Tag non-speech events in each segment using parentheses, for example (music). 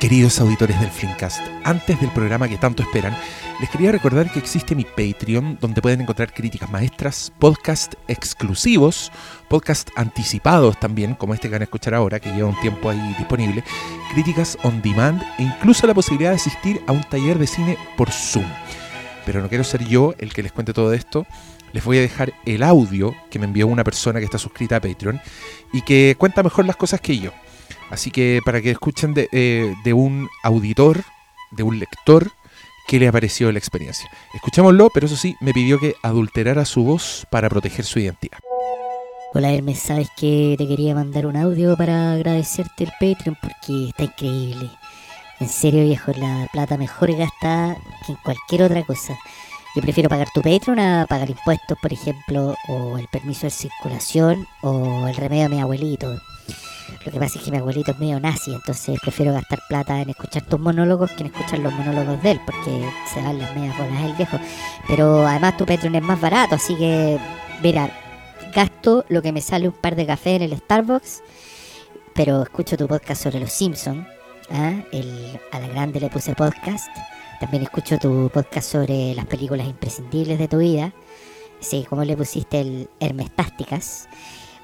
Queridos auditores del Flimcast, antes del programa que tanto esperan, les quería recordar que existe mi Patreon, donde pueden encontrar críticas maestras, podcast exclusivos, podcast anticipados también, como este que van a escuchar ahora, que lleva un tiempo ahí disponible, críticas on demand e incluso la posibilidad de asistir a un taller de cine por Zoom. Pero no quiero ser yo el que les cuente todo esto. Les voy a dejar el audio que me envió una persona que está suscrita a Patreon y que cuenta mejor las cosas que yo. Así que para que escuchen eh, de, un auditor, de un lector, qué le ha parecido la experiencia. Escuchémoslo, pero eso sí, me pidió que adulterara su voz para proteger su identidad. Hola Hermes, sabes que te quería mandar un audio para agradecerte el Patreon porque está increíble. En serio viejo, la plata mejor gastada que en cualquier otra cosa. Yo prefiero pagar tu Patreon a pagar impuestos, por ejemplo, o el permiso de circulación, o el remedio de mi abuelito. Lo que pasa es que mi abuelito es medio nazi, entonces prefiero gastar plata en escuchar tus monólogos que en escuchar los monólogos de él, porque se dan las medias bolas el viejo. Pero además tu Patreon es más barato, así que, mira, gasto lo que me sale un par de café en el Starbucks, pero escucho tu podcast sobre los Simpsons. ¿ah? a la grande le puse podcast. También escucho tu podcast sobre las películas imprescindibles de tu vida. Sí, como le pusiste el Hermestásticas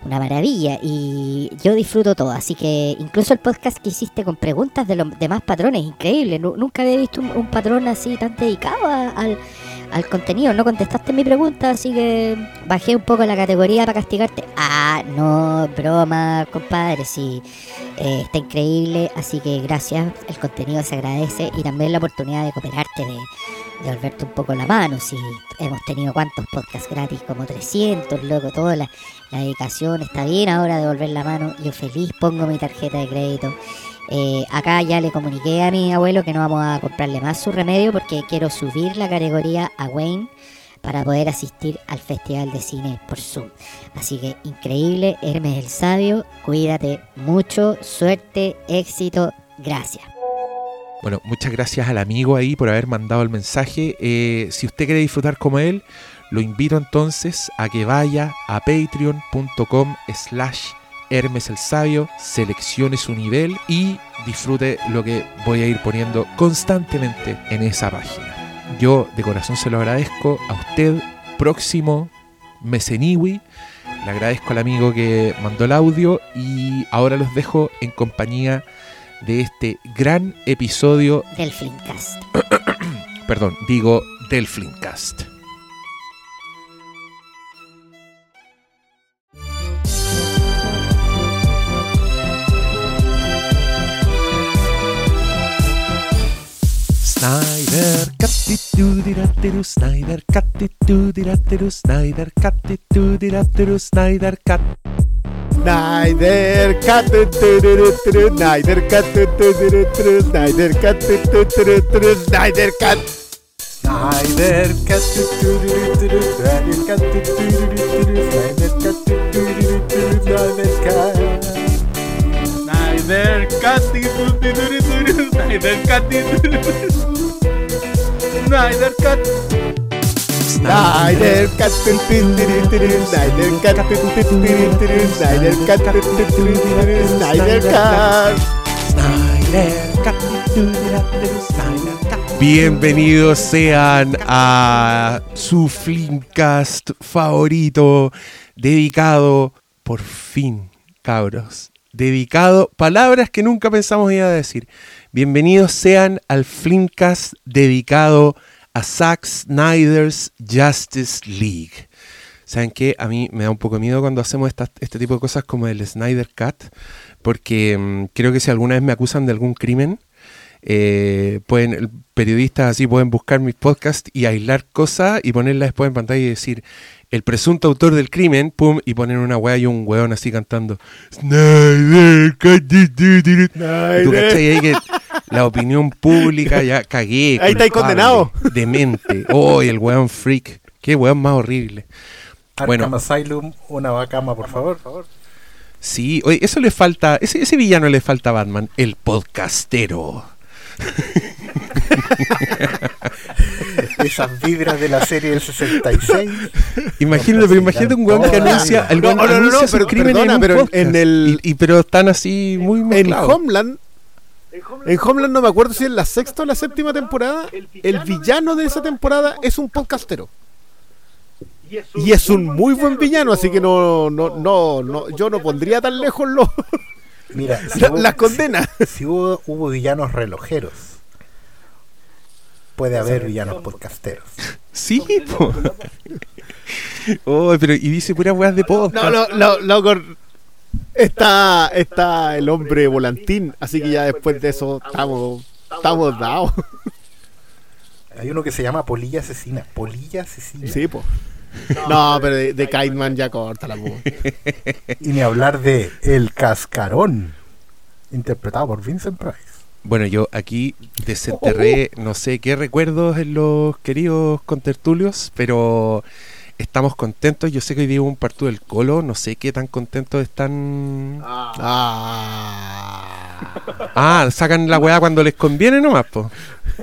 una maravilla y yo disfruto todo, así que incluso el podcast que hiciste con preguntas de los demás patrones, increíble, nunca había visto un, patrón así tan dedicado al, contenido, no contestaste mi pregunta, así que bajé un poco la categoría para castigarte. Ah, no, broma, compadre, sí, eh, está increíble, así que gracias, el contenido se agradece y también la oportunidad de cooperarte, de de volverte un poco la mano. Si hemos tenido cuántos podcasts gratis, como 300, loco, toda la, dedicación está bien ahora de volver la mano. Yo feliz pongo mi tarjeta de crédito. Eh, acá ya le comuniqué a mi abuelo que no vamos a comprarle más su remedio porque quiero subir la categoría a Wayne para poder asistir al Festival de Cine por Zoom. Así que increíble, Hermes el Sabio, cuídate mucho, suerte, éxito, gracias. Bueno, muchas gracias al amigo ahí por haber mandado el mensaje. Eh, si usted quiere disfrutar como él, lo invito entonces a que vaya a patreon.com slash Hermes el Sabio, seleccione su nivel y disfrute lo que voy a ir poniendo constantemente en esa página. Yo de corazón se lo agradezco a usted, próximo Meseniwi. Le agradezco al amigo que mandó el audio y ahora los dejo en compañía este gran episodio del Flimcast. (clears throat) Perdón, digo del Flimcast. Snyder the Snyder the Snyder the Snyder cut Snyder Cut, Snyder Cut, Snyder Cut, Snyder Cut. Snyder Cut, Snyder Cut, Snyder Cut, Snyder Cut. Snyder Cut, Snyder Snyder. Snyder Snyder Snyder. Bienvenidos sean a su Flimcast favorito, dedicado, por fin, cabros, dedicado, palabras que nunca pensamos iba a decir. Bienvenidos sean al Flimcast dedicado a Zack Snyder's Justice League. ¿Saben qué? A mí me da un poco de miedo cuando hacemos este tipo de cosas como el Snyder Cut, porque mm, creo que si alguna vez me acusan de algún crimen, eh, pueden, periodistas así pueden buscar mis podcasts y aislar cosas y ponerlas después en pantalla y decir el presunto autor del crimen, pum, y poner una weá y un weón así cantando Snyder, ¿Tú cachai ahí que la opinión pública ya cagué? Ahí está condenado. Demente. Oh, el weón freak. Qué weón más horrible. bueno, Asylum, una bacama, por favor. Sí, oye, eso le falta, ese, ese villano le falta a Batman, el podcastero. (laughs) Esas vibras de la serie del 66. Imagínate, pero imagínate un weón que anuncia, el no, no, no, pero, crimen en, pero en el y, pero están así muy En Homeland En Homeland no me acuerdo si es la sexta o la séptima temporada. El villano de esa temporada es un podcastero. Y es un muy buen villano, así que no, no, no, no yo no pondría tan lejos los Mira, (laughs) las condenas. Si, hubo, hubo villanos relojeros, puede haber villanos podcasteros. Sí, po. (laughs) Oh, pero y dice puras weas de podcast. No, no, no, no, está, está el hombre volantín, así que ya después de eso estamos, estamos dados. Hay uno que se llama Polilla Asesina. Polilla Asesina. Sí, po. No, pero de, de Kaidman ya corta la voz. Y ni hablar de El Cascarón, interpretado por Vincent Price. Bueno, yo aquí desenterré no sé qué recuerdos en los queridos contertulios, pero estamos contentos. Yo sé que hoy día hubo un partido del Colo, no sé qué tan contentos están. Ah. Ah, sacan la weá cuando les conviene nomás, po.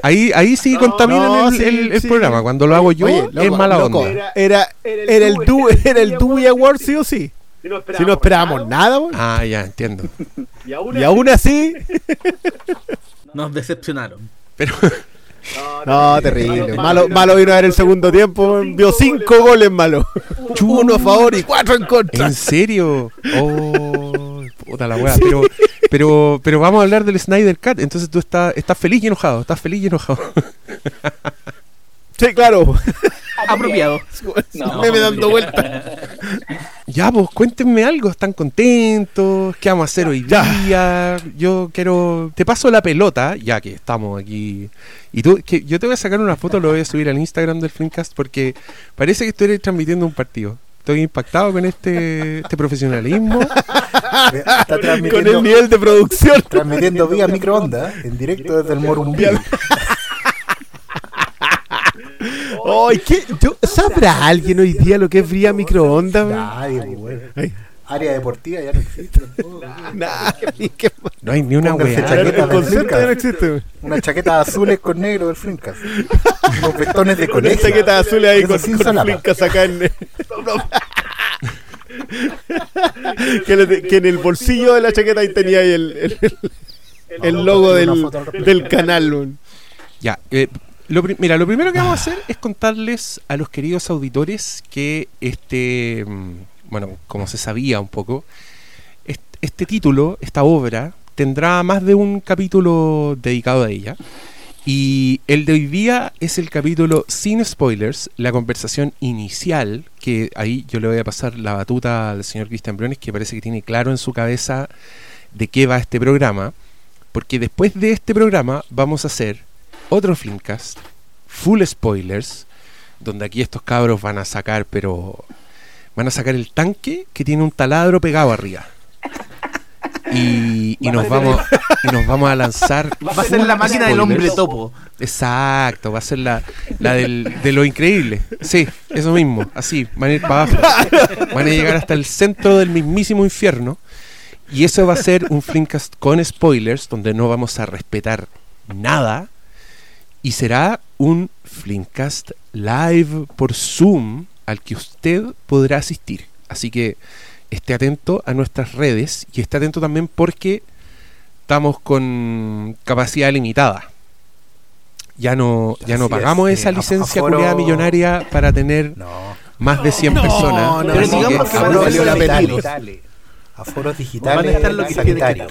Ahí, ahí sí contaminan no, el, sí, el- el sí. programa. Cuando lo hago yo, Oye, es mala loco, onda. Era, era el du, era el Dewey Award sí o sí. Si no esperábamos nada, weón. Ah, ya, entiendo. y aún así, (laughs) Nos decepcionaron. Pero, no, terrible. Malo, malo vino a ver el segundo tiempo, vio cinco goles malo. Uno a favor y cuatro en contra. ¿en serio? Oh, puta la weá. Pero, pero, pero vamos a hablar del Snyder Cut. Entonces tú estás, estás feliz y enojado. Estás feliz y enojado. Sí, claro. (laughs) Apropiado. (laughs) Meme dando vueltas. (laughs) Ya, pues cuéntenme algo, ¿están contentos? ¿Qué vamos a hacer hoy día? Yo quiero... Te paso la pelota, ya que estamos aquí. Y tú, que yo te voy a sacar una foto, lo voy a subir al Instagram del Flimcast porque parece que estoy transmitiendo un partido. Estoy impactado con este, este profesionalismo. Está Con el nivel de producción. transmitiendo vía microondas en directo desde el Morumbí. ¿Qué? Yo- ¿Sabrá alguien hoy día lo que es fría microondas? weón? Nadie, pues, weón. Ay. Área deportiva ya no existe. tampoco. Nadie, qué No hay ni una Pónganse weá. chaqueta. El concepto ya no existe. weón. Una chaqueta azules con negro del Flimcast. Unos (laughs) vestones de Con colegio. esta chaqueta azul ahí Eso con, sin con solapa. flincas acá en. (laughs) que, le- que en el bolsillo de la chaqueta ahí tenía ahí el, el, el logo del, del canal. weón. Ya, eh, lo mira, lo primero que vamos a hacer es contarles a los queridos auditores que este, mm, bueno, como se sabía un poco, est- este título, esta obra, tendrá más de un capítulo dedicado a ella. Y el de hoy día es el capítulo sin spoilers, la conversación inicial, que ahí yo le voy a pasar la batuta al señor Cristian Briones, que parece que tiene claro en su cabeza de qué va este programa, porque después de este programa vamos a hacer otro Filmcast, full spoilers, donde aquí estos cabros van a sacar, pero van a sacar el tanque que tiene un taladro pegado arriba. Y, y nos vamos y nos vamos a lanzar (laughs) Va a ser la máquina del hombre topo. Exacto, va a ser la, la del, de lo increíble. Sí, eso mismo, así, van a ir para abajo. Van a llegar hasta el centro del mismísimo infierno. Y eso va a ser un Flimcast con spoilers, donde no vamos a respetar nada. Y será un Flimcast live por Zoom al que usted podrá asistir. Así que esté atento a nuestras redes y esté atento también porque estamos con capacidad limitada. Ya no, ya no Así pagamos esa licencia aforo- culiada millonaria para tener No. más de 100 No, personas. no, Pero digamos que a valió la pena. Aforos digitales. Van a estar lo que que.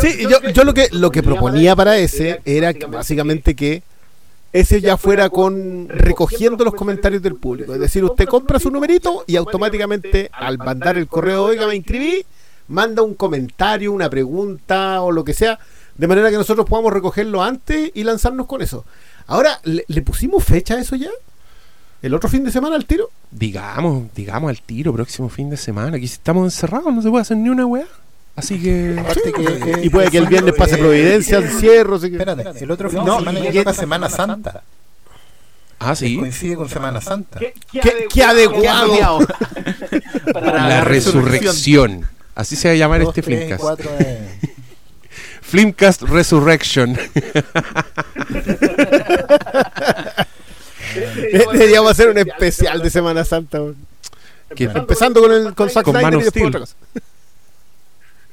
Sí, yo, yo lo que lo que proponía para ese era básicamente que ese ya fuera con recogiendo los comentarios del público. Es decir, usted compra su numerito y automáticamente al mandar el correo, oiga, me inscribí, manda un comentario, una pregunta o lo que sea, de manera que nosotros podamos recogerlo antes y lanzarnos con eso. Ahora, ¿le, le pusimos fecha a eso ya? ¿El otro fin de semana al tiro? Digamos, digamos al tiro, próximo fin de semana. Aquí estamos encerrados, no se puede hacer ni una weá. Así que. Aparte que, eh, Y puede que el viernes pase eh, Providencia, eh, encierro. así que- Espérate, el otro fin No, de semana ya toca Semana Santa. Ah, sí. Coincide con Semana Santa. ¿Qué, qué adecuado! (laughs) Para La resurrección. Así se va a llamar Dos, este tres Flimcast. cuatro de- (laughs) Flimcast Resurrection. (laughs) Deberíamos hacer un especial de Semana Santa. Que- Empezando con el con Zack Con Snyder y después otra cosa.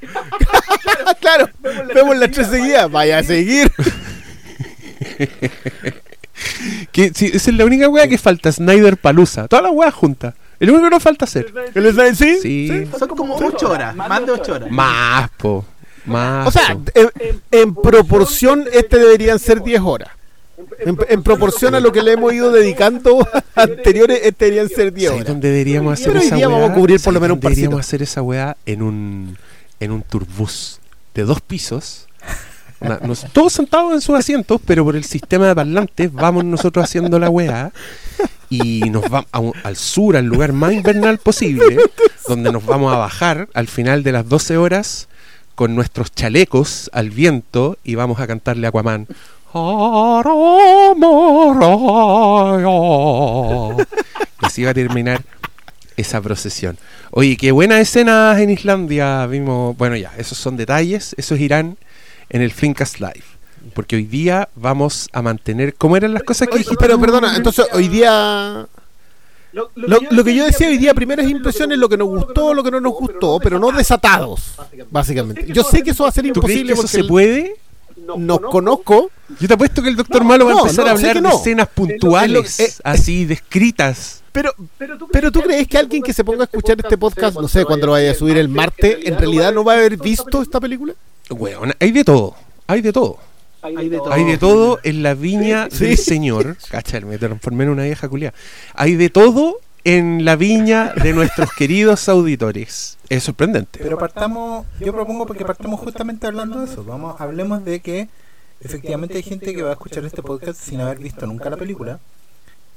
(laughs) claro, vemos las tres seguidas. Vaya a seguir. (laughs) Que, sí, esa es la única wea que falta, Snyder Palusa. Todas las weas juntas. El único que nos falta hacer. ¿El Snyder sí? Sí. Son como 8 horas, más de 8 horas. Más, po. Más. O sea, en, en proporción, este deberían ser 10 horas. En, en proporción a lo que le hemos ido dedicando (laughs) anteriores, este deberían ser 10 ¿Sabes horas. dónde deberíamos hacer Pero hoy esa día weá? vamos a cubrir por lo ¿Sabes menos un Deberíamos hacer esa weá en un, en un turbús de dos pisos. Una- todos sentados en sus asientos, pero por el sistema de parlantes vamos nosotros haciendo la weá y nos vamos al sur, al lugar más invernal posible, donde nos vamos a bajar al final de las 12 horas con nuestros chalecos al viento y vamos a cantarle a Aquaman. Y así va a terminar esa procesión. Oye, qué buenas escenas en Islandia vimos. Bueno, ya, esos son detalles. Esos irán en el Flinkast Live. Porque hoy día vamos a mantener. ¿Cómo eran las cosas que dijiste? pero perdona, entonces hoy día. Lo, lo que yo decía hoy día, primeras impresiones, lo que nos gustó, lo que no nos gustó, pero no desatados, básicamente. Yo sé que eso va a ser ¿Tú crees que imposible eso porque se puede? nos conozco. Yo te apuesto que el doctor Malo va a No, empezar no, a hablar de no. escenas puntuales, así descritas. Pero, pero tú crees que alguien que se ponga a escuchar este podcast, no sé, cuando lo vaya a subir el martes, en realidad no va a haber visto esta película? Weón, hay de todo. Hay de todo. Hay de todo. Hay de todo en la viña Sí. del Señor. (laughs) Cacha, me transformé en una vieja culia. Hay de todo en la viña de nuestros queridos auditores. Es sorprendente. Pero partamos, yo propongo porque partamos justamente hablando de eso. Vamos, hablemos de que efectivamente hay gente que va a escuchar este podcast sin haber visto nunca la película.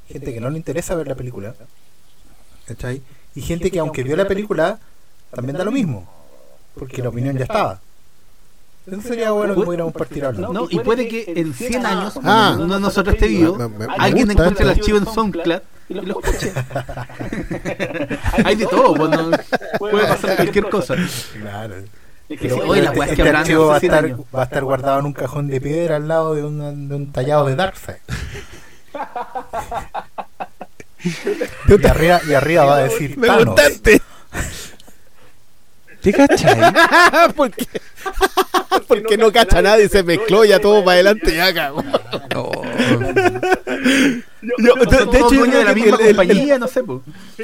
Gente que no le interesa ver la película. ¿Cachai? Y gente que aunque vio la película, también da lo mismo. Porque la opinión ya estaba. Eso sería bueno que pudiéramos partir hablando. No, y puede que en 100 años, Ah. cuando uno de nosotros esté vivo, Me- me- me alguien encuentre el archivo en SoundCloud y lo escuche. Hay de todo, pues, no- puede pasar cualquier cosa. Claro. Pero, oye, la es este habrán archivo va a, hace 100 estar, va a estar guardado en un cajón de piedra al lado de, una- de un tallado de Darkseid. Y arriba, y arriba va a decir Me Thanos. gustaste. ¿Te cachai? (laughs) (laughs) porque, porque no cacha nadie, se mezcló ya todo para adelante ya cagó. (laughs) Oh. Yo- de, hecho, yo creo la que el- el- el- compañía, no sé.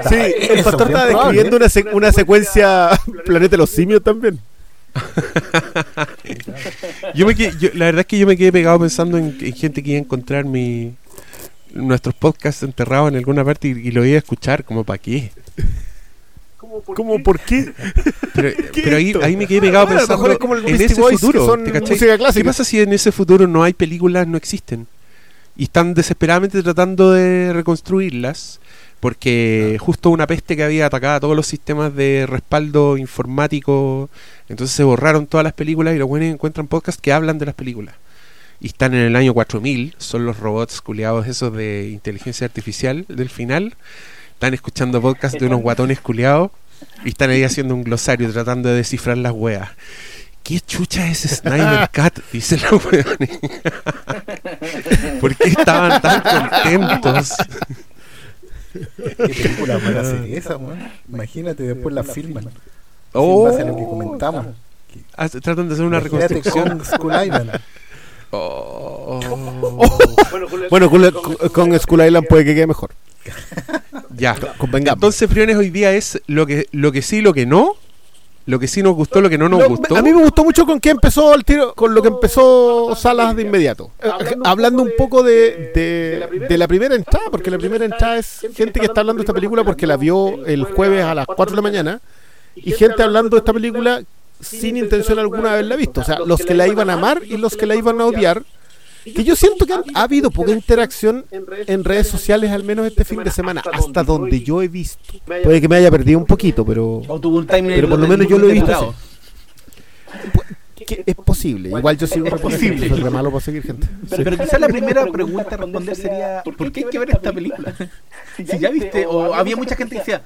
Sí, el Eso, pastor estaba describiendo una, sec- una secuencia Planeta de los Simios también. Yo me quedé- yo- la verdad es que yo me quedé pegado pensando en, en gente que iba a encontrar mi nuestros podcasts enterrados en alguna parte y, y lo iba a escuchar, como para qué. ¿Cómo por qué? Pero, ¿Qué pero ahí, ahí me quedé pegado Bueno, pensando mejor es como el en Beastie ese Boys, que futuro. ¿Qué pasa si en ese futuro no hay películas, no existen? Y están desesperadamente tratando de reconstruirlas porque justo una peste que había atacado a todos los sistemas de respaldo informático, entonces se borraron todas las películas y los buenos encuentran podcasts que hablan de las películas. Y están en el año 4000, son los robots culiados esos de inteligencia artificial del final. Están escuchando podcasts de unos guatones culiados y están ahí haciendo un glosario tratando de descifrar las weas. ¿Qué chucha es Snyder Cat? Dice la weones. ¿Por qué estaban tan contentos? ¿Qué película para hacer esa, weón? Imagínate, después la filman. Oh, en base a lo que comentamos. ah, tratan de hacer una Imagínate reconstrucción. con Skull Island. Oh. Bueno, con, con Skull Island puede que quede mejor. Ya. Convengamos. Entonces, Friones, hoy día es lo que, lo que sí, lo que no. Lo que sí nos gustó, lo que no nos Lo- gustó. A mí me gustó mucho con qué empezó el tiro, con lo que empezó Salas de inmediato. Hablando un poco de, de, de la primera entrada, porque la primera entrada es gente que está hablando de esta película porque la vio el jueves a las 4 de la mañana y gente hablando de esta película sin intención alguna de haberla visto. O sea, los que la iban a amar y los que la iban a odiar. Que yo siento que ha habido poca interacción en redes sociales, al menos este fin de semana, hasta donde yo he visto. Puede que me haya perdido un poquito, pero Pero por lo menos yo lo he visto que es posible. Igual yo sigo Es posible. que soy re malo para seguir gente. Pero, pero quizás la primera pregunta a responder sería ¿por qué hay que ver esta película? (laughs) Si ya viste, o había mucha gente que decía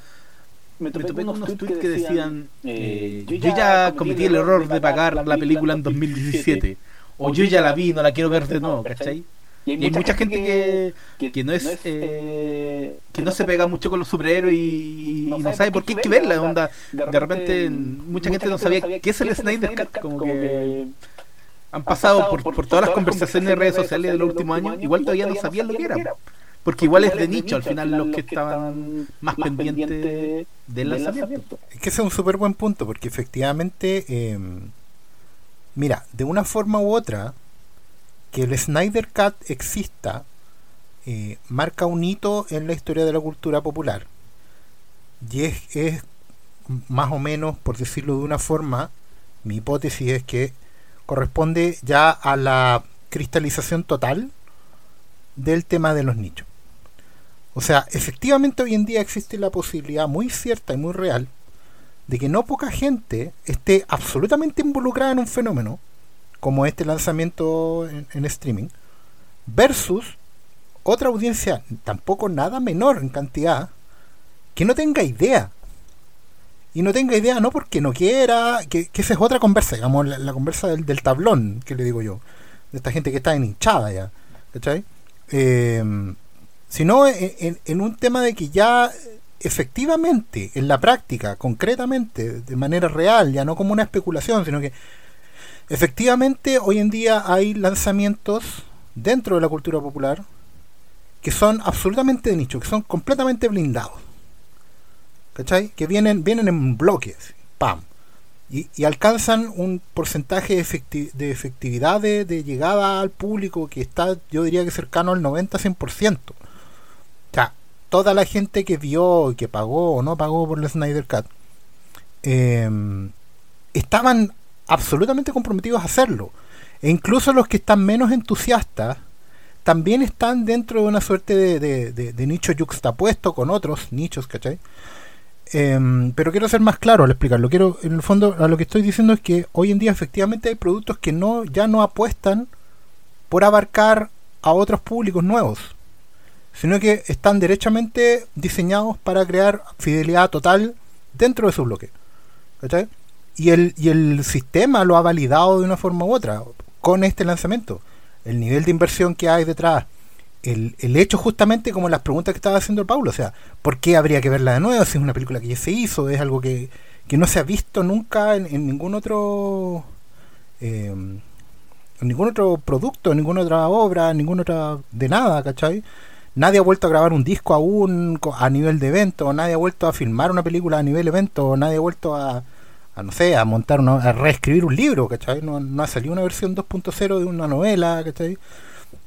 me topé con unos tweets que decían eh, yo ya cometí el error de pagar la película en 2017 o yo ya la vi, no la quiero ver de nuevo, ¿cachai? Y hay, mucha, gente, que, que, no es, eh, que no se pega mucho con los superhéroes y, no sabe por qué hay que verla. Onda. De repente, mucha gente no sabía qué es el Snyder Cut. Como que han pasado por, por todas las conversaciones de redes sociales de los últimos años, igual todavía no sabían lo que era. Porque igual es de nicho, al final los que estaban más pendientes del lanzamiento. Es que ese es un súper buen punto, porque efectivamente, eh, mira, de una forma u otra, que el Snyder Cut exista eh, marca un hito en la historia de la cultura popular. Y es, es, más o menos, por decirlo de una forma, mi hipótesis es que corresponde ya a la cristalización total del tema de los nichos. O sea, efectivamente hoy en día existe la posibilidad muy cierta y muy real de que no poca gente esté absolutamente involucrada en un fenómeno como este lanzamiento en, streaming versus otra audiencia tampoco nada menor en cantidad que no tenga idea y no tenga idea no porque no quiera que, esa es otra conversa digamos la, conversa del, del, tablón que le digo yo de esta gente que está en hinchada ya ¿cachai? Eh, sino en, un tema de que ya efectivamente, en la práctica, concretamente, de manera real, ya no como una especulación, sino que efectivamente hoy en día hay lanzamientos dentro de la cultura popular que son absolutamente de nicho, que son completamente blindados. ¿Cachai? Que vienen, vienen en bloques, ¡pam! Y, alcanzan un porcentaje de, efectividad de, de, llegada al público que está, yo diría que cercano al 90-100% toda la gente que vio y que pagó o no pagó por el Snyder Cut em, estaban absolutamente comprometidos a hacerlo. E incluso los que están menos entusiastas también están dentro de una suerte de, nicho yuxtapuesto con otros nichos, ¿cachai? Em, pero quiero ser más claro al explicarlo. Quiero, en el fondo, a lo que estoy diciendo es que hoy en día efectivamente hay productos que no, ya no apuestan por abarcar a otros públicos nuevos sino que están derechamente diseñados para crear fidelidad total dentro de su bloque. Y el, y el sistema lo ha validado de una forma u otra con este lanzamiento. El nivel de inversión que hay detrás, el, el hecho justamente como las preguntas que estaba haciendo el Paulo, o sea, ¿por qué habría que verla de nuevo si es una película que ya se hizo? Es algo que, no se ha visto nunca en, ningún otro... En ningún otro producto, ninguna otra obra, ninguna otra de nada, ¿cachai? Nadie ha vuelto a grabar un disco aún a nivel de evento, nadie ha vuelto a filmar una película a nivel evento, nadie ha vuelto a, no sé, a montar, una, a reescribir un libro, ¿cachai? No, no ha salido una versión 2.0 de una novela, ¿cachai?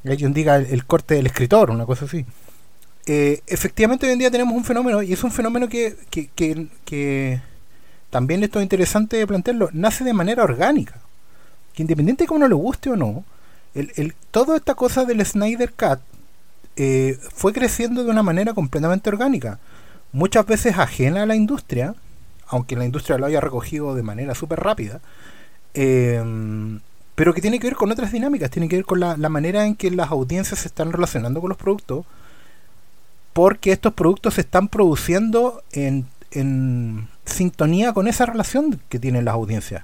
Hay quien diga el, corte del escritor, una cosa así. Eh, efectivamente hoy en día tenemos un fenómeno, y es un fenómeno que, que, que, que también esto es interesante plantearlo, nace de manera orgánica. Que independiente de cómo no le guste o no, el, el, toda esta cosa del Snyder Cut eh, fue creciendo de una manera completamente orgánica, muchas veces ajena a la industria, aunque la industria lo haya recogido de manera súper rápida, em, pero que tiene que ver con otras dinámicas, tiene que ver con la, manera en que las audiencias se están relacionando con los productos, porque estos productos se están produciendo en, en sintonía con esa relación que tienen las audiencias.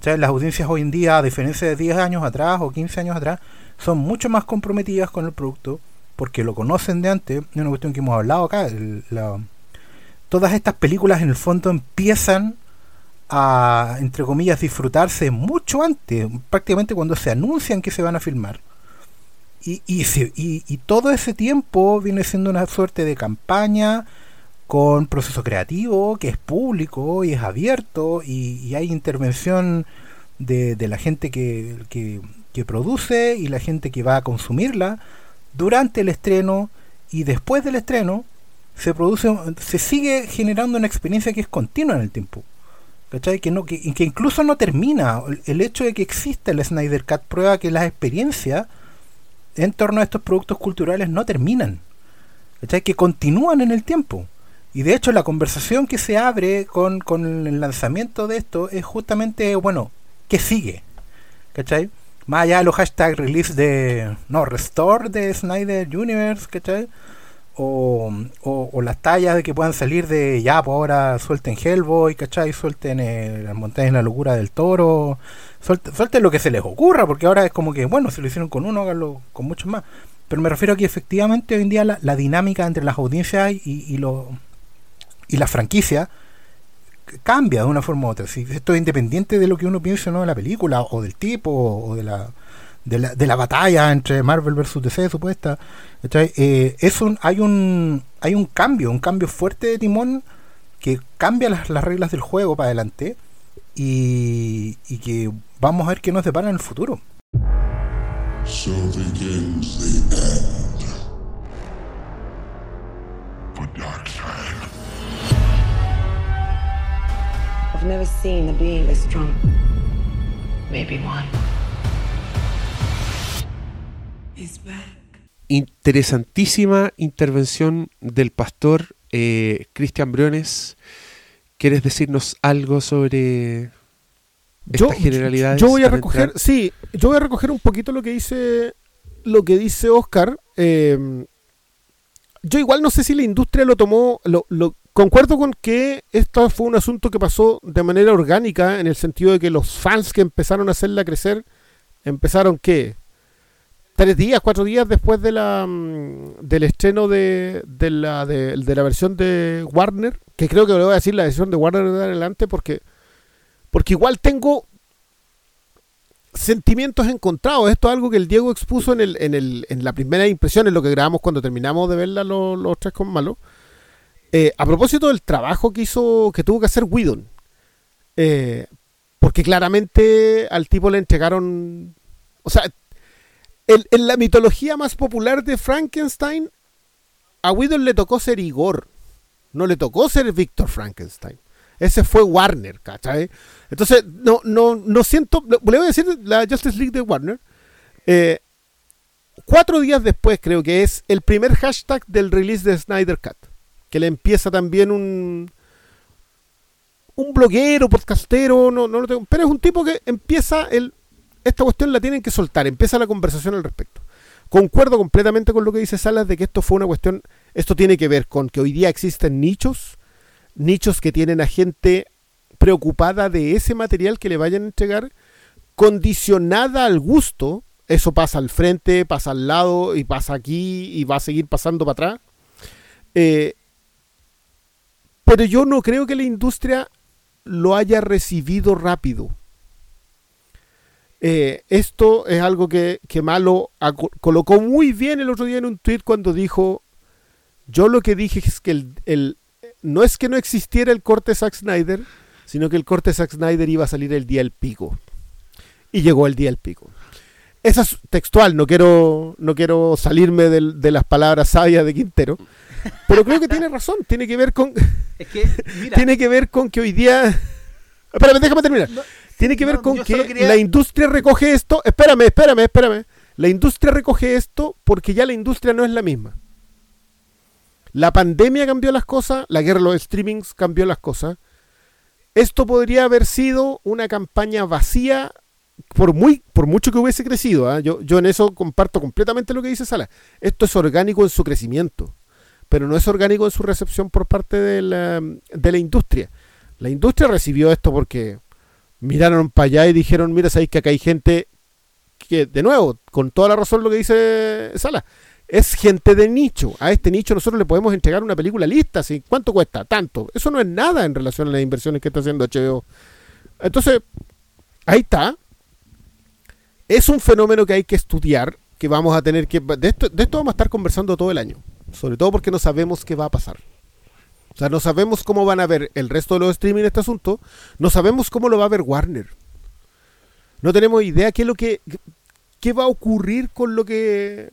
O sea, las audiencias hoy en día, a diferencia de 10 años atrás o 15 años atrás, son mucho más comprometidas con el producto, porque lo conocen de antes, es una cuestión que hemos hablado acá, todas estas películas en el fondo empiezan a, entre comillas, disfrutarse mucho antes, prácticamente cuando se anuncian que se van a filmar. Y, y, y, todo ese tiempo viene siendo una suerte de campaña con proceso creativo, que es público y es abierto, y, hay intervención de, de la gente que, que, que, produce y la gente que va a consumirla durante el estreno y después del estreno se produce se sigue generando una experiencia que es continua en el tiempo ¿cachai? que no que, que incluso no termina el hecho de que exista el Snyder Cut prueba que las experiencias en torno a estos productos culturales no terminan ¿cachai? que continúan en el tiempo y de hecho la conversación que se abre con, con el lanzamiento de esto es justamente bueno ¿qué sigue? ¿cachai? Más allá de los hashtags release de. No, restore de Snyder Universe, ¿cachai? O, o, las tallas de que puedan salir de ya, pues ahora suelten Hellboy, ¿cachai? Suelten eh, las montañas en la locura del toro, suelten, suelten, lo que se les ocurra, porque ahora es como que, bueno, si lo hicieron con uno, háganlo con muchos más. Pero me refiero a que efectivamente hoy en día la, la dinámica entre las audiencias y, y, lo, y la franquicia cambia de una forma u otra. Si esto es independiente de lo que uno piense ¿no? de la película, o del tipo, o de la, de la, de la batalla entre Marvel versus DC supuesta. Eh, es un, hay un hay un cambio, un cambio fuerte de timón que cambia las, las reglas del juego para adelante y, y, que vamos a ver qué nos depara en el futuro. So begins the end I've never seen a being as strong. Maybe one. Interesantísima intervención del pastor eh, Cristian Briones. ¿Quieres decirnos algo sobre yo, generalidades? Yo voy a recoger, sí, yo voy a recoger un poquito lo que dice lo que dice Oscar. Eh, yo igual no sé si la industria lo tomó, lo, lo, concuerdo con que esto fue un asunto que pasó de manera orgánica en el sentido de que los fans que empezaron a hacerla crecer empezaron que tres días, cuatro días después de la, mm, del estreno de, de, la, de, la versión de Warner, que creo que le voy a decir la versión de Warner de adelante porque, porque igual tengo sentimientos encontrados. Esto es algo que el Diego expuso en, el, en, el, en la primera impresión, en lo que grabamos cuando terminamos de verla los, los tres con malo. Eh, a propósito del trabajo que hizo, que tuvo que hacer Whedon. Eh, porque claramente al tipo le entregaron. O sea, en la mitología más popular de Frankenstein, a Whedon le tocó ser Igor. No le tocó ser Víctor Frankenstein. Ese fue Warner, ¿cachai? Entonces, no, no, no siento. Le voy a decir la Justice League de Warner. Eh, cuatro días después, creo que es el primer hashtag del release de Snyder Cut. Que le empieza también un. Un bloguero, podcastero, no, no lo tengo. Pero es un tipo que empieza el esta cuestión la tienen que soltar, empieza la conversación al respecto. Concuerdo completamente con lo que dice Salas de que esto fue una cuestión, esto tiene que ver con que hoy día existen nichos, nichos que tienen a gente preocupada de ese material que le vayan a entregar, condicionada al gusto, eso pasa al frente, pasa al lado y pasa aquí y va a seguir pasando para atrás. Eh, pero yo no creo que la industria lo haya recibido rápido. Eh, esto es algo que, Malo colocó muy bien el otro día en un tweet cuando dijo, yo lo que dije es que el, no es que no existiera el corte Zack Snyder, sino que el corte Zack Snyder iba a salir el día del pico. Y llegó el día del pico. Esa es textual, no quiero, no quiero salirme de, las palabras sabias de Quintero, pero creo que tiene razón, tiene que ver con... tiene que ver con que hoy día... Espérame, déjame terminar. Tiene que ver con que la industria recoge esto. Espérame, espérame, espérame. La industria recoge esto porque ya la industria no es la misma. La pandemia cambió las cosas, la guerra de los streamings cambió las cosas. Esto podría haber sido una campaña vacía por muy por mucho que hubiese crecido. ¿ah? Yo, yo en eso comparto completamente lo que dice Sala. Esto es orgánico en su crecimiento, pero no es orgánico en su recepción por parte de la, de la industria. La industria recibió esto porque miraron para allá y dijeron, mira, sabéis que acá hay gente que, de nuevo, con toda la razón lo que dice Sala, es gente de nicho. A este nicho nosotros le podemos entregar una película lista. ¿cuánto cuesta? Tanto. Eso no es nada en relación a las inversiones que está haciendo HBO. Entonces, ahí está. Es un fenómeno que hay que estudiar, que vamos a tener que... De esto, de esto vamos a estar conversando todo el año. Sobre todo porque no sabemos qué va a pasar. O sea, no sabemos cómo van a ver el resto de los streaming este asunto. No sabemos cómo lo va a ver Warner. No tenemos idea qué es lo que qué va a ocurrir con lo que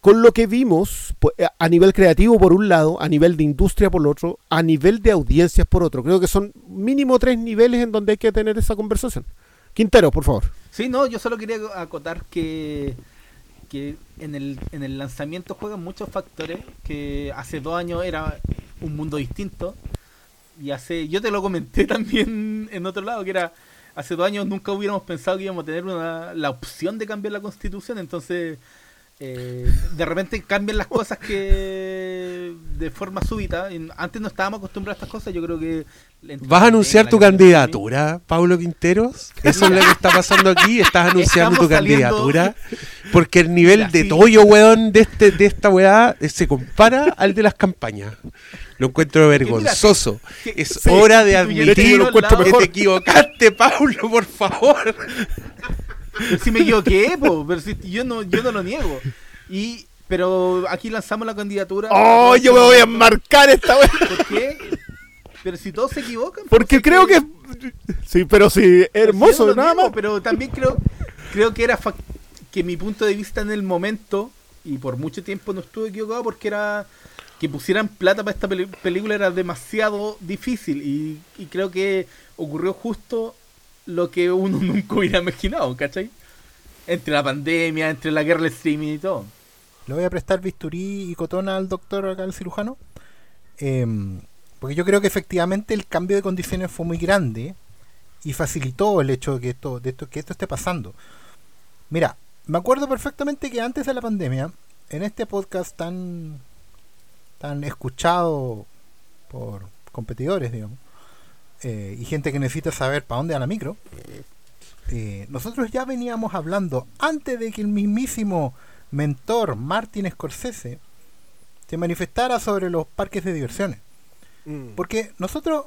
con lo que vimos a nivel creativo por un lado, a nivel de industria por otro, a nivel de audiencias por otro. Creo que son mínimo tres niveles en donde hay que tener esa conversación. Quintero, por favor. Sí, no, yo solo quería acotar que que en el, en el lanzamiento juegan muchos factores que hace dos años era un mundo distinto y hace yo te lo comenté (laughs) también en otro lado que era hace dos años nunca hubiéramos pensado que íbamos a tener una, la opción de cambiar la constitución entonces eh, de repente cambian las cosas que de forma súbita. Antes no estábamos acostumbrados a estas cosas. Yo creo que. ¿Vas a anunciar tu candidatura, Pablo Quinteros? Eso es lo que está pasando aquí. ¿Estás (laughs) anunciando tu saliendo- candidatura? Porque el (laughs) nivel Mira, de sí. tollo, weón, de, este, de esta weá eh, se compara al de las campañas. Lo encuentro vergonzoso. que- Es sí, hora de admitir que lados- te equivocaste, Pablo, por favor. (laughs) si me equivoqué, po, pero si yo no, yo no lo niego. Y, pero aquí lanzamos la candidatura. ¡Oh, yo me voy a enmarcar esta vez! ¿Por qué? Pero si todos se equivocan. Porque pues, creo es que. Sí, pero sí, hermoso, nada niego, más. Pero también creo, creo que era fac- que mi punto de vista en el momento, y por mucho tiempo no estuve equivocado, porque era que pusieran plata para esta película era demasiado difícil. Y, y creo que ocurrió justo lo que uno (laughs) nunca hubiera imaginado, ¿cachai? Entre la pandemia, entre la guerra del streaming y todo. Le voy a prestar bisturí y cotona al doctor acá, al cirujano. Em, porque yo creo que efectivamente el cambio de condiciones fue muy grande y facilitó el hecho de que esto, de esto, que esto esté pasando. Mira, me acuerdo perfectamente que antes de la pandemia, en este podcast tan, tan escuchado por competidores, digamos, eh, y gente que necesita saber para dónde va la micro, eh, nosotros ya veníamos hablando antes de que el mismísimo mentor Martin Scorsese se manifestara sobre los parques de diversiones. Porque nosotros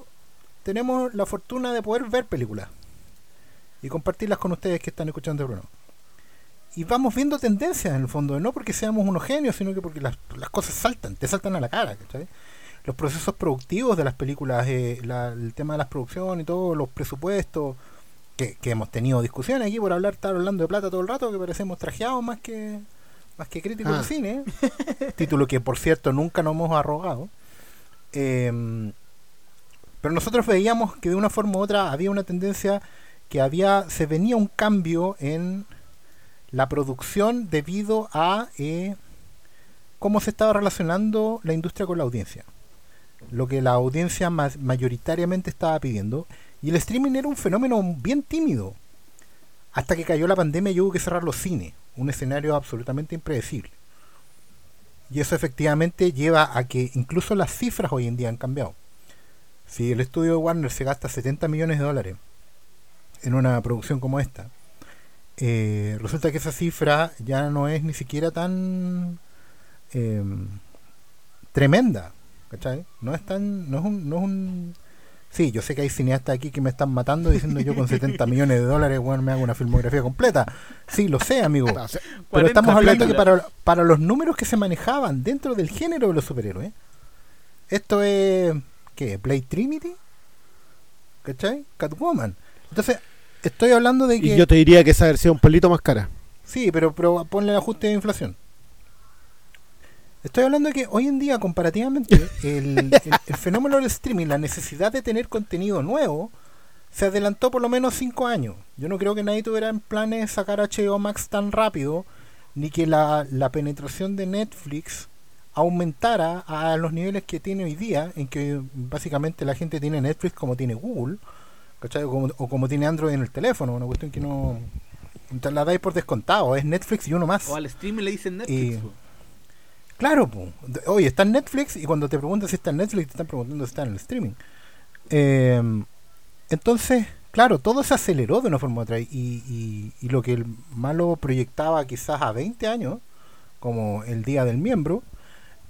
tenemos la fortuna de poder ver películas y compartirlas con ustedes que están escuchando Bruno. Y vamos viendo tendencias en el fondo, no porque seamos unos genios, sino que porque las, las cosas saltan, te saltan a la cara. ¿cachai? Los procesos productivos de las películas, eh, la- el tema de las producciones y todo, los presupuestos, que, que hemos tenido discusiones aquí por hablar, estar hablando de plata todo el rato, que parecemos trajeados más que más que críticos Ah. de cine. (laughs) Título que por cierto nunca nos hemos arrogado. Em, pero nosotros veíamos que de una forma u otra había una tendencia que había se venía un cambio en la producción debido a eh, cómo se estaba relacionando la industria con la audiencia. Lo que la audiencia más mayoritariamente estaba pidiendo. Y el streaming era un fenómeno bien tímido. Hasta que cayó la pandemia y hubo que cerrar los cines. Un escenario absolutamente impredecible y eso efectivamente lleva a que incluso las cifras hoy en día han cambiado si el estudio de Warner se gasta 70 millones de dólares en una producción como esta, eh, resulta que esa cifra ya no es ni siquiera tan eh, tremenda. ¿cachai? No es tan. No es un, no es un. Sí, yo sé que hay cineastas aquí que me están matando diciendo yo con 70 (laughs) millones de dólares, bueno, me hago una filmografía completa. Sí, lo sé, amigo. Pero 40 estamos hablando que para, para los números que se manejaban dentro del género de los superhéroes, esto es. ¿Qué? ¿Blade Trinity? ¿Cachai? Catwoman. Entonces, estoy hablando de que. Y yo te diría que esa versión un pelito más cara. Sí, pero, pero ponle el ajuste de inflación. Estoy hablando de que hoy en día, comparativamente, el, el- el fenómeno del streaming, la necesidad de tener contenido nuevo, se adelantó por lo menos 5 años. Yo no creo que nadie tuviera en planes sacar HBO Max tan rápido, ni que la, la penetración de Netflix aumentara a los niveles que tiene hoy día, en que básicamente la gente tiene Netflix como tiene Google, ¿cachai? O como, o como tiene Android en el teléfono, una cuestión que no... la dais por descontado, es Netflix y uno más. O al streaming le dicen Netflix. Claro, po. Oye, está en Netflix y cuando te preguntan si está en Netflix, te están preguntando si está en el streaming. Eh, entonces, claro, todo se aceleró de una forma u otra y, y- y lo que el malo proyectaba quizás a 20 años, como el Día del Miembro,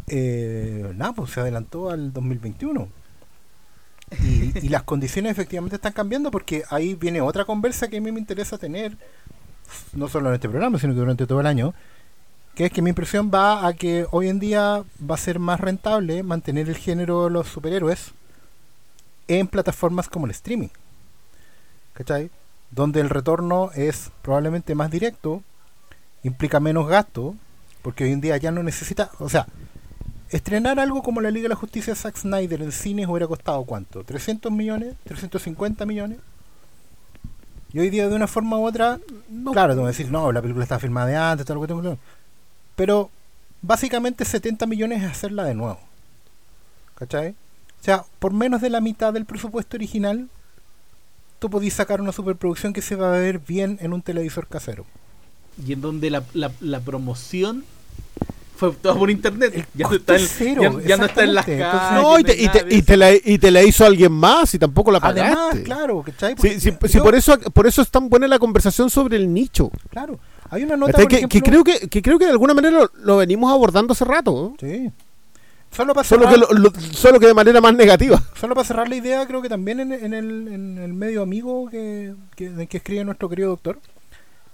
eh, nada, pues se adelantó al 2021. Y, (laughs) y las condiciones efectivamente están cambiando porque ahí viene otra conversa que a mí me interesa tener, no solo en este programa, sino que durante todo el año, que es que mi impresión va a que hoy en día va a ser más rentable mantener el género de los superhéroes en plataformas como el streaming. ¿Cachai? Donde el retorno es probablemente más directo, implica menos gasto, porque hoy en día ya no necesita, o sea, estrenar algo como la Liga de la Justicia de Zack Snyder en cines hubiera costado cuánto? ¿300 millones? ¿350 millones? Y hoy día de una forma u otra, claro, te voy a decir, no, la película está filmada de antes, todo lo que tengo que pero básicamente 70 millones es hacerla de nuevo. ¿Cachai? O sea, por menos de la mitad del presupuesto original, tú podís sacar una superproducción que se va a ver bien en un televisor casero. Y en donde la, la, la promoción fue todo por internet. El Ya no está en, es cero, ya, ya no está en las casas. No, y te, y, te, y, te la, y te la hizo alguien más y tampoco la pagaste. Además, claro, ¿cachai? Sí, sí, por eso por eso es tan buena la conversación sobre el nicho. Claro. Hay una nota, por que, ejemplo, que creo que, que creo que de alguna manera lo, lo venimos abordando hace rato. ¿no? Sí. Solo para Solo cerrar, que, lo- lo- solo que de manera más negativa. (laughs) solo para cerrar la idea, creo que también en, en el, en el medio amigo que, que, que escribe nuestro querido doctor,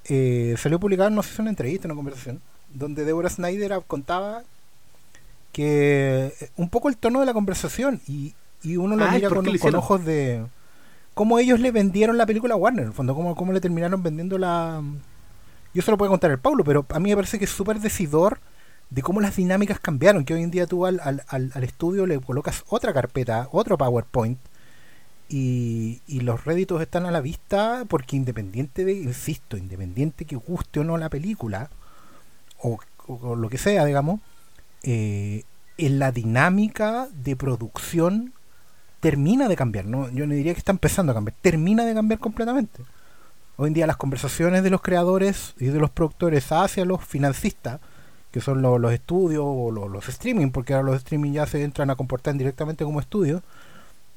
eh, salió publicada, no sé si es una entrevista, una conversación, donde Deborah Snyder contaba que eh, un poco el tono de la conversación y, y uno lo Ay, mira ¿por con, con ojos de cómo ellos le vendieron la película a Warner, en el fondo, cómo, cómo le terminaron vendiendo la... Yo se lo puedo contar el Paulo, pero a mí me parece que es súper decidor de cómo las dinámicas cambiaron, que hoy en día tú al, al, al, estudio le colocas otra carpeta, otro PowerPoint, y, y los réditos están a la vista porque independiente de, insisto, independiente que guste o no la película, o lo que sea, digamos, eh, en la dinámica de producción termina de cambiar, ¿no? Yo no diría que está empezando a cambiar, termina de cambiar completamente. Hoy en día las conversaciones de los creadores y de los productores hacia los financistas, que son lo- los estudios o lo- los streaming, porque ahora los streaming ya se entran a comportar directamente como estudios,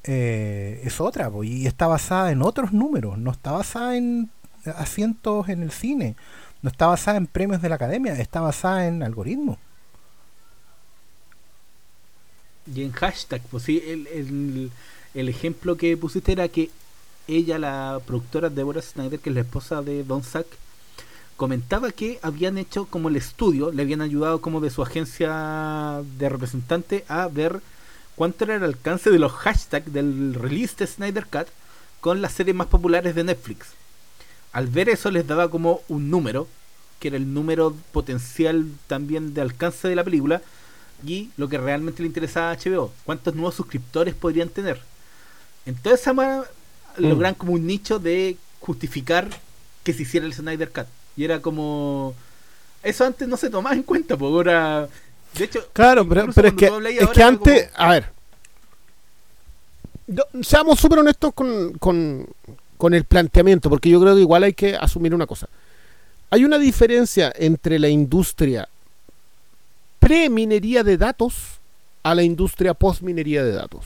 eh, es otra, y está basada en otros números, no está basada en asientos en el cine, no está basada en premios de la academia, está basada en algoritmos. Y en hashtag, pues sí, el, el, el ejemplo que pusiste era que ella, la productora Deborah Snyder, que es la esposa de Don Sack, comentaba que habían hecho como el estudio, le habían ayudado como de su agencia de representante a ver cuánto era el alcance de los hashtags del release de Snyder Cut con las series más populares de Netflix. Al ver eso les daba como un número, que era el número potencial también de alcance de la película, y lo que realmente le interesaba a HBO, cuántos nuevos suscriptores podrían tener. Entonces ma- logran como un nicho de justificar que se hiciera el Snyder Cut. Y era como... Eso antes no se tomaba en cuenta, porque ahora... De hecho, Claro, pero, pero es que, es que antes, como- a ver, yo- seamos súper honestos con, con, con el planteamiento, porque yo creo que igual hay que asumir una cosa. Hay una diferencia entre la industria pre-minería de datos a la industria post-minería de datos.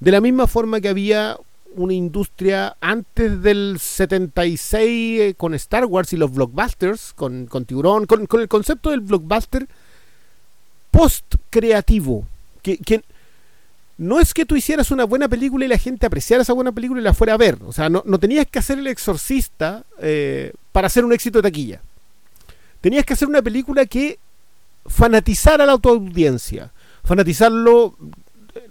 De la misma forma que había una industria antes del 76 eh, con Star Wars y los blockbusters, con, con Tiburón, con, con el concepto del blockbuster post-creativo. Que, que no es que tú hicieras una buena película y la gente apreciara esa buena película y la fuera a ver. O sea, no, no tenías que hacer el exorcista eh, para hacer un éxito de taquilla. Tenías que hacer una película que fanatizara a la autoaudiencia. Fanatizarlo,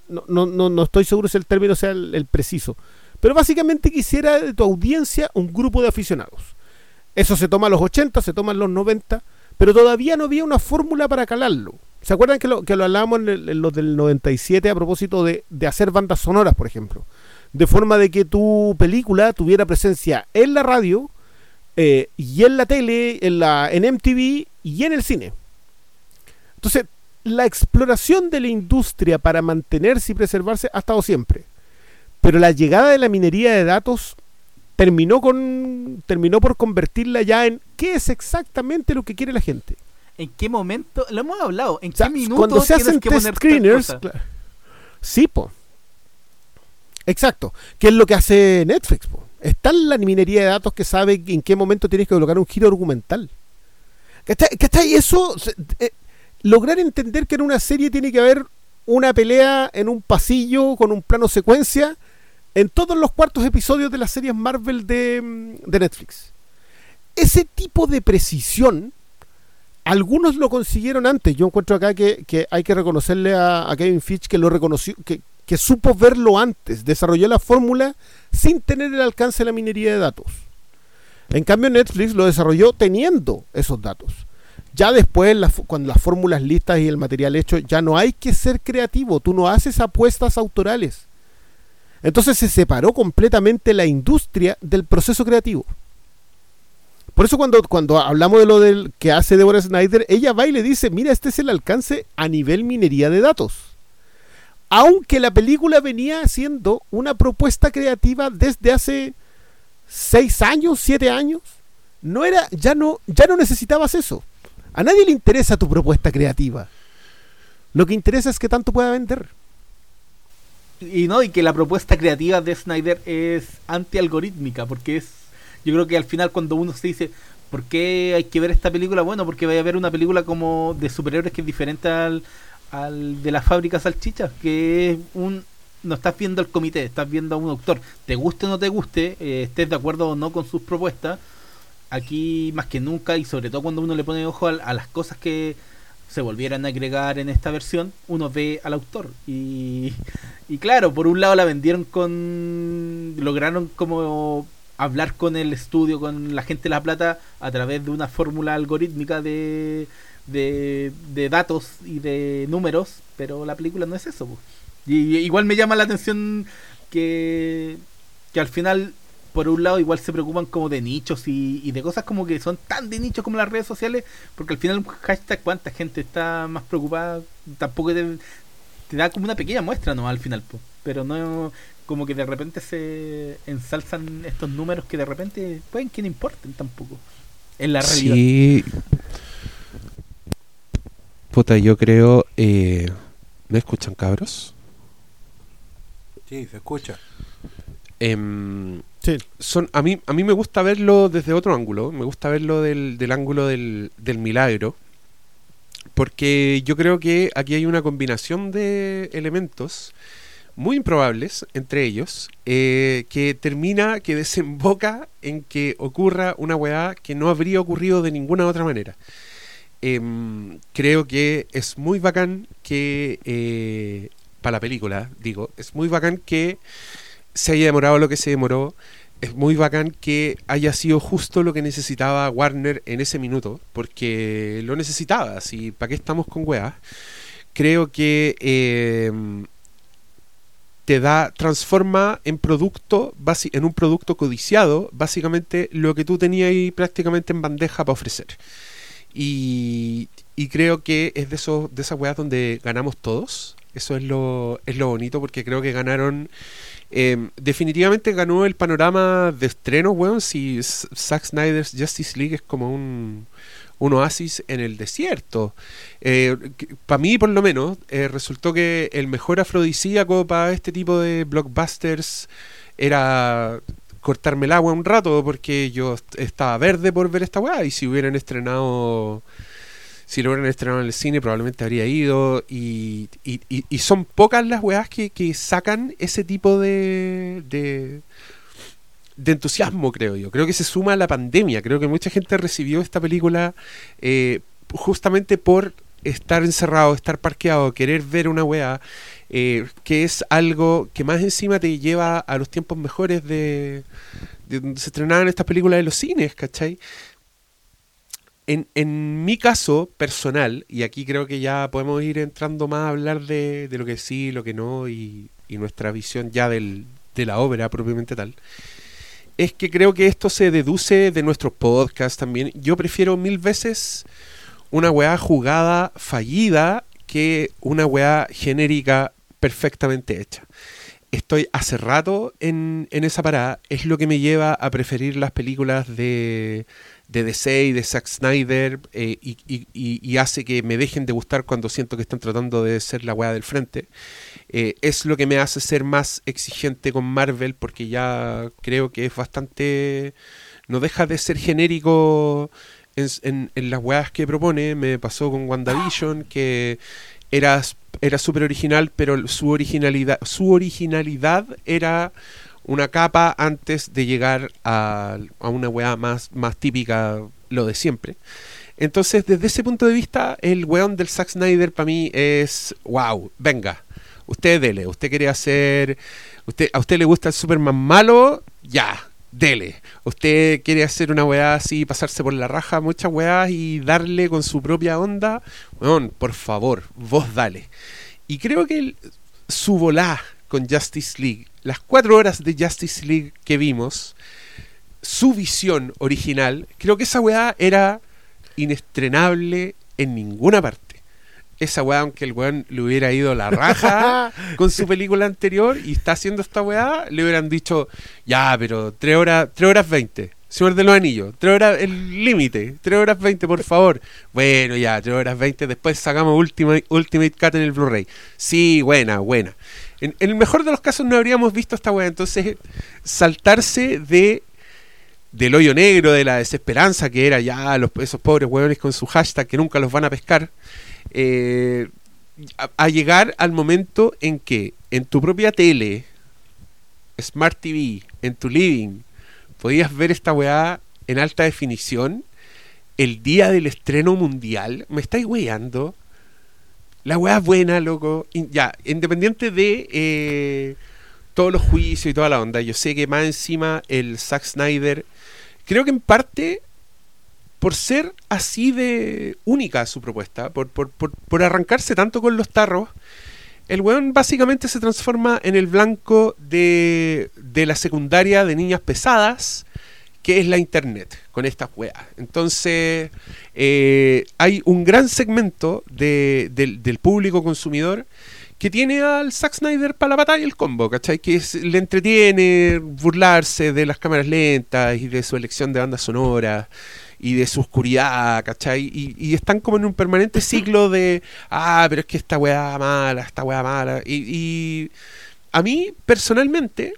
no, no, no, no estoy seguro si el término sea el, preciso. Pero básicamente quisiera de tu audiencia un grupo de aficionados. Eso se toma en los 80, se toma en los 90, pero todavía no había una fórmula para calarlo. ¿Se acuerdan que lo, que lo hablábamos en, en los del 97 a propósito de, de hacer bandas sonoras, por ejemplo? De forma de que tu película tuviera presencia en la radio, eh, y en la tele, en, la, en MTV y en el cine. Entonces, la exploración de la industria para mantenerse y preservarse ha estado siempre. Pero la llegada de la minería de datos terminó con terminó por convertirla ya en qué es exactamente lo que quiere la gente. ¿En qué momento? Lo hemos hablado. ¿En O sea, qué minuto cuando se hacen que test screeners, sí, po. Exacto. ¿Qué es lo que hace Netflix? Po? Está en la minería de datos que sabe en qué momento tienes que colocar un giro argumental. ¿Cachai? ¿Cachai? Eso, eh, lograr entender que en una serie tiene que haber una pelea en un pasillo con un plano secuencia en todos los cuartos episodios de las series Marvel de, mm, Netflix. Ese tipo de precisión, algunos lo consiguieron antes. Yo encuentro acá que, hay que reconocerle a, Kevin Fitch que lo reconoció, que supo verlo antes, desarrolló la fórmula sin tener el alcance de la minería de datos. En cambio, Netflix lo desarrolló teniendo esos datos. Ya después, la cuando las fórmulas listas y el material hecho, ya no hay que ser creativo, tú no haces apuestas autorales. Entonces se separó completamente la industria del proceso creativo. Por eso cuando, cuando hablamos de lo del que hace Deborah Snyder, ella va y le dice, mira, este es el alcance a nivel minería de datos. Aunque la película venía siendo una propuesta creativa desde hace seis años, siete años, no era, ya no, ya no necesitabas eso. A nadie le interesa tu propuesta creativa. Lo que interesa es que tanto pueda vender. Y no, y que la propuesta creativa de Snyder es anti-algorítmica, porque es. Yo creo que al final, cuando uno se dice, ¿por qué hay que ver esta película? Bueno, porque vaya a ver una película como de superhéroes que es diferente al, al de la fábrica salchichas, que es un. No estás viendo al comité, estás viendo a un autor. Te guste o no te guste, eh, estés de acuerdo o no con sus propuestas, aquí más que nunca, y sobre todo cuando uno le pone ojo a, las cosas que se volvieran a agregar en esta versión, uno ve al autor. Y, y claro, por un lado la vendieron con. lograron como hablar con el estudio, con la gente de La Plata, a través de una fórmula algorítmica de, de, de datos y de números, pero la película no es eso. po. Y, igual me llama la atención que, que al final por un lado igual se preocupan como de nichos y, y de cosas como que son tan de nichos como las redes sociales, porque al final un hashtag cuánta gente está más preocupada, tampoco te, te da como una pequeña muestra no al final, po. pero no como que de repente se ensalzan estos números que de repente pueden que no importen tampoco en la realidad. Sí. Puta, yo creo. Eh, ¿Me escuchan, cabros? Sí, se escucha. Em, Son, a, mí, a mí me gusta verlo desde otro ángulo. Me gusta verlo del, del ángulo del, del milagro. Porque yo creo que aquí hay una combinación de elementos muy improbables entre ellos eh, que termina, que (laughs) desemboca en que ocurra una weá que no habría ocurrido de ninguna otra manera. Em, creo que es muy bacán que, eh, para la película, digo, es muy bacán que se haya demorado lo que se demoró. Es muy bacán que haya sido justo lo que necesitaba Warner en ese minuto, porque lo necesitaba. Así, ¿para qué estamos con weas? Creo que em, te da, transforma en producto, en un producto codiciado, básicamente lo que tú tenías ahí prácticamente en bandeja para ofrecer. Y, y creo que es de esos, de esas weas donde ganamos todos. Eso es lo, es lo bonito porque creo que ganaron. Eh, definitivamente ganó el panorama de estrenos, weón. Si Zack Snyder's Justice League es como un, un oasis en el desierto. para mí, por lo menos, eh, resultó que el mejor afrodisíaco para este tipo de blockbusters era cortarme el agua un rato porque yo est- estaba verde por ver esta weá y si hubieran estrenado si lo hubieran estrenado en el cine probablemente habría ido y, y, son pocas las weas que, que sacan ese tipo de, de de entusiasmo creo yo creo que se suma a la pandemia creo que mucha gente recibió esta película eh, justamente por estar encerrado estar parqueado querer ver una wea eh, que es algo que más encima te lleva a los tiempos mejores de, de donde se estrenaban estas películas de los cines, ¿cachai? En, mi caso personal, y aquí creo que ya podemos ir entrando más a hablar de, lo que sí, lo que no, y, y nuestra visión ya del, de la obra propiamente tal, es que creo que esto se deduce de nuestros podcasts también. Yo prefiero mil veces una weá jugada fallida que una weá genérica perfectamente hecha. Estoy hace rato en, en esa parada. Es lo que me lleva a preferir las películas de, de DC y de Zack Snyder eh, y, hace que me dejen de gustar cuando siento que están tratando de ser la weá del frente. Eh, es lo que me hace ser más exigente con Marvel porque ya creo que es bastante... No deja de ser genérico en, en- en las weas que propone. Me pasó con WandaVision que era era súper original, pero su originalidad, su originalidad era una capa antes de llegar a, a una weá más, más típica, lo de siempre. Entonces, desde ese punto de vista, el weón del Zack Snyder para mí es, wow, venga, usted dele, usted quiere hacer, usted, a usted le gusta el Superman malo, ya, dele. Usted quiere hacer una weá así, pasarse por la raja muchas weás y darle con su propia onda, weón, por favor, vos dale. Y creo que su volá con Justice League, las cuatro horas de Justice League que vimos, su visión original, creo que esa weá era inestrenable en ninguna parte. Esa weá, aunque el weón le hubiera ido la raja (laughs) con su película anterior y está haciendo esta weá, le hubieran dicho, ya, pero 3 horas, 3 horas 20. Señor de los Anillos, 3 horas, el límite, 3 horas 20, por favor. Bueno, ya, 3 horas 20, después sacamos Ultimate, Ultimate Cut en el Blu-ray. Sí, buena, buena. En, el mejor de los casos no habríamos visto esta weá, entonces saltarse de del hoyo negro, de la desesperanza que era ya los, esos pobres hueones con su hashtag que nunca los van a pescar, eh, a, a llegar al momento en que en tu propia tele, Smart TV, en tu living, podías ver esta weá en alta definición el día del estreno mundial. ¿Me estáis weando? La weá es buena, loco. Ya, independiente de eh, todos los juicios y toda la onda, yo sé que más encima el Zack Snyder, creo que en parte por ser así de única su propuesta, por, por, por, por arrancarse tanto con los tarros, el weón básicamente se transforma en el blanco de, de la secundaria de niñas pesadas, que es la internet, con estas weas. Entonces, eh, hay un gran segmento de- del, del público consumidor que tiene al Zack Snyder para la batalla y el combo, ¿cachai? Que es- le entretiene burlarse de las cámaras lentas y de su elección de bandas sonoras y de su oscuridad, ¿cachai? Y, y están como en un permanente (laughs) ciclo de, ah, pero es que esta weá mala, esta weá mala. Y, y a mí, personalmente,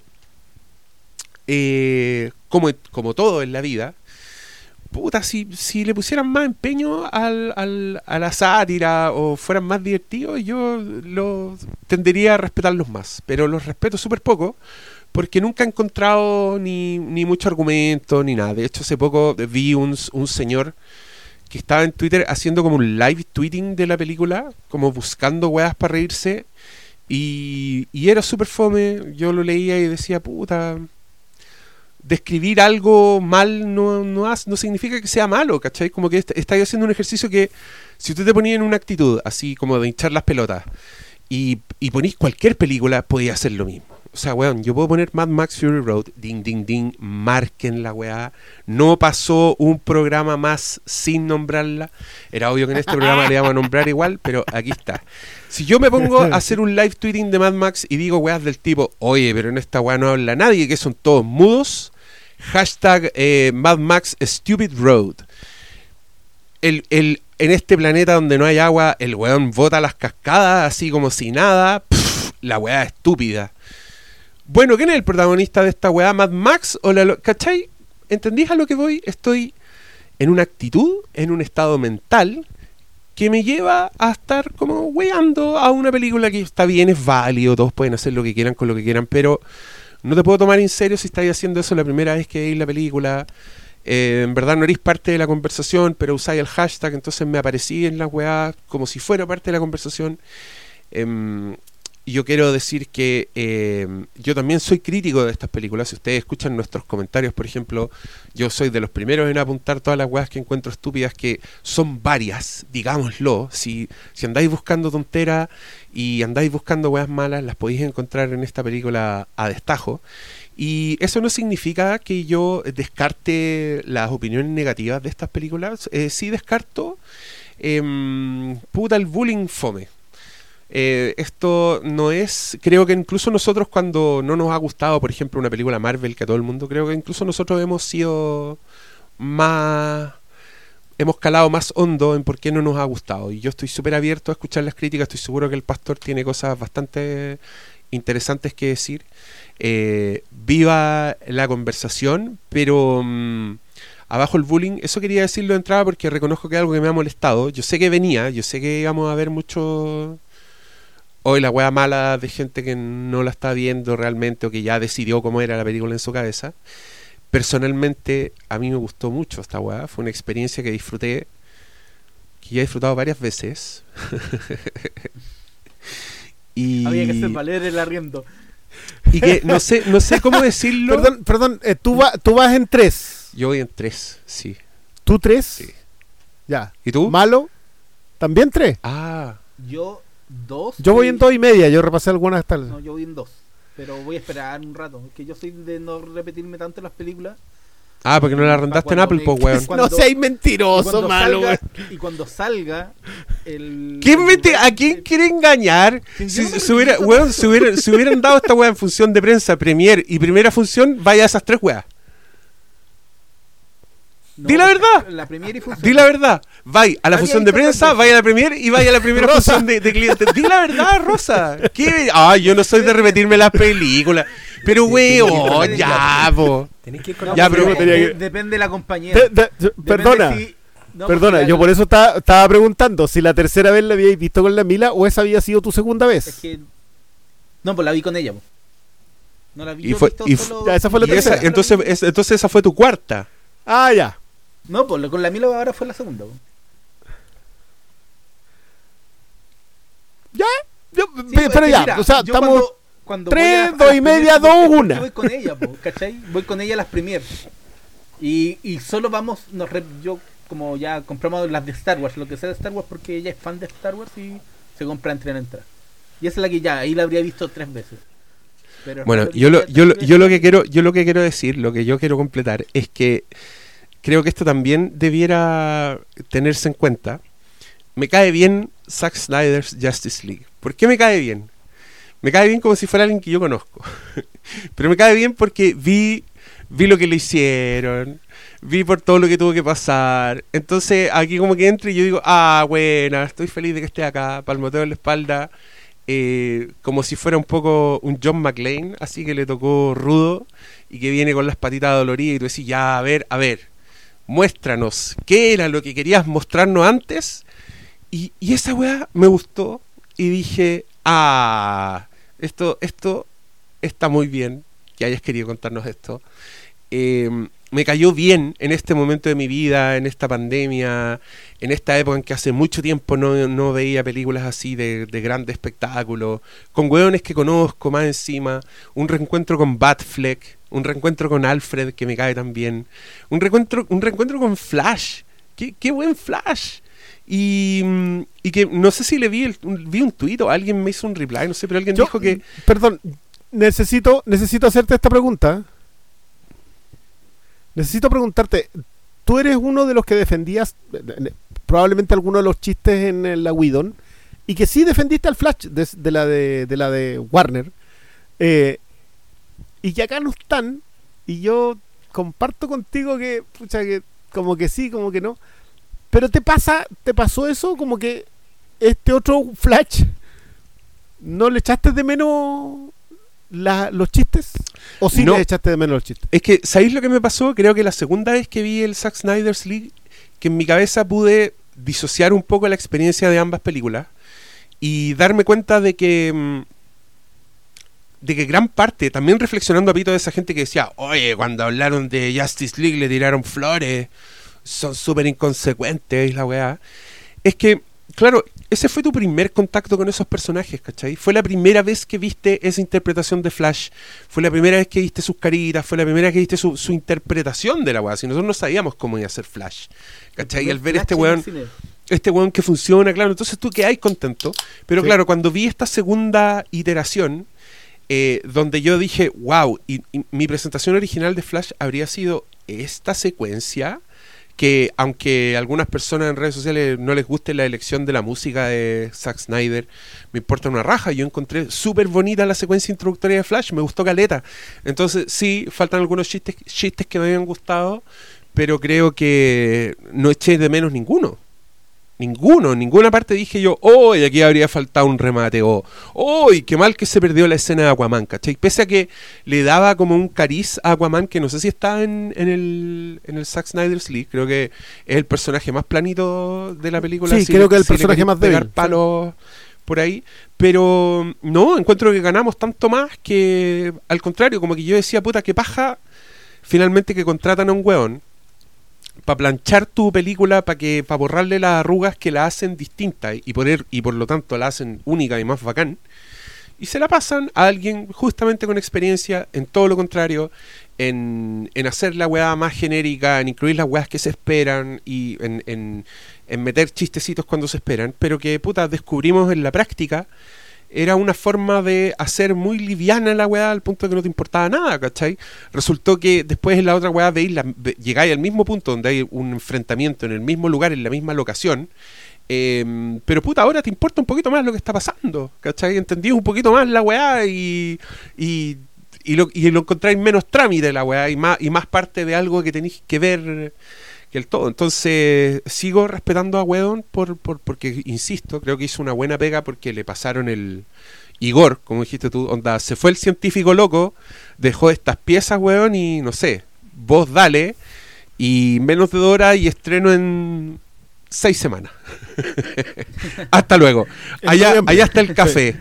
eh, como, como todo en la vida, puta, si, si le pusieran más empeño al, al- a la sátira o fueran más divertidos, yo lo tendería a respetarlos más. Pero los respeto súper poco porque nunca he encontrado ni, ni mucho argumento ni nada. De hecho, hace poco vi un, un señor que estaba en Twitter haciendo como un live tweeting de la película, como buscando weas para reírse. Y, y era súper fome. Yo lo leía y decía, puta, describir algo mal no, no, no significa que sea malo, ¿cachai? Como que est- estáis haciendo un ejercicio que, si usted te ponía en una actitud así como de hinchar las pelotas y, y ponís cualquier película, podía hacer lo mismo. O sea, weón, yo puedo poner Mad Max Fury Road, ding, ding, ding, marquen la weá. No pasó un programa más sin nombrarla. Era obvio que en este programa le íbamos a nombrar igual, pero aquí está. Si yo me pongo a hacer un live tweeting de Mad Max y digo weas del tipo, oye, pero en esta weá no habla nadie, que son todos mudos, hashtag eh, Mad Max Stupid Road. El, el, en este planeta donde no hay agua, el weón bota las cascadas así como si nada. Pff, la weá estúpida. Bueno, ¿quién es el protagonista de esta weá? ¿Mad Max o la... ¿Cachai? ¿Entendís a lo que voy? Estoy en una actitud, en un estado mental que me lleva a estar como weando a una película que está bien, es válido, todos pueden hacer lo que quieran con lo que quieran, pero no te puedo tomar en serio si estáis haciendo eso la primera vez que veis la película. Eh, en verdad no eres parte de la conversación, pero usáis el hashtag, entonces me aparecí en las weas como si fuera parte de la conversación. Em, yo quiero decir que eh, yo también soy crítico de estas películas. Si ustedes escuchan nuestros comentarios, por ejemplo, yo soy de los primeros en apuntar todas las weas que encuentro estúpidas, que son varias, digámoslo. Si, andáis buscando tonteras y andáis buscando weas malas, las podéis encontrar en esta película a destajo. Y eso no significa que yo descarte las opiniones negativas de estas películas. Eh, sí descarto, em, puta, el bullying fome. Eh, esto no es, creo que incluso nosotros cuando no nos ha gustado, por ejemplo, una película Marvel que a todo el mundo, creo que incluso nosotros hemos sido más, hemos calado más hondo en por qué no nos ha gustado. Y yo estoy súper abierto a escuchar las críticas, estoy seguro que el pastor tiene cosas bastante interesantes que decir. Eh, viva la conversación, pero... mm, abajo el bullying, eso quería decirlo de entrada porque reconozco que es algo que me ha molestado. Yo sé que venía, yo sé que íbamos a ver mucho hoy la wea mala de gente que no la está viendo realmente o que ya decidió cómo era la película en su cabeza. Personalmente, a mí me gustó mucho esta wea. Fue una experiencia que disfruté, que ya he disfrutado varias veces. (laughs) y, Había que hacer valer el arriendo. y que no sé, no sé cómo decirlo. (laughs) Perdón, perdón, eh, tú, va- tú vas en tres. Yo voy en tres, sí. ¿Tú tres? Sí. Ya. ¿Y tú? ¿Malo? ¿También tres? Ah, Yo, dos. Yo voy en dos y media, yo repasé algunas hasta el... No, yo voy en dos. Pero voy a esperar un rato. Que yo soy de no repetirme tanto las películas. ah, porque no la arrendaste en Apple, pues, weón. (laughs) cuando- no seas mentiroso, malo, salga- weón. Y cuando salga el. ¿Quién el ¿A quién quiere engañar? Si, hubiera- weón, si hubiera- si hubieran dado esta weá en función de prensa, premier y primera función, vaya a esas tres weas. No, Di la verdad. La primera y funciona. Di la verdad. Vai a la función de prensa, vaya a la premier y vaya a la primera Rosa. función de, de clientes. Di la verdad, Rosa. ¿Qué? Ay, yo no soy de repetirme las películas. Pero, weón, ya, po. Tenés que ir con No, Ya, pues, pero- de- que- depende de la compañía. De- de- Depende perdona, si- no, perdona, yo por eso estaba, estaba preguntando si la tercera vez la habíais visto con la Mila o esa había sido tu segunda Es vez. que. No, pues la vi con ella. po. No la vi. Y yo fue- visto y solo- ya, esa fue la Y esa- tercera. entonces, es- entonces esa fue tu cuarta. Ah, ya. No, pues con la Milo ahora fue la segunda. po. Yo- Sí, pues, pero es que ya, mira, o sea, yo estamos... cuando- cuando tres, voy a- a dos y media, dos, una. Voy con ella, po, ¿cachai? Voy con ella a las premier. Y, y solo vamos, nos re- yo como ya compramos las de Star Wars, lo que sea de Star Wars, porque ella es fan de Star Wars y se compra entre en entrada. Y esa es la que ya, ahí la habría visto tres veces. Pero Bueno, yo lo, yo, lo, yo lo que quiero, yo lo que quiero decir, lo que yo quiero completar, es que creo que esto también debiera tenerse en cuenta. Me cae bien Zack Snyder's Justice League. ¿Por qué me cae bien? Me cae bien como si fuera alguien que yo conozco. (laughs) Pero me cae bien porque vi, vi lo que le hicieron, vi por todo lo que tuvo que pasar. Entonces aquí como que entro y yo digo, ah, buena, estoy feliz de que esté acá, palmoteo en la espalda. eh, como si fuera un poco un John McClane, así que le tocó rudo y que viene con las patitas doloridas y tú decís, ya, a ver, a ver, muéstranos, ¿qué era lo que querías mostrarnos antes? Y, y esa weá me gustó y dije, ah, esto, esto está muy bien que hayas querido contarnos esto. Eh, me cayó bien en este momento de mi vida, en esta pandemia, en esta época en que hace mucho tiempo no, no veía películas así de, de grande espectáculo, con hueones que conozco más encima, un reencuentro con Batfleck, un reencuentro con Alfred que me cae también, un reencuentro, un reencuentro con Flash, qué, qué buen Flash. Y, y que no sé si le vi, el- vi un tuit o alguien me hizo un reply, no sé, pero alguien Yo- dijo que... Perdón, necesito, necesito hacerte esta pregunta. Necesito preguntarte, tú eres uno de los que defendías eh, probablemente alguno de los chistes en la Whedon y que sí defendiste al Flash de, la, de, de la de Warner. Eh, y que acá no están y yo comparto contigo que, pucha, que como que sí, como que no. Pero te pasa, te pasó eso como que este otro Flash ¿No le echaste de menos la- los chistes? ¿O sí No. le echaste de menos los chistes? Es que, ¿sabéis lo que me pasó? Creo que la segunda vez que vi el Zack Snyder's League, que en mi cabeza pude disociar un poco la experiencia de ambas películas y darme cuenta de que mm, de que gran parte, también reflexionando a pito de esa gente que decía, oye, cuando hablaron de Justice League le tiraron flores, son súper inconsecuentes y la weá, es que, claro, ese fue tu primer contacto con esos personajes, ¿cachai? Fue la primera vez que viste esa interpretación de Flash, fue la primera vez que viste sus caritas, fue la primera vez que viste su, su interpretación de la weá, si nosotros no sabíamos cómo iba a ser Flash, ¿cachai? Y al ver este weón este weón que funciona, claro, entonces tú quedáis contento. Pero Sí. claro, cuando vi esta segunda iteración, eh, donde yo dije, wow, y, y mi presentación original de Flash habría sido esta secuencia, que aunque algunas personas en redes sociales no les guste la elección de la música de Zack Snyder, me importa una raja, yo encontré súper bonita la secuencia introductoria de Flash, me gustó caleta. Entonces sí, faltan algunos chistes, chistes que me habían gustado, pero creo que no eché de menos ninguno. Ninguno, en ninguna parte dije yo, oh, y aquí habría faltado un remate, o, oh, y qué mal que se perdió la escena de Aquaman, ¿cachai? Pese a que le daba como un cariz a Aquaman, que no sé si está en, en el, en el Zack Snyder's League, creo que es el personaje más planito de la película. Sí, si creo le- que el si le personaje más débil, sí. palos por ahí, pero no, encuentro que ganamos tanto más que, al contrario, como que yo decía, puta, qué paja, finalmente que contratan a un weón para planchar tu película para que para borrarle las arrugas que la hacen distinta y poner y por lo tanto la hacen única y más bacán. Y se la pasan a alguien justamente con experiencia en todo lo contrario en, en hacer la weá más genérica en incluir las weas que se esperan y en, en, en meter chistecitos cuando se esperan pero que puta descubrimos en la práctica era una forma de hacer muy liviana la weá al punto de que no te importaba nada, ¿cachai? Resultó que después en la otra weá veis llegáis al mismo punto donde hay un enfrentamiento en el mismo lugar, en la misma locación, eh, pero puta, ahora te importa un poquito más lo que está pasando, ¿cachai? Entendí un poquito más la weá y, y, y lo, y encontráis menos trámite la weá y más, y más parte de algo que tenéis que ver el todo. Entonces, sigo respetando a Wedon por, por, porque, insisto, creo que hizo una buena pega porque le pasaron el. Igor, como dijiste tú, onda, se fue el científico loco, dejó estas piezas, weón, y no sé, vos dale, y menos de Dora y estreno en seis semanas. (laughs) Hasta luego. Allá, allá está el (laughs) café.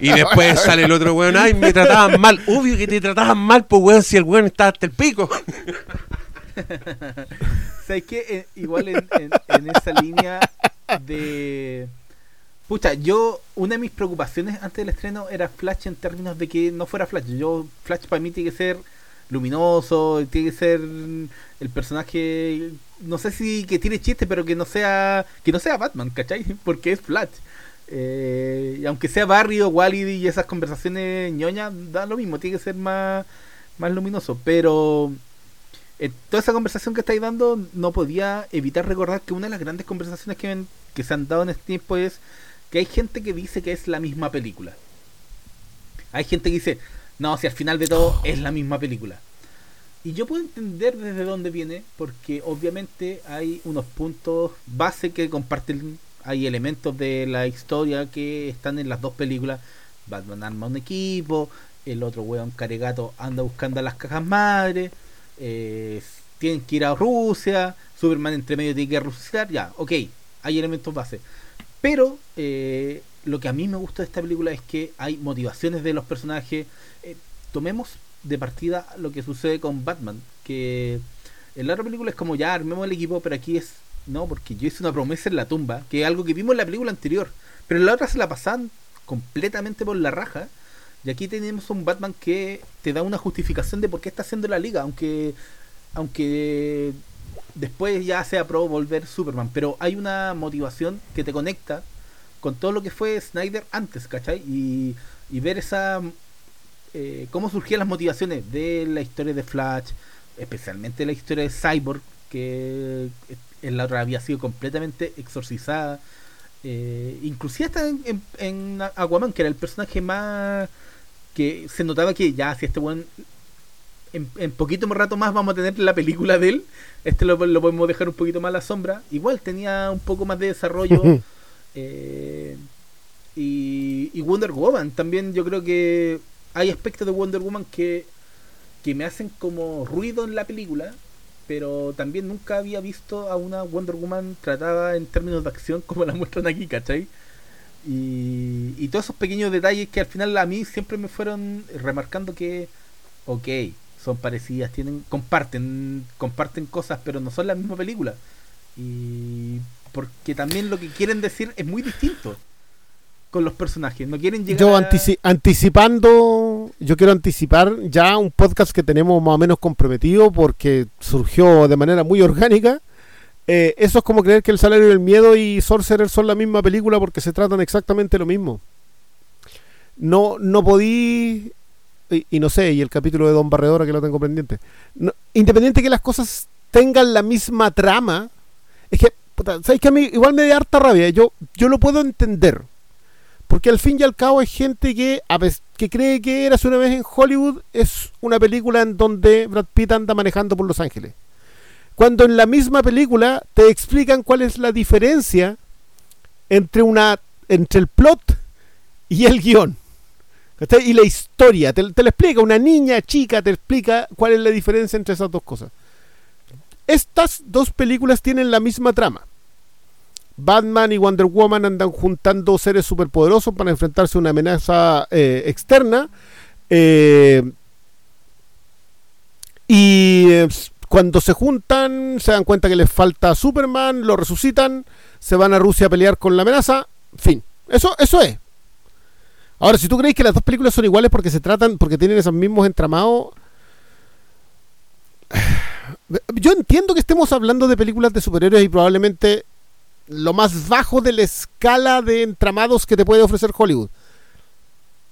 Y después sale el otro weón, ay, me trataban mal. Obvio que te trataban mal, pues weón, si el weón está hasta el pico. (laughs) (laughs) ¿Sabes qué? Eh, igual en, esa línea de... Pucha, yo, una de mis preocupaciones antes del estreno era Flash en términos de que no fuera Flash. Yo, Flash para mí tiene que ser luminoso, tiene que ser el personaje, no sé si que tiene chiste, pero que no sea que no sea Batman, ¿cachai? (laughs) Porque es Flash. Eh, aunque sea Barrio, Wally y esas conversaciones ñoñas, da lo mismo, tiene que ser más, más luminoso. Pero en toda esa conversación que estáis dando, no podía evitar recordar que una de las grandes conversaciones que, que se han dado en este tiempo es que hay gente que dice que es la misma película. Hay gente que dice, no, si al final de todo es la misma película. Y yo puedo entender desde dónde viene, porque obviamente hay unos puntos base que comparten, hay elementos de la historia que están en las dos películas. Batman arma un equipo, el otro weón caregato anda buscando a las cajas madres, eh, tienen que ir a Rusia, Superman entre medio tiene que resucitar, ya, ok, hay elementos base. Pero eh, lo que a mí me gusta de esta película es que hay motivaciones de los personajes. Eh, tomemos de partida lo que sucede con Batman, que en la otra película es como ya armemos el equipo, pero aquí es no, porque yo hice una promesa en la tumba, que es algo que vimos en la película anterior, pero en la otra se la pasan completamente por la raja. Y aquí tenemos un Batman que te da una justificación de por qué está haciendo la liga, aunque aunque después ya sea pro volver Superman, pero hay una motivación que te conecta con todo lo que fue Snyder antes, ¿cachai? Y, y ver esa eh, cómo surgían las motivaciones de la historia de Flash, especialmente la historia de Cyborg, que en la otra había sido completamente exorcizada. Eh, inclusive hasta en, en, Aquaman, que era el personaje más que se notaba que ya si este buen en, en, poquito rato más vamos a tener la película de él. Este lo, podemos dejar un poquito más a la sombra. Igual tenía un poco más de desarrollo. eh, y, y, Wonder Woman también yo creo que hay aspectos de Wonder Woman que, que me hacen como ruido en la película. Pero también nunca había visto a una Wonder Woman tratada en términos de acción como la muestran aquí, ¿cachai? Y, y todos esos pequeños detalles que al final a mí siempre me fueron remarcando que, ok, son parecidas, tienen, comparten, comparten cosas, pero no son la misma película. Y porque también lo que quieren decir es muy distinto con los personajes. No quieren llegar. Yo anticipando, yo quiero anticipar ya un podcast que tenemos más o menos comprometido porque surgió de manera muy orgánica. Eh, eso es como creer que El Salario del Miedo y Sorcerer son la misma película porque se tratan exactamente lo mismo. No, no podí y, no sé, y el capítulo de Don Barredora que lo tengo pendiente. independiente que las cosas tengan la misma trama, es que, ¿sabes que a mí igual me da harta rabia? Yo, yo lo puedo entender. Porque al fin y al cabo hay gente que, a que cree que Eras una vez en Hollywood es una película en donde Brad Pitt anda manejando por Los Ángeles. Cuando en la misma película te explican cuál es la diferencia entre, una, entre el plot y el guion. Y la historia, te, te, explica, una niña chica te explica cuál es la diferencia entre esas dos cosas. Estas dos películas tienen la misma trama. Batman y Wonder Woman andan juntando seres superpoderosos para enfrentarse a una amenaza eh, externa. Eh, y eh, cuando se juntan, se dan cuenta que les falta Superman, lo resucitan, se van a Rusia a pelear con la amenaza. Fin. Eso, eso es. Ahora, si tú crees que las dos películas son iguales porque se tratan, porque tienen esos mismos entramados. (sighs) Yo entiendo que estemos hablando de películas de superhéroes y probablemente lo más bajo de la escala de entramados que te puede ofrecer Hollywood.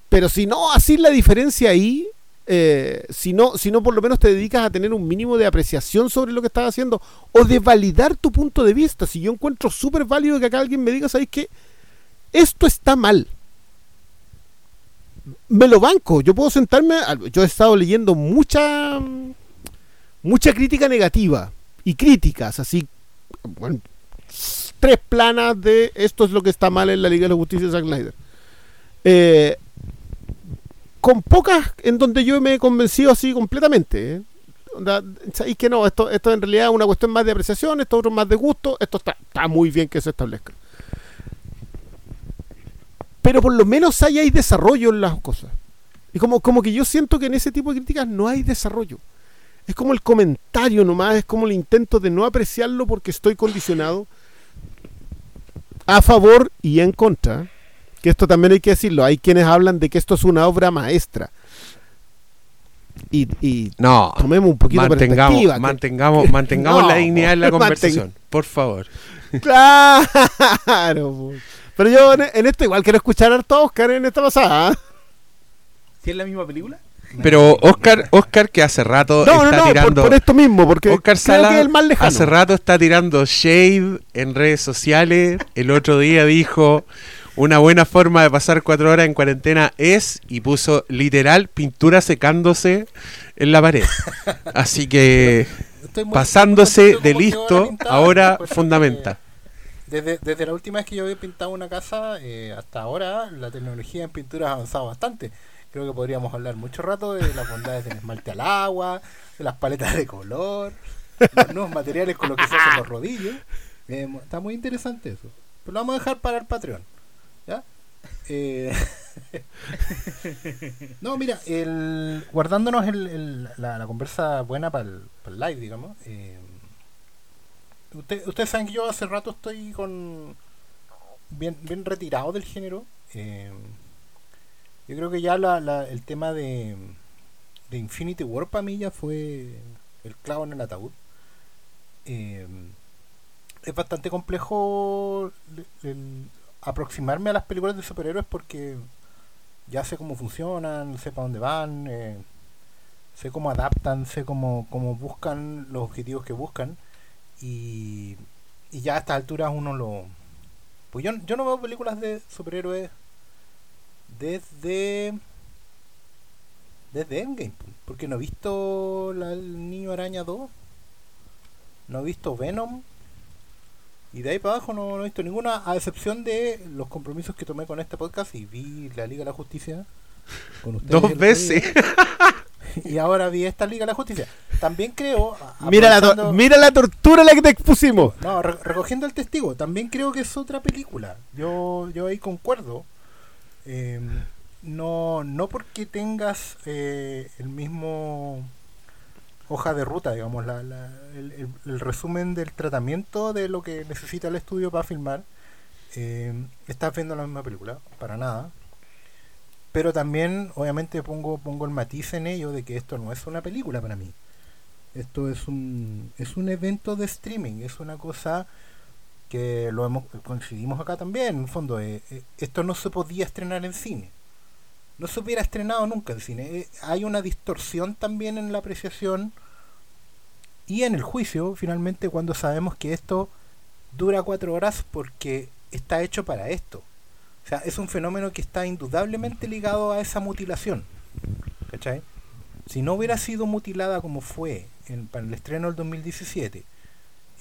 Pero si no así la diferencia ahí, eh, si, no, por lo menos te dedicas a tener un mínimo de apreciación sobre lo que estás haciendo o de validar tu punto de vista. Si yo encuentro súper válido que acá alguien me diga, ¿sabes qué? Esto está mal me lo banco. Yo puedo sentarme. Yo he estado leyendo mucha. mucha crítica negativa. y críticas, así, bueno, tres planas de esto es lo que está mal en la Liga de la Justicia de Zack. Eh, con pocas en donde yo me he convencido así completamente. ¿eh? ¿Sabéis que no? Esto, esto en realidad es una cuestión más de apreciación, esto otro más de gusto, esto está, muy bien que se establezca. Pero por lo menos ahí hay desarrollo en las cosas. Y como, como que yo siento que en ese tipo de críticas no hay desarrollo. Es como el comentario nomás, es como el intento de no apreciarlo porque estoy condicionado a favor y en contra. Que esto también hay que decirlo. Hay quienes hablan de que esto es una obra maestra. Y, y No, tomemos un poquito de mantengamos, perspectiva. mantengamos, (laughs) mantengamos No, la dignidad de la manten- conversación, por favor. (laughs) Claro. Pero yo en, en esto igual quiero escuchar a Oscar en esta pasada. ¿ah? ¿Si es la misma película? Pero Oscar, Oscar que hace rato No, no, está no, por, tirando... por esto mismo, porque Oscar creo Sala que es el más lejano. hace rato está tirando shade en redes sociales. El otro día dijo una buena forma de pasar cuatro horas en cuarentena es y puso literal pintura secándose en la pared. (laughs) Así que pasándose de listo, pintada. ahora fundamenta. Desde, desde la última vez que yo había pintado una casa eh, hasta ahora, la tecnología en pintura ha avanzado bastante. Creo que podríamos hablar mucho rato de las bondades del esmalte al agua, de las paletas de color, los nuevos materiales con los que se hacen los rodillos. Eh, está muy interesante eso. Pero lo vamos a dejar para el Patreon. Eh, (laughs) no, mira, el, guardándonos el, la, conversa buena para el, el live, digamos. eh, usted- ustedes saben que yo hace rato estoy con bien, bien retirado del género. eh, yo creo que ya la, el tema de, de Infinity War para mí ya fue el clavo en el ataúd. Eh, es bastante complejo el aproximarme a las películas de superhéroes porque ya sé cómo funcionan, sé para dónde van, eh, sé cómo adaptan, sé cómo, cómo buscan los objetivos que buscan y, y ya a estas alturas uno lo... Pues yo, yo no veo películas de superhéroes desde... Desde Endgame, porque no he visto el Niño Araña 2, no he visto Venom, y de ahí para abajo no, no he visto ninguna, a excepción de los compromisos que tomé con este podcast y vi la Liga de la Justicia con ustedes. Dos veces. (laughs) Y ahora vi esta Liga de la Justicia. También creo. (laughs) Mira la, mira la tortura la que te expusimos. no, re- recogiendo el testigo, también creo que es otra película. Yo, yo ahí concuerdo. Eh, no, no porque tengas eh, el mismo hoja de ruta, digamos, la, la- el, el- el resumen del tratamiento de lo que necesita el estudio para filmar, eh, estás viendo la misma película, para nada. Pero también, obviamente, pongo, pongo el matiz en ello de que esto no es una película para mí. Esto es un, es un evento de streaming, es una cosa que lo hemos coincidimos acá también, en el fondo. eh, eh, esto no se podía estrenar en cine. No se hubiera estrenado nunca en cine. Eh, hay una distorsión también en la apreciación y en el juicio, finalmente, cuando sabemos que esto dura cuatro horas porque está hecho para esto. O sea, es un fenómeno que está indudablemente ligado a esa mutilación. ¿Cachai? Si no hubiera sido mutilada como fue en, para el estreno del 2017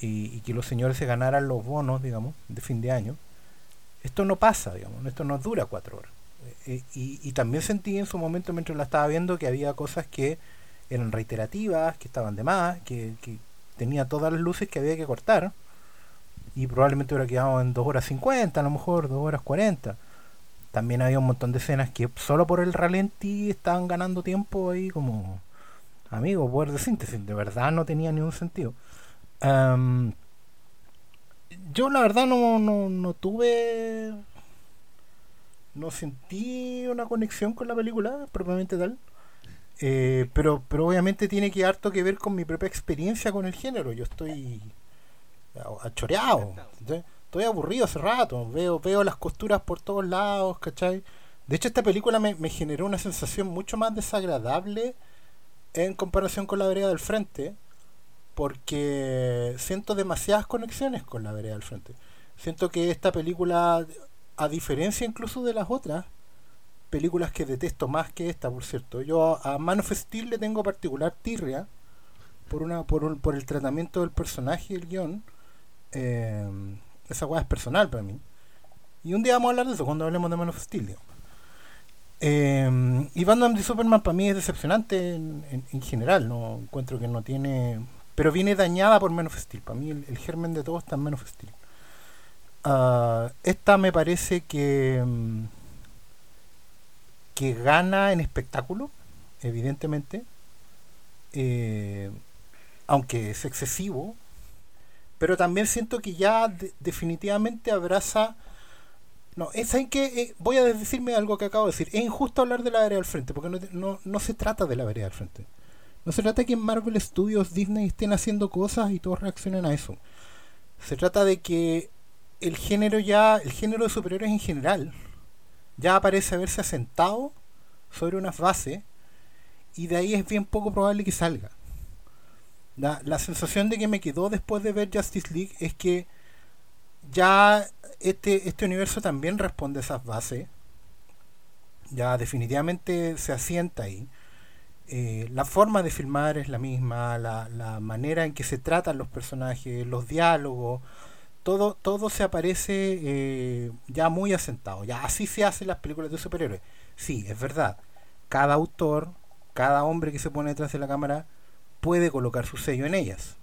y, y que los señores se ganaran los bonos, digamos, de fin de año, esto no pasa, digamos, esto no dura cuatro horas. Eh, y, también sentí en su momento, mientras la estaba viendo, que había cosas que eran reiterativas, que estaban de más, que, que tenía todas las luces que había que cortar y probablemente hubiera quedado en 2 horas 50, a lo mejor 2 horas 40. También había un montón de escenas que solo por el ralentí estaban ganando tiempo ahí como amigo, poder de síntesis, de verdad no tenía ningún sentido. Am, yo la verdad no, no, no tuve no sentí una conexión con la película propiamente tal. Eh, pero pero obviamente tiene que harto que ver con mi propia experiencia con el género. Yo estoy achoreado estoy aburrido hace rato. Veo veo las costuras por todos lados ¿cachai? de hecho esta película me, me generó una sensación mucho más desagradable en comparación con la vereda del frente porque siento demasiadas conexiones con la vereda del frente. Siento que esta película a diferencia incluso de las otras películas que detesto más que esta por cierto yo a Man of Steel le tengo particular tirria por una por, por el tratamiento del personaje y el guion. Eh, esa weá es personal para mí. Y un día vamos a hablar de eso cuando hablemos de Man of Steel. Eh, y Batman de Superman para mí es decepcionante en, general. No encuentro que no tiene. Pero viene dañada por Man of Steel. Para mí el, germen de todo está en Man of Steel. Ah, esta me parece que. Mm, que gana en espectáculo, evidentemente. Eh, aunque es excesivo, pero también siento que ya definitivamente abraza... No, es en que eh, voy a decirme algo que acabo de decir. Es injusto hablar de la vereda al frente, porque no, no, no se trata de la vereda al frente. No se trata de que en Marvel Studios Disney estén haciendo cosas y todos reaccionen a eso. Se trata de que el género ya, el género de superhéroes en general, ya parece haberse asentado sobre unas bases y de ahí es bien poco probable que salga. La, sensación de que me quedó después de ver Justice League es que ya este, este universo también responde a esas bases. Ya definitivamente se asienta ahí. Eh, la forma de filmar es la misma, la, la, manera en que se tratan los personajes, los diálogos, todo, todo se aparece eh, ya muy asentado. Ya así se hacen las películas de superhéroes. Sí, es verdad. Cada autor, cada hombre que se pone detrás de la cámara puede colocar su sello en ellas.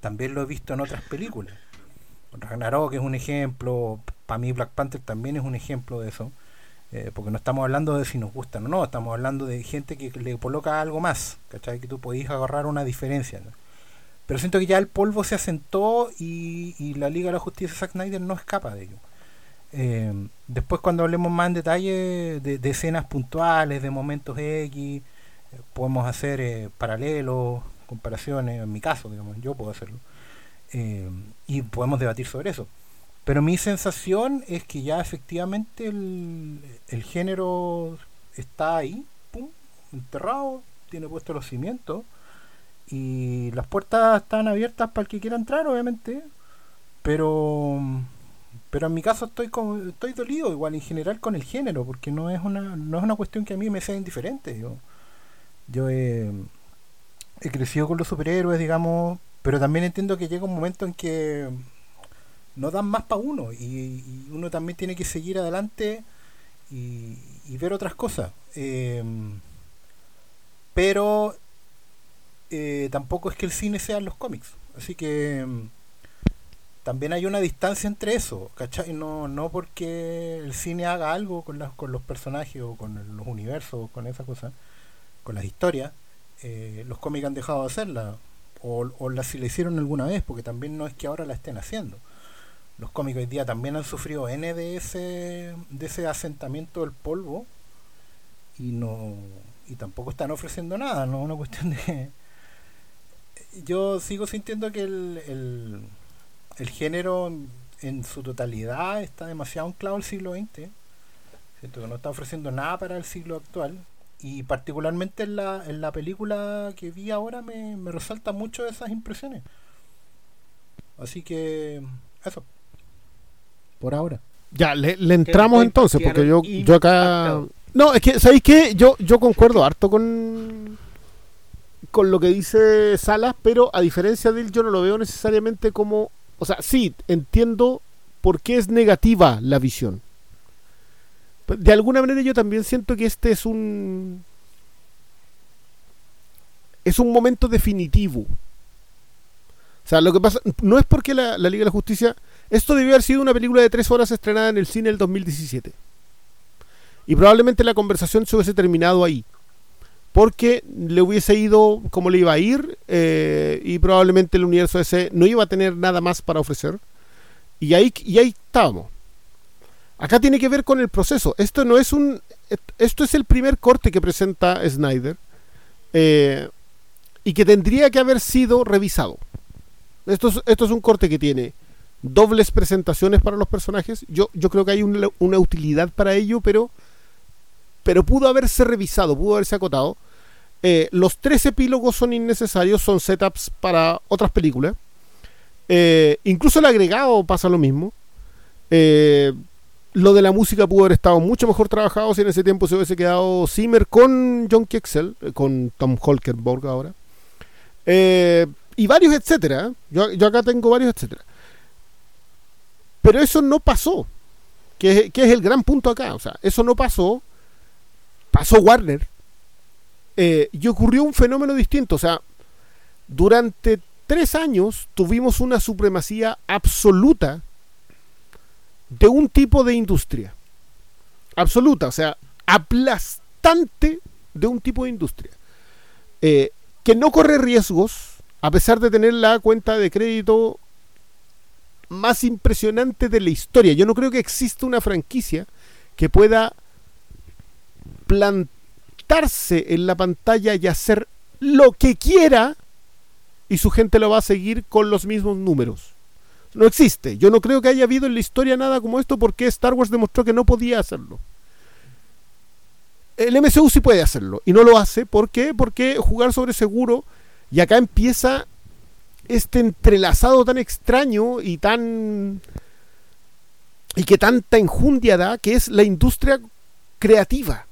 También lo he visto en otras películas. Ragnarok es un ejemplo, para mí Black Panther también es un ejemplo de eso, eh, porque no estamos hablando de si nos gustan o no, estamos hablando de gente que le coloca algo más, ¿cachai? que tú podías agarrar una diferencia. Pero siento que ya el polvo se asentó y, la Liga de la Justicia Zack Snyder no escapa de ello. Eh, después cuando hablemos más en detalle de, de escenas puntuales, de momentos X, podemos hacer eh, paralelos, comparaciones, en mi caso, digamos, yo puedo hacerlo, eh, y podemos debatir sobre eso. Pero mi sensación es que ya efectivamente el, género está ahí, pum, enterrado, tiene puestos los cimientos, y las puertas están abiertas para el que quiera entrar, obviamente, pero pero en mi caso estoy como, estoy dolido igual en general con el género porque no es una no es una cuestión que a mí me sea indiferente yo yo he, crecido con los superhéroes, digamos, pero también entiendo que llega un momento en que no dan más para uno y, uno también tiene que seguir adelante y, ver otras cosas. Em, pero eh, tampoco es que el cine sean los cómics, así que em, también hay una distancia entre eso, ¿cachai? No, no porque el cine haga algo con, con los personajes o con los universos, con esas cosas, con las historias, eh, los cómics han dejado de hacerla, o, o la, si la hicieron alguna vez, porque también no es que ahora la estén haciendo. Los cómics hoy día también han sufrido N de ese, de ese asentamiento del polvo y no y tampoco están ofreciendo nada, no una cuestión de yo sigo sintiendo que el, el, el género en su totalidad está demasiado anclado al siglo XX. Siento que no está ofreciendo nada para el siglo actual y particularmente en la, en la película que vi ahora me, me resalta mucho esas impresiones. Así que eso. Por ahora. Ya, le, entramos entonces, porque yo, yo acá... No, es que, ¿sabéis qué? Yo, yo concuerdo harto con, con lo que dice Salas, pero a diferencia de él, yo no lo veo necesariamente como... O sea, sí, entiendo por qué es negativa la visión de alguna manera yo también siento que este es un es un momento definitivo. O sea, lo que pasa no es porque la, Liga de la Justicia esto debió haber sido una película de tres horas estrenada en el cine el 2017. Y probablemente la conversación se hubiese terminado ahí. Porque le hubiese ido como le iba a ir. Eh, y probablemente el universo ese no iba a tener nada más para ofrecer. Y ahí, y ahí estábamos. Acá tiene que ver con el proceso. Esto no es un. Esto es el primer corte que presenta Snyder. Eh, y que tendría que haber sido revisado. Esto es, esto es un corte que tiene dobles presentaciones para los personajes. Yo, yo creo que hay una, utilidad para ello, pero, pero pudo haberse revisado, pudo haberse acotado. Eh, los tres epílogos son innecesarios, son setups para otras películas. Eh, incluso el agregado pasa lo mismo. Eh, lo de la música pudo haber estado mucho mejor trabajado si en ese tiempo se hubiese quedado Zimmer con John Kexel, con Tom Holkenborg ahora. Y varios etcétera. Yo, acá tengo varios etcétera. Pero eso no pasó. Que, que es el gran punto acá. O sea, eso no pasó. Pasó Warner. Eh, y ocurrió un fenómeno distinto. O sea, durante tres años tuvimos una supremacía absoluta de un tipo de industria. Absoluta, o sea, aplastante de un tipo de industria. Eh, que no corre riesgos, a pesar de tener la cuenta de crédito más impresionante de la historia. Yo no creo que exista una franquicia que pueda plantarse en la pantalla y hacer lo que quiera y su gente lo va a seguir con los mismos números. No existe. Yo no creo que haya habido en la historia nada como esto porque Star Wars demostró que no podía hacerlo. El MCU sí puede hacerlo y no lo hace. ¿Por qué? Porque jugar sobre seguro y acá empieza este entrelazado tan extraño y tan y que tanta enjundia da que es la industria creativa.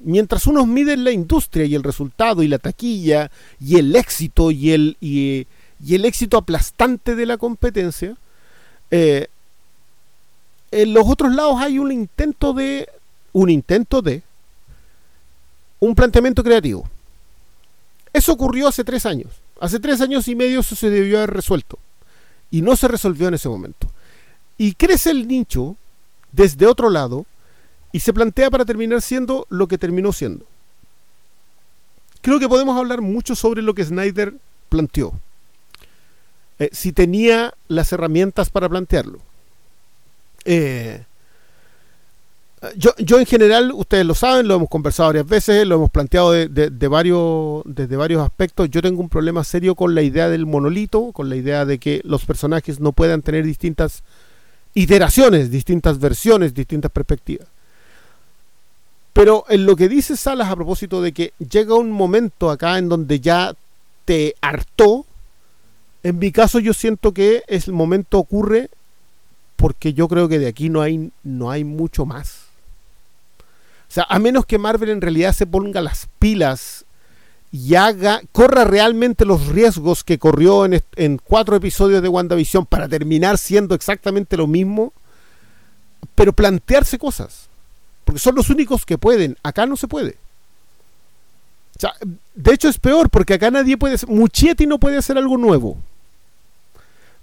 Mientras unos miden la industria y el resultado y la taquilla y el éxito y el, y, el éxito aplastante de la competencia, eh, en los otros lados hay un intento de un intento de un planteamiento creativo. Eso ocurrió hace tres años. Hace tres años y medio eso se debió haber resuelto. Y no se resolvió en ese momento. Y crece el nicho desde otro lado y se plantea para terminar siendo lo que terminó siendo. Creo que podemos hablar mucho sobre lo que Snyder planteó. Eh, si tenía las herramientas para plantearlo. Eh, yo, yo en general, ustedes lo saben, lo hemos conversado varias veces, lo hemos planteado de, varios, desde varios aspectos. Yo tengo un problema serio con la idea del monolito, con la idea de que los personajes no puedan tener distintas iteraciones, distintas versiones, distintas perspectivas. Pero en lo que dice Salas a propósito de que llega un momento acá en donde ya te hartó, en mi caso yo siento que el momento ocurre porque yo creo que de aquí no hay, no hay mucho más. O sea, a menos que Marvel en realidad se ponga las pilas y haga, corra realmente los riesgos que corrió en, en cuatro episodios de WandaVision para terminar siendo exactamente lo mismo, pero plantearse cosas. Porque son los únicos que pueden. Acá no se puede. O sea, de hecho es peor, porque acá nadie puede... Muchetti no puede hacer algo nuevo.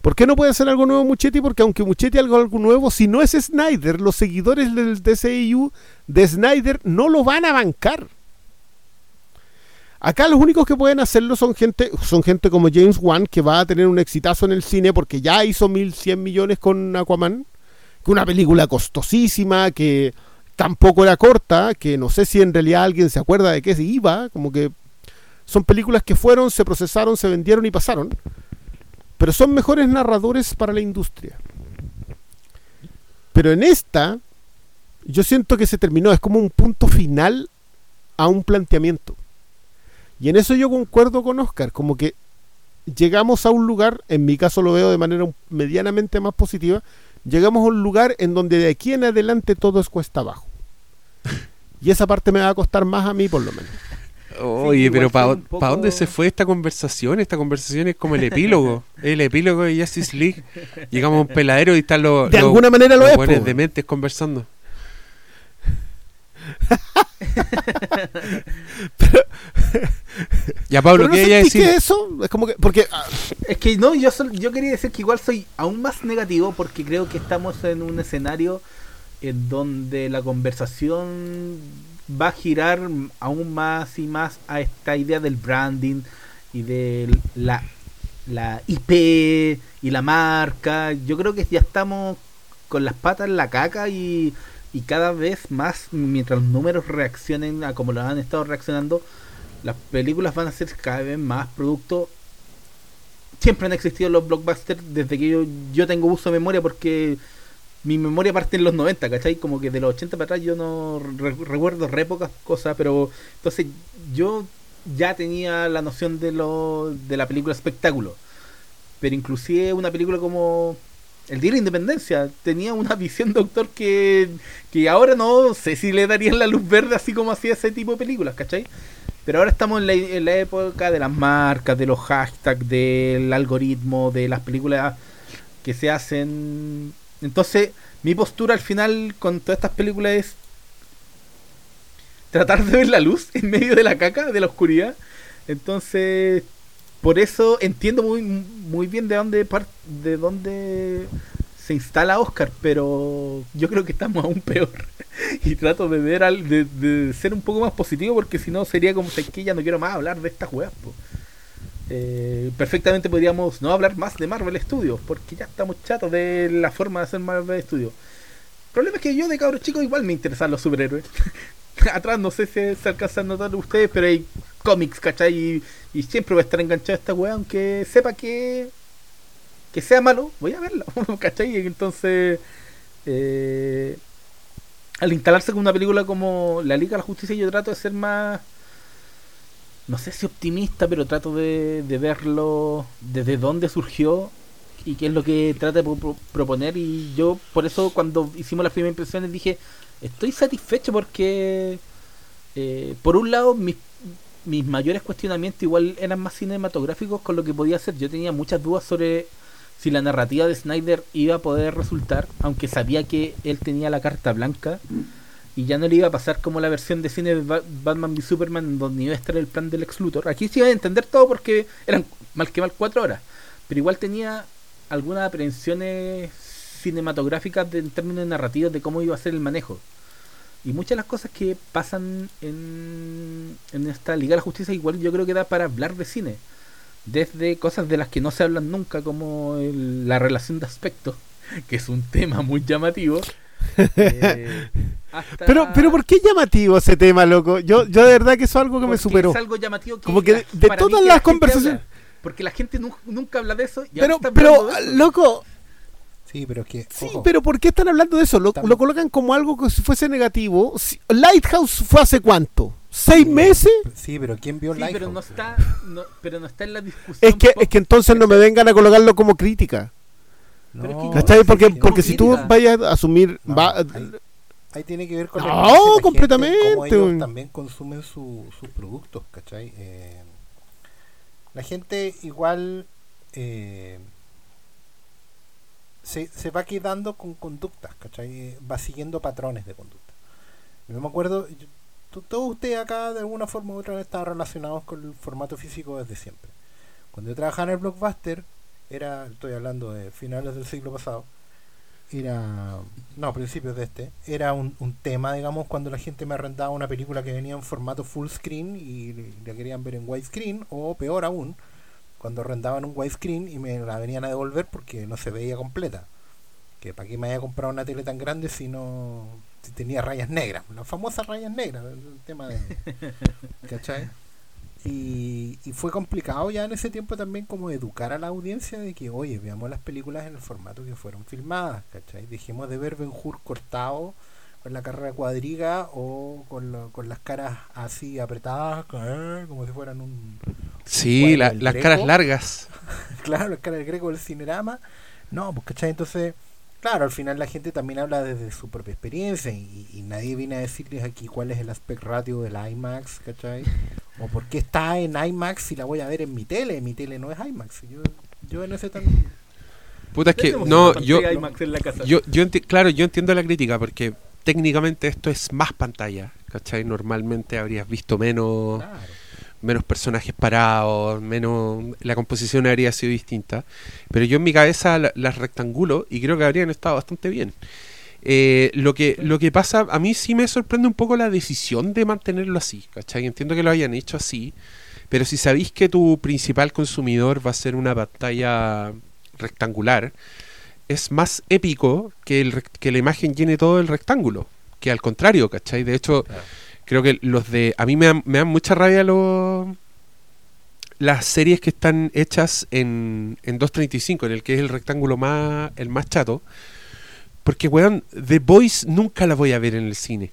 ¿Por qué no puede hacer algo nuevo Muchetti? Porque aunque Muchetti haga algo nuevo, si no es Snyder, los seguidores del DCIU de Snyder no lo van a bancar. Acá los únicos que pueden hacerlo son gente, son gente como James Wan, que va a tener un exitazo en el cine porque ya hizo 1100 millones con Aquaman, que una película costosísima, que tampoco era corta, que no sé si en realidad alguien se acuerda de qué se iba, como que son películas que fueron, se procesaron, se vendieron y pasaron, pero son mejores narradores para la industria. Pero en esta, yo siento que se terminó, es como un punto final a un planteamiento. Y en eso yo concuerdo con Oscar, como que llegamos a un lugar, en mi caso lo veo de manera medianamente más positiva, llegamos a un lugar en donde de aquí en adelante todo es cuesta abajo. Y esa parte me va a costar más a mí por lo menos. Oye, pero ¿para poco- dónde se fue esta conversación? Esta conversación es como el epílogo. el epílogo de Justice League. Llegamos a un peladero y están los. De los- alguna manera lo los es, buenos po. dementes conversando. (laughs) (laughs) ya, Pablo, no ¿qué iba a sentí decir? que eso? Es como que, porque ah, Es que no, yo, sol- yo quería decir que igual soy aún más negativo porque creo que estamos en un escenario en donde la conversación va a girar aún más y más a esta idea del branding y de la, la IP y la marca. Yo creo que ya estamos con las patas en la caca y, y cada vez más, mientras los números reaccionen a como lo han estado reaccionando, las películas van a ser cada vez más producto siempre han existido los blockbusters desde que yo, yo tengo uso de memoria porque mi memoria parte en los 90, ¿cachai? Como que de los 80 para atrás yo no re- recuerdo re pocas cosas, pero entonces yo ya tenía la noción de lo de la película espectáculo. Pero inclusive una película como El Día de la Independencia tenía una visión de autor que, que ahora no sé si le darían la luz verde así como hacía ese tipo de películas, ¿cachai? Pero ahora estamos en la, en la época de las marcas, de los hashtags, del algoritmo, de las películas que se hacen. Entonces, mi postura al final con todas estas películas es tratar de ver la luz en medio de la caca, de la oscuridad. Entonces, por eso entiendo muy, muy bien de dónde, de dónde se instala Oscar, pero yo creo que estamos aún peor. (laughs) y trato de ver al, de, de, ser un poco más positivo porque si no sería como que ya no quiero más hablar de estas juegas. Eh, perfectamente podríamos no hablar más de Marvel Studios porque ya estamos chatos de la forma de hacer Marvel Studios. El problema es que yo de cabros chicos igual me interesan los superhéroes. (laughs) (laughs) Atrás no sé si se alcanza a notar ustedes, pero hay cómics, ¿cachai? Y, y siempre voy a estar enganchado esta wea, aunque sepa que que sea malo, voy a verla, (laughs) ¿cachai? Entonces, eh, al instalarse con una película como La Liga de la Justicia, yo trato de ser más, no sé si optimista, pero trato de, de verlo desde dónde surgió y qué es lo que trata de pro proponer. Y yo, por eso, cuando hicimos las primeras impresiones, dije, estoy satisfecho porque, eh, por un lado, mis, mayores cuestionamientos igual eran más cinematográficos con lo que podía hacer. Yo tenía muchas dudas sobre si la narrativa de Snyder iba a poder resultar, aunque sabía que él tenía la carta blanca y ya no le iba a pasar como la versión de cine de Batman v Superman donde iba a estar el plan del ex Luthor. Aquí sí iba a entender todo porque eran mal que mal cuatro horas, pero igual tenía algunas aprehensiones cinematográficas de, en términos narrativos de cómo iba a ser el manejo. Y muchas de las cosas que pasan en, en esta Liga de la Justicia igual yo creo que da para hablar de cine desde cosas de las que no se hablan nunca, como el, la relación de aspecto, (laughs) que es un tema muy llamativo. (laughs) eh, hasta... Pero, pero ¿por qué llamativo ese tema, loco? Yo, yo de verdad que eso es algo que Porque me superó. Es algo llamativo que Como que la- de, todas las la conversaciones. porque la gente nu- nunca habla de eso. Y Pero, pero, de loco, Sí, pero es que. sí, ojo, pero ¿por qué están hablando de eso? Lo, colocan como algo que si fuese negativo. Si- Lighthouse fue hace cuánto? ¿Seis meses? Sí, pero ¿quién vio Sí, Lighthouse? pero no está, no, pero no está en la discusión. Es que, es que entonces no me vengan a colocarlo como crítica. No, Pero es que- ¿Cachai? sí, Porque, sí, porque si tú vayas a asumir. No, va- ahí, ahí tiene que ver con No, la gente, completamente, cómo ellos weón. también consumen su- sus productos, ¿cachai? Eh, la gente igual eh, se, se va quedando con conductas, ¿cachai? Va siguiendo patrones de conducta. Yo me acuerdo, yo- to- todos ustedes acá de alguna forma u otra estado relacionados con el formato físico desde siempre. Cuando yo trabajaba en el Blockbuster, era, estoy hablando de finales del siglo pasado, era, no, principios de este, era un, un tema, digamos, cuando la gente me arrendaba una película que venía en formato full screen y la querían ver en widescreen, o peor aún, cuando arrendaban un widescreen y me la venían a devolver porque no se veía completa. Que para qué me haya comprado una tele tan grande si no si tenía rayas negras, las famosas rayas negras, el tema de... (laughs) ¿Cachai? Y, y fue complicado ya en ese tiempo también como educar a la audiencia de que, oye, veamos las películas en el formato que fueron filmadas, ¿cachai? Dejemos de ver Ben Hur cortado con la carrera cuadriga o con, lo- con las caras así apretadas, eh, como si fueran un... Sí, cuadro la- las Greco. caras largas. (laughs) claro, las caras del greco del cinerama. No, pues, ¿cachai? Entonces, claro, al final la gente también habla desde su propia experiencia y, y nadie viene a decirles aquí cuál es el aspect ratio del IMAX, ¿cachai? O por qué está en IMAX si la voy a ver en mi tele. Mi tele no es IMAX. Yo, yo en ese también... Puta, es que no, yo, IMAX en la casa. yo, yo claro, yo entiendo la crítica porque técnicamente esto es más pantalla, ¿cachai? Normalmente habrías visto menos, Claro. menos personajes parados, menos la composición habría sido distinta. Pero yo en mi cabeza la- las rectangulo y creo que habrían estado bastante bien. Eh, lo que lo que pasa, a mí sí me sorprende un poco la decisión de mantenerlo así, ¿cachai? Entiendo que lo hayan hecho así, pero si sabéis que tu principal consumidor va a ser una pantalla rectangular, es más épico que, el, que la imagen llene todo el rectángulo, que al contrario, ¿cachai? De hecho, Claro. creo que los de... A mí me dan, me dan mucha rabia los las series que están hechas en, en 2.35, en el que es el rectángulo más el más chato. Porque, weón, The Voice nunca la voy a ver en el cine.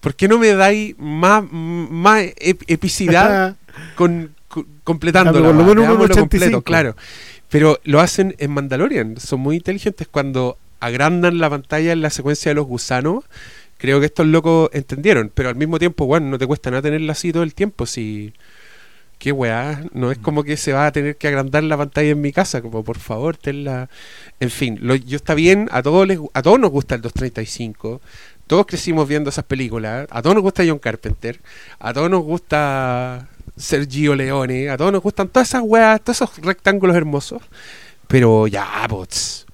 ¿Por qué no me dais más, más ep- epicidad (laughs) con, con- por lo va, menos un veámoslo 85. completo, claro. Pero lo hacen en Mandalorian. Son muy inteligentes. Cuando agrandan la pantalla en la secuencia de los gusanos. creo que estos locos entendieron, pero al mismo tiempo, bueno, no te cuesta nada tenerla así todo el tiempo, si... Qué weá, no es como que se va a tener que agrandar la pantalla en mi casa, como por favor, tenla... En fin, lo, yo está bien, a todos, les, a todos nos gusta el 235, todos crecimos viendo esas películas, a todos nos gusta John Carpenter, a todos nos gusta Sergio Leone, a todos nos gustan todas esas weas, todos esos rectángulos hermosos, pero ya, pues,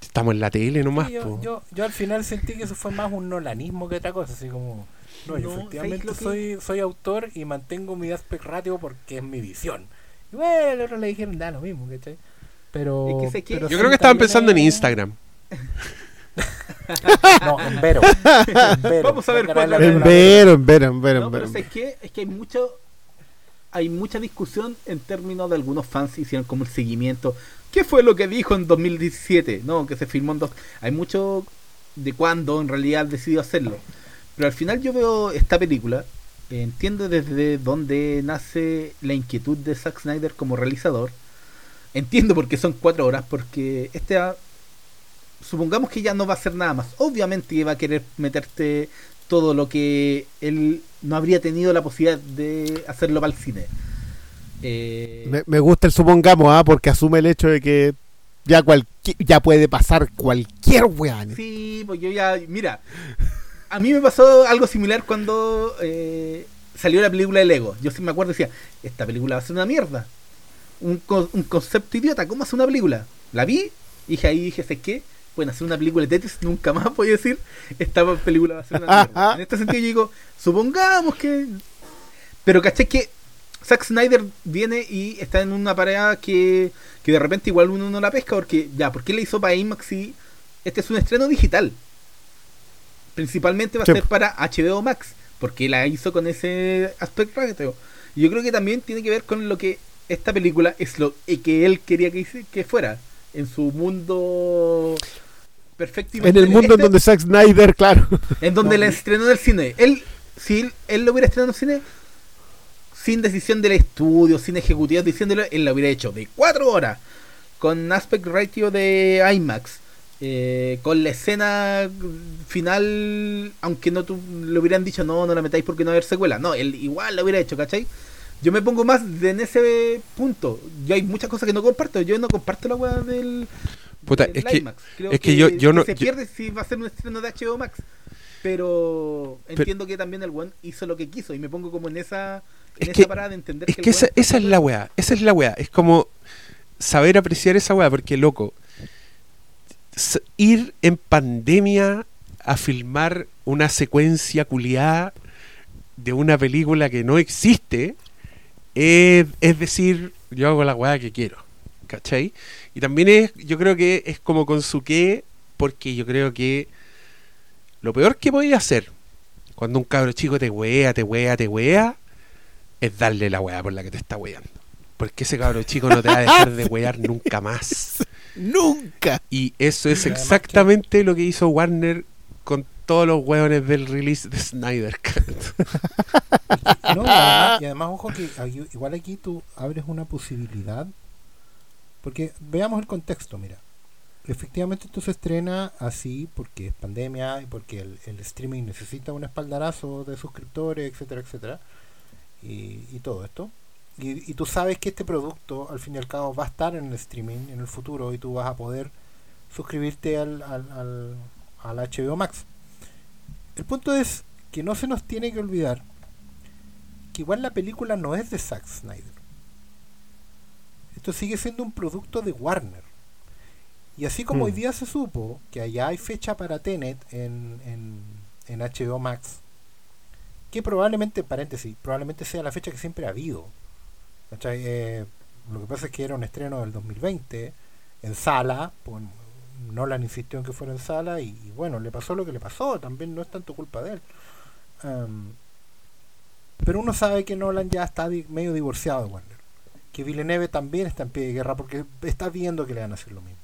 estamos en la tele nomás. Sí, yo, yo, yo al final sentí que eso fue más un nolanismo que otra cosa, así como... No, yo efectivamente ¿sabéis lo soy, soy autor y mantengo mi aspect ratio porque es mi visión. Y bueno, el otro le dijeron, da lo mismo, ¿cachai? Pero... Es que que- pero Yo creo que estaban pensando en es- Instagram. (laughs) No, en Vero. En Vero. Vamos a ver cuál la es la Vero, en Vero, en Vero, No, en pero Vero. ¿sabes qué? Es que hay mucho hay mucha discusión en términos de algunos fans hicieron como el seguimiento. ¿Qué fue lo que dijo en 2017? No, que se filmó en dos. Hay mucho de cuándo en realidad decidió hacerlo. Pero al final yo veo esta película, entiendo desde dónde nace la inquietud de Zack Snyder como realizador. Entiendo por qué son cuatro horas, porque este ah, supongamos que ya no va a hacer nada más. Obviamente va a querer meterte todo lo que él no habría tenido la posibilidad de hacerlo para el cine. Eh, Me, me gusta el supongamos, ¿ah? porque asume el hecho de que ya ya puede pasar cualquier weá. ¿no? Sí, pues yo ya. Mira, a mí me pasó algo similar cuando eh, salió la película de Lego. Yo sí me acuerdo y decía: Esta película va a ser una mierda. Un, co- un concepto idiota. ¿Cómo hacer una película? La vi y dije ahí, dije: ¿sabes qué? Pueden hacer una película de Tetris. Nunca más voy a decir: Esta película va a ser una mierda. (laughs) En este sentido, yo digo: Supongamos que. Pero caché que Zack Snyder viene y está en una pareja que, que de repente igual uno no la pesca porque ya, ¿por qué le hizo para IMAX si este es un estreno digital? Principalmente va a Sí. ser para HBO Max, porque la hizo con ese aspecto yo creo que también tiene que ver con lo que esta película es lo que él quería que, hice- que fuera en su mundo perfecto. En el mundo en Este- donde Zack Snyder, claro. en donde No, la estrenó en el cine. Él, si él, él lo hubiera estrenado en el cine, sin decisión del estudio, sin ejecutivos diciéndolo, él lo hubiera hecho de 4 horas, con aspect ratio de IMAX, eh, con la escena final, aunque no tu- le hubieran dicho no, no la metáis porque no va a haber secuela. No, él igual lo hubiera hecho, ¿cachai? Yo me pongo más de en ese punto. Yo hay muchas cosas que no comparto. Yo no comparto la weá del, Puta, es que. Creo es que yo- yo no- se yo- pierde si va a ser un estreno de HBO Max. Pero entiendo que también el one hizo lo que quiso y me pongo como en esa, en Es esa que- parada de entender es que, que esa, esa es la weá, esa es la weá. Es como saber apreciar esa weá, porque loco, ir en pandemia a filmar una secuencia culiada de una película que no existe, es, es decir, yo hago la weá que quiero, ¿cachai? Y también es, yo creo que es como con su qué, porque yo creo que lo peor que podía hacer cuando un cabro chico te wea, te wea, te wea, es darle la weá por la que te está weando. Porque ese cabro chico no te va a dejar de wear nunca más. (laughs) Nunca. Y eso es exactamente lo que hizo Warner con todos los weones del release de Snyder Cut. (laughs) No, y, además, ojo que igual aquí tú abres una posibilidad. Porque veamos el contexto, mira. Efectivamente esto se estrena así porque es pandemia y porque el, streaming necesita un espaldarazo de suscriptores, etcétera, etcétera. Y, y todo esto. Y, y tú sabes que este producto al fin y al cabo va a estar en el streaming en el futuro y tú vas a poder suscribirte al, al, al, al HBO Max. El punto es que no se nos tiene que olvidar que igual la película no es de Zack Snyder. Esto sigue siendo un producto de Warner. Y así como Mm. hoy día se supo que allá hay fecha para Tenet en, en, en HBO Max, que probablemente, paréntesis, probablemente sea la fecha que siempre ha habido. Eh, lo que pasa es que era un estreno del 2020 en sala, pues, Nolan insistió en que fuera en sala y, y bueno, le pasó lo que le pasó, también no es tanto culpa de él. Am, pero uno sabe que Nolan ya está di- medio divorciado de Warner. Que Villeneuve también está en pie de guerra porque está viendo que le van a hacer lo mismo.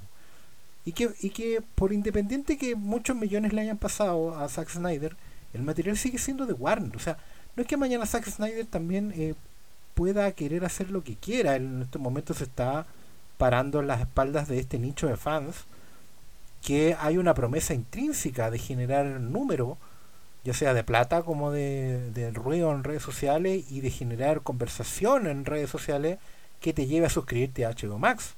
Y que, y que por independiente que muchos millones le hayan pasado a Zack Snyder, el material sigue siendo de Warner. O sea, no es que mañana Zack Snyder también eh, pueda querer hacer lo que quiera. Él en estos momentos se está parando en las espaldas de este nicho de fans que hay una promesa intrínseca de generar número ya sea de plata como de, de ruido en redes sociales y de generar conversación en redes sociales que te lleve a suscribirte a HBO Max.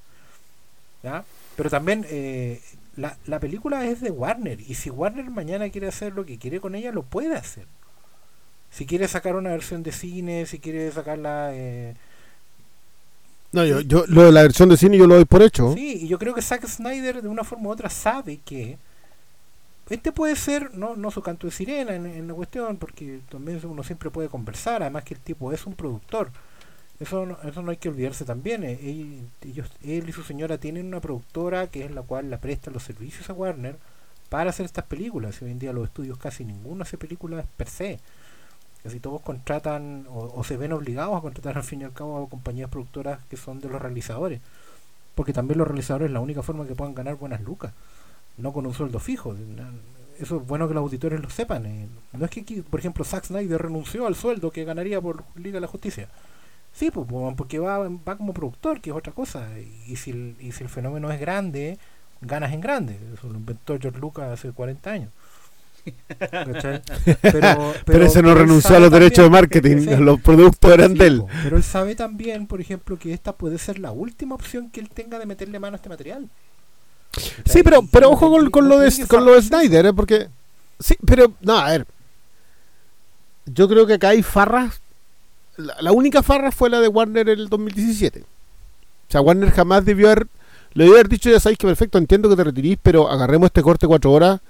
¿ya? Pero también eh, la, la película es de Warner y si Warner mañana quiere hacer lo que quiere con ella, lo puede hacer. Si quiere sacar una versión de cine, si quiere sacarla... Eh, No, yo, yo lo de la versión de cine yo lo doy por hecho. Sí, y yo creo que Zack Snyder de una forma u otra sabe que este puede ser, no, no su canto de sirena en, en la cuestión, porque también uno siempre puede conversar, además que el tipo es un productor. Eso no, eso no hay que olvidarse también. eh, Él, ellos, él y su señora tienen una productora que es la cual la presta los servicios a Warner para hacer estas películas. Y hoy en día los estudios casi ninguno hace películas per se. Casi todos contratan o, o se ven obligados a contratar (laughs) al fin y al cabo a compañías productoras que son de los realizadores. Porque también los realizadores es la única forma que puedan ganar buenas lucas. No con un sueldo fijo. Eso es bueno que los auditores lo sepan. eh. No es que por ejemplo, Zack Snyder renunció al sueldo que ganaría por Liga de la Justicia. Sí, pues, porque va, va como productor, que es otra cosa. Y si, el, y si el fenómeno es grande, ganas en grande. Eso lo inventó George Lucas hace 40 años. ¿Cachai? (laughs) Pero, Pero, ese no renunció a los derechos de marketing, Sí. los productos eran Sí, de él. Pero él sabe también, por ejemplo, que esta puede ser la última opción que él tenga de meterle mano a este material. Sí, pero, pero ojo con, con lo de, con lo de Snyder, ¿eh? porque... Sí, pero, no, a ver. Yo creo que acá hay farras. La, la única farra fue la de Warner en el 2017. O sea, Warner jamás debió haber... Le debió haber dicho, ya sabéis que perfecto, entiendo que te retirís, pero agarremos este corte cuatro horas,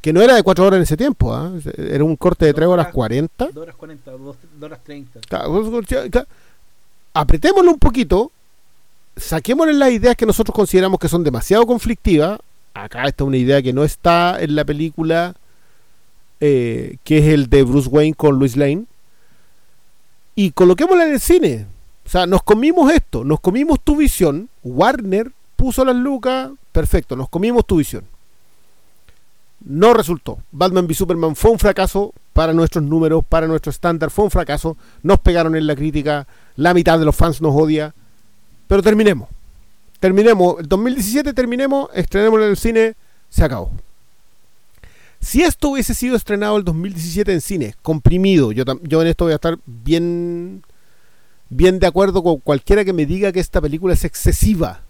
que no era de cuatro horas en ese tiempo, ¿ah? era un corte de tres horas 40. 2 horas 40, 2 horas 30. Claro, ya- ya- apretémoslo un poquito, saquémosle las ideas que nosotros consideramos que son demasiado conflictivas. Acá está una idea que no está en la película, eh, que es el de Bruce Wayne con Louis Lane, y coloquémosla en el cine. O sea, nos comimos esto, nos comimos tu visión, Warner puso las lucas, perfecto, nos comimos tu visión. No resultó. Batman v Superman fue un fracaso para nuestros números, para nuestro estándar, fue un fracaso. Nos pegaron en la crítica, la mitad de los fans nos odia. Pero terminemos. Terminemos. El 2017 terminemos, estrenemos en el cine, se acabó. Si esto hubiese sido estrenado el 2017 en cine, comprimido, yo, yo en esto voy a estar bien, bien de acuerdo con cualquiera que me diga que esta película es excesiva.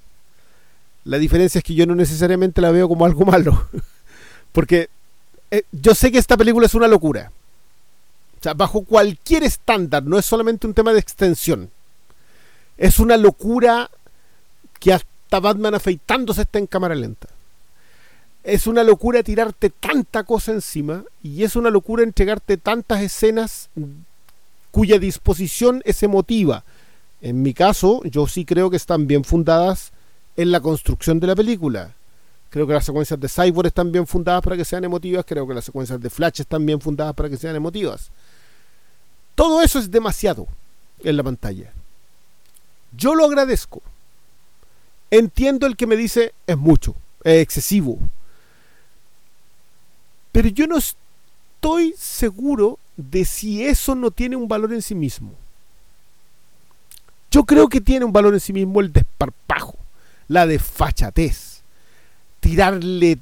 La diferencia es que yo no necesariamente la veo como algo (laughs) malo. Porque eh, yo sé que esta película es una locura. O sea, bajo cualquier estándar, no es solamente un tema de extensión. Es una locura que hasta Batman afeitándose está en cámara lenta. Es una locura tirarte tanta cosa encima y es una locura entregarte tantas escenas cuya disposición es emotiva. En mi caso, yo sí creo que están bien fundadas en la construcción de la película. Creo que las secuencias de Cyborg están bien fundadas para que sean emotivas. Creo que las secuencias de Flash están bien fundadas para que sean emotivas. Todo eso es demasiado en la pantalla. Yo lo agradezco. Entiendo el que me dice es mucho, es excesivo. Pero yo no estoy seguro de si eso no tiene un valor en sí mismo. Yo creo que tiene un valor en sí mismo el desparpajo, la desfachatez, tirarle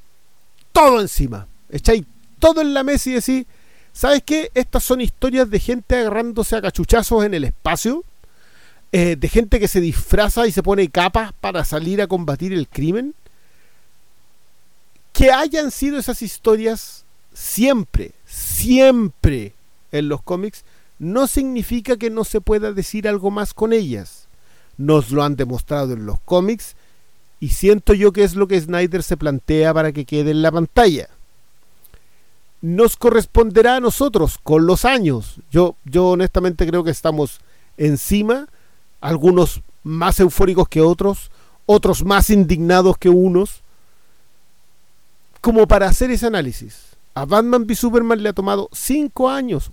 todo encima, echáis todo en la mesa y decir, ¿sabes qué? Estas son historias de gente agarrándose a cachuchazos en el espacio, eh, de gente que se disfraza y se pone capas para salir a combatir el crimen. Que hayan sido esas historias siempre, siempre en los cómics, no significa que no se pueda decir algo más con ellas. Nos lo han demostrado en los cómics y siento yo que es lo que Snyder se plantea para que quede en la pantalla. Nos corresponderá a nosotros con los años. Yo, yo honestamente creo que estamos encima, algunos más eufóricos que otros, otros más indignados que unos, como para hacer ese análisis. A Batman v Superman le ha tomado cinco años.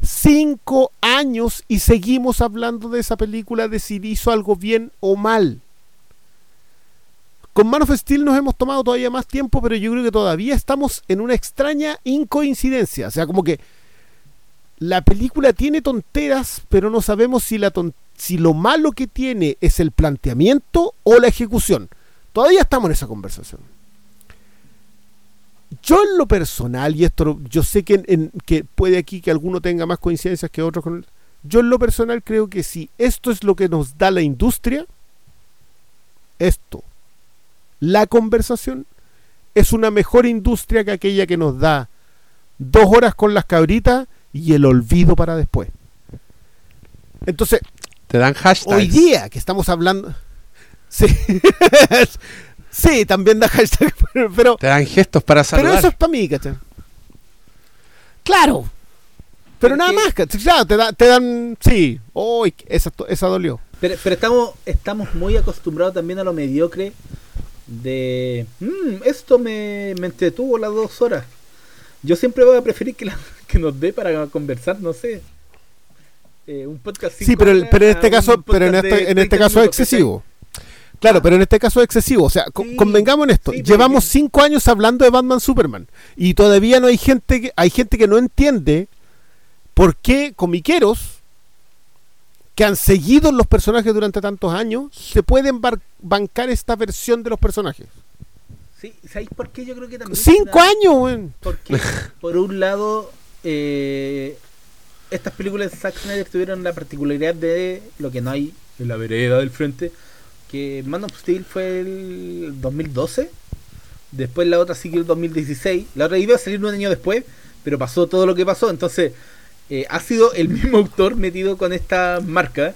Cinco años y seguimos hablando de esa película de si hizo algo bien o mal. Con Man of Steel nos hemos tomado todavía más tiempo, pero yo creo que todavía estamos en una extraña incoincidencia. O sea, como que la película tiene tonteras, pero no sabemos si, la si lo malo que tiene es el planteamiento o la ejecución. Todavía estamos en esa conversación. Yo en lo personal, y esto yo sé que, en, que puede aquí que alguno tenga más coincidencias que otros con yo en lo personal creo que si esto es lo que nos da la industria, esto, la conversación, es una mejor industria que aquella que nos da dos horas con las cabritas y el olvido para después. Entonces, te dan hashtags. Hoy día que estamos hablando. (laughs) Sí. Sí, también da hashtags. (laughs) Pero, te dan gestos para saludar. Pero eso es para mí, ¿cachai? Claro. Pero nada más, Claro, te, te dan. Sí. Uy, esa, esa dolió. Pero, pero estamos, estamos muy acostumbrados también a lo mediocre de. Mmm, esto me, me entretuvo las dos horas. Yo siempre voy a preferir que, la, (laughs) que nos dé para conversar, no sé. Eh, un podcast Sí, pero, pero en este caso, pero en este, en este caso es excesivo. Claro, pero en este caso es excesivo. O sea, convengamos en esto. Llevamos cinco años hablando de Batman Superman y todavía no hay gente que hay gente que no entiende por qué comiqueros que han seguido los personajes durante tantos años se pueden bancar esta versión de los personajes. Sí, ¿sabéis por qué? Yo creo que también. Cinco años, güey. Porque, (laughs) por un lado, eh, estas películas de Zack Snyder tuvieron la particularidad de lo que no hay en la vereda del frente, que Man of Steel fue el 2012, después la otra siguió el 2016, la otra iba a salir un año después, pero pasó todo lo que pasó, entonces eh, ha sido el (laughs) mismo autor metido con esta marca,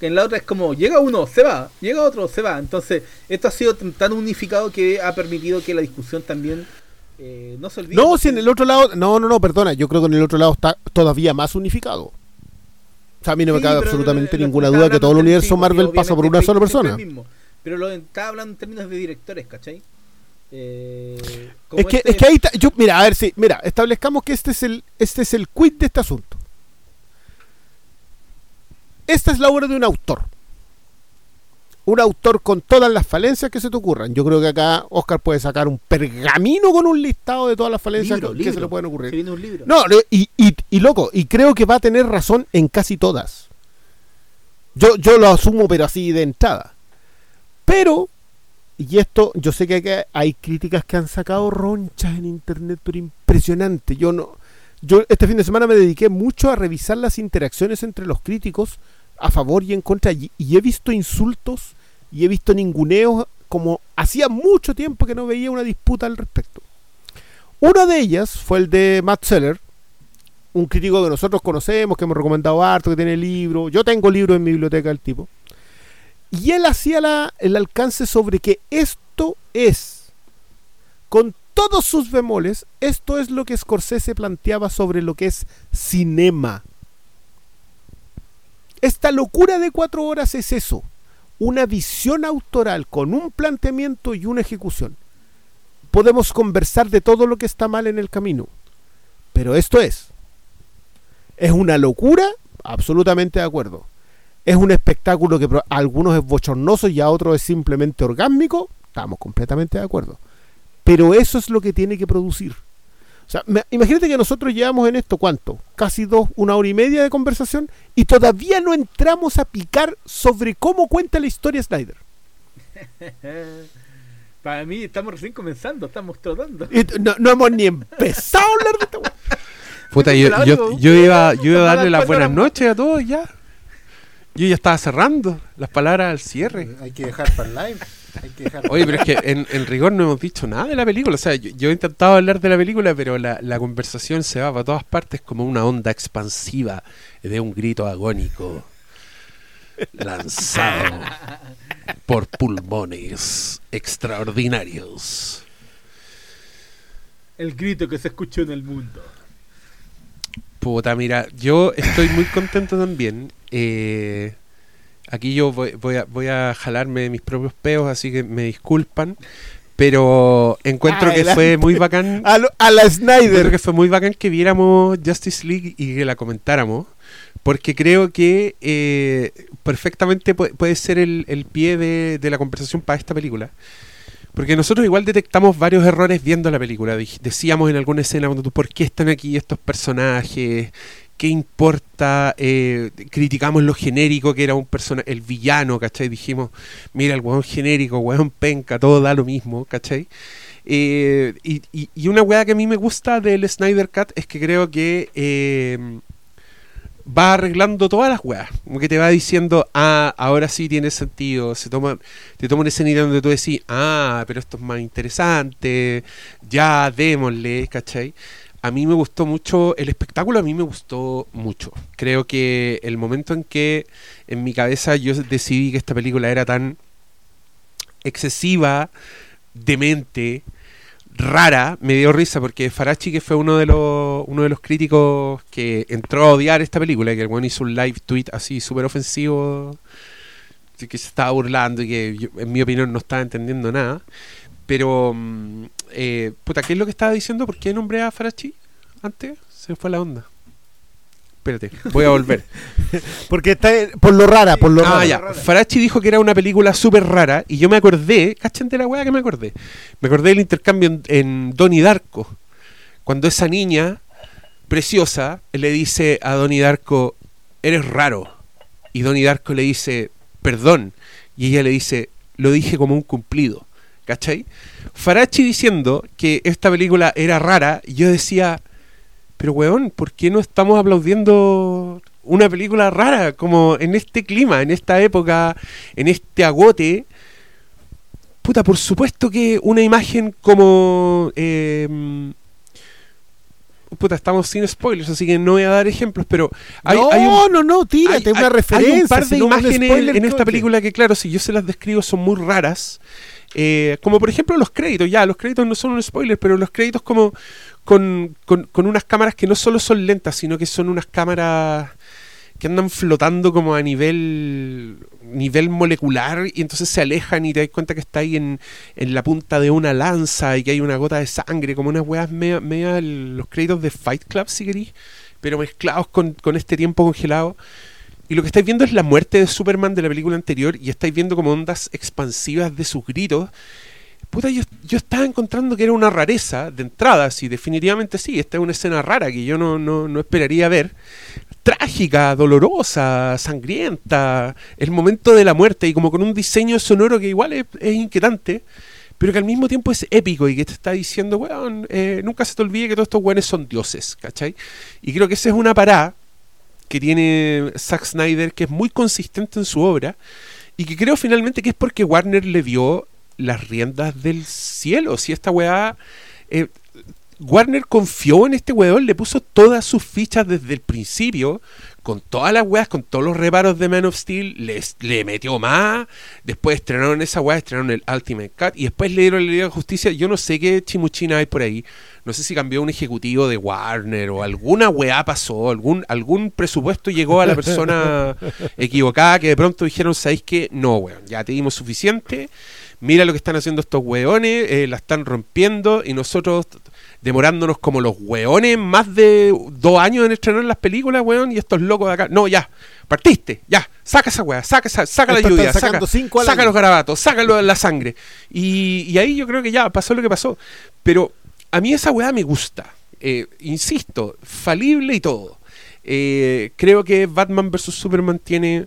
en la otra es como, llega uno, se va, llega otro, se va, entonces esto ha sido tan unificado que ha permitido que la discusión también eh, no se No, si en el otro lado. No, no, no, perdona. Yo creo que en el otro lado está todavía más unificado. O sea, a mí no me cabe absolutamente ninguna duda que todo el universo Marvel pasa por una sola persona. pero lo estaba hablando en términos de directores, ¿cachai? Eh, es, que, este es que ahí está. Yo, mira, a ver si. Mira, establezcamos que este es el, este es el quid de este asunto. Esta es la obra de un autor un autor con todas las falencias que se te ocurran. Yo creo que acá Oscar puede sacar un pergamino con un listado de todas las falencias que, se le pueden ocurrir. No, y, y, loco, y creo que va a tener razón en casi todas. Yo, yo lo asumo, pero así de entrada. Pero, y esto, yo sé que hay críticas que han sacado ronchas en internet, pero impresionante. Yo no. Yo este fin de semana me dediqué mucho a revisar las interacciones entre los críticos a favor y en contra y, he visto insultos y he visto ninguneos como hacía mucho tiempo que no veía una disputa al respecto. Una de ellas fue el de Matt Seller, un crítico que nosotros conocemos, que hemos recomendado harto, que tiene libro. Yo tengo libro en mi biblioteca del tipo. Y él hacía la, el alcance sobre que esto es, con todos sus bemoles, esto es lo que Scorsese planteaba sobre lo que es cinema. Esta locura de cuatro horas es eso, una visión autoral con un planteamiento y una ejecución. Podemos conversar de todo lo que está mal en el camino, pero esto es, ¿es una locura? Absolutamente de acuerdo. ¿Es un espectáculo que a algunos es bochornoso y a otros es simplemente orgásmico? Estamos completamente de acuerdo. Pero eso es lo que tiene que producir. O sea, imagínate que nosotros llevamos en esto, ¿cuánto? Casi dos, una hora y media de conversación y todavía no entramos a picar sobre cómo cuenta la historia Snyder. (laughs) Para mí estamos recién comenzando, estamos tratando. No, hemos ni empezado a hablar de esto. Puta, yo, yo, iba, yo iba a darle las buenas noches a todos ya. Yo ya estaba cerrando las palabras al cierre. Hay que dejar para el live. Oye, pero es que en, rigor no hemos dicho nada de la película. O sea, yo, he intentado hablar de la película, pero la, conversación se va para todas partes como una onda expansiva de un grito agónico lanzado por pulmones extraordinarios. El grito que se escuchó en el mundo. Puta, mira, yo estoy muy contento también. Eh, Aquí yo voy, voy, a, voy a jalarme mis propios peos, así que me disculpan. Pero encuentro que fue muy bacán. (laughs) A, la Snyder. que fue muy bacán que viéramos Justice League y que la comentáramos. Porque creo que eh, perfectamente puede, ser el, el pie de, de, la conversación para esta película. Porque nosotros igual detectamos varios errores viendo la película. Decíamos en alguna escena, ¿por qué están aquí estos personajes? ¿qué importa? Eh, criticamos lo genérico que era un personaje, el villano, ¿cachai? Dijimos, mira, el weón genérico, weón penca, todo da lo mismo, ¿cachai? Eh, y, una weá que a mí me gusta del Snyder Cut es que creo que eh, va arreglando todas las weas. Como que te va diciendo, ah, ahora sí tiene sentido. Se toma, te toma una escenita donde tú decís, ah, pero esto es más interesante. Ya, démosle, ¿cachai? A mí me gustó mucho, el espectáculo a mí me gustó mucho. Creo que el momento en que en mi cabeza yo decidí que esta película era tan excesiva, demente, rara, me dio risa porque Farachi, que fue uno de los uno de los críticos que entró a odiar esta película, que el bueno hizo un live tweet así súper ofensivo, que se estaba burlando y que yo, en mi opinión no estaba entendiendo nada. Pero, mm, eh, puta, ¿qué es lo que estaba diciendo? ¿Por qué nombré a Farachi antes? Se fue la onda. Espérate, voy a volver. (laughs) Porque está por lo rara, por lo Ah, rara. ya. Farachi dijo que era una película súper rara y yo me acordé, cachen de la weá que me acordé. Me acordé del intercambio en, en Donnie Darko. Cuando esa niña preciosa le dice a Donnie Darko, eres raro. Y Donnie Darko le dice, perdón. Y ella le dice, lo dije como un cumplido. ¿Cachai? Farachi diciendo que esta película era rara, y yo decía, pero weón, ¿por qué no estamos aplaudiendo una película rara? Como en este clima, en esta época, en este agote. Puta, por supuesto que una imagen como... eh, puta, estamos sin spoilers, así que no voy a dar ejemplos, pero hay, no, hay un, no, no, tírate hay- una hay- referencia. Hay un par de si imágenes spoiler en esta película que, claro, si yo se las describo son muy raras. Eh, como por ejemplo los créditos, ya, los créditos no son un spoiler, pero los créditos como con, unas cámaras que no solo son lentas, sino que son unas cámaras que andan flotando como a nivel nivel molecular y entonces se alejan y te das cuenta que está ahí en, en la punta de una lanza y que hay una gota de sangre, como unas weas media, media los créditos de Fight Club, si querís, pero mezclados con, con este tiempo congelado. Y lo que estáis viendo es la muerte de Superman de la película anterior y estáis viendo como ondas expansivas de sus gritos. Puta, yo, estaba encontrando que era una rareza de entrada, sí, definitivamente sí. Esta es una escena rara que yo no, no, no esperaría ver. Trágica, dolorosa, sangrienta, el momento de la muerte y como con un diseño sonoro que igual es, inquietante, pero que al mismo tiempo es épico y que te está diciendo, weón, eh, nunca se te olvide que todos estos weones son dioses, ¿cachai? Y creo que esa es una parada que tiene Zack Snyder que es muy consistente en su obra y que creo finalmente que es porque Warner le dio las riendas del cielo. Si esta weá. eh, Warner confió en este weón, le puso todas sus fichas desde el principio, con todas las weas, con todos los reparos de Man of Steel, les, le metió más. Después estrenaron esa weá, estrenaron el Ultimate Cut y después le dieron la Liga de Justicia. Yo no sé qué chimuchina hay por ahí. No sé si cambió un ejecutivo de Warner o alguna weá pasó, algún, algún presupuesto llegó a la persona (laughs) equivocada que de pronto dijeron, ¿sabéis qué? No, weón, ya te dimos suficiente. Mira lo que están haciendo estos weones, eh, la están rompiendo y nosotros demorándonos como los weones más de dos años en estrenar las películas, weón, y estos locos de acá. No, ya, partiste, ya, saca esa weá, saca, esa- saca la lluvia, saca, saca los garabatos, saca la sangre. Y, y ahí yo creo que ya pasó lo que pasó. Pero a mí esa weá me gusta. Eh, insisto, falible y todo. Eh, creo que Batman vs. Superman tiene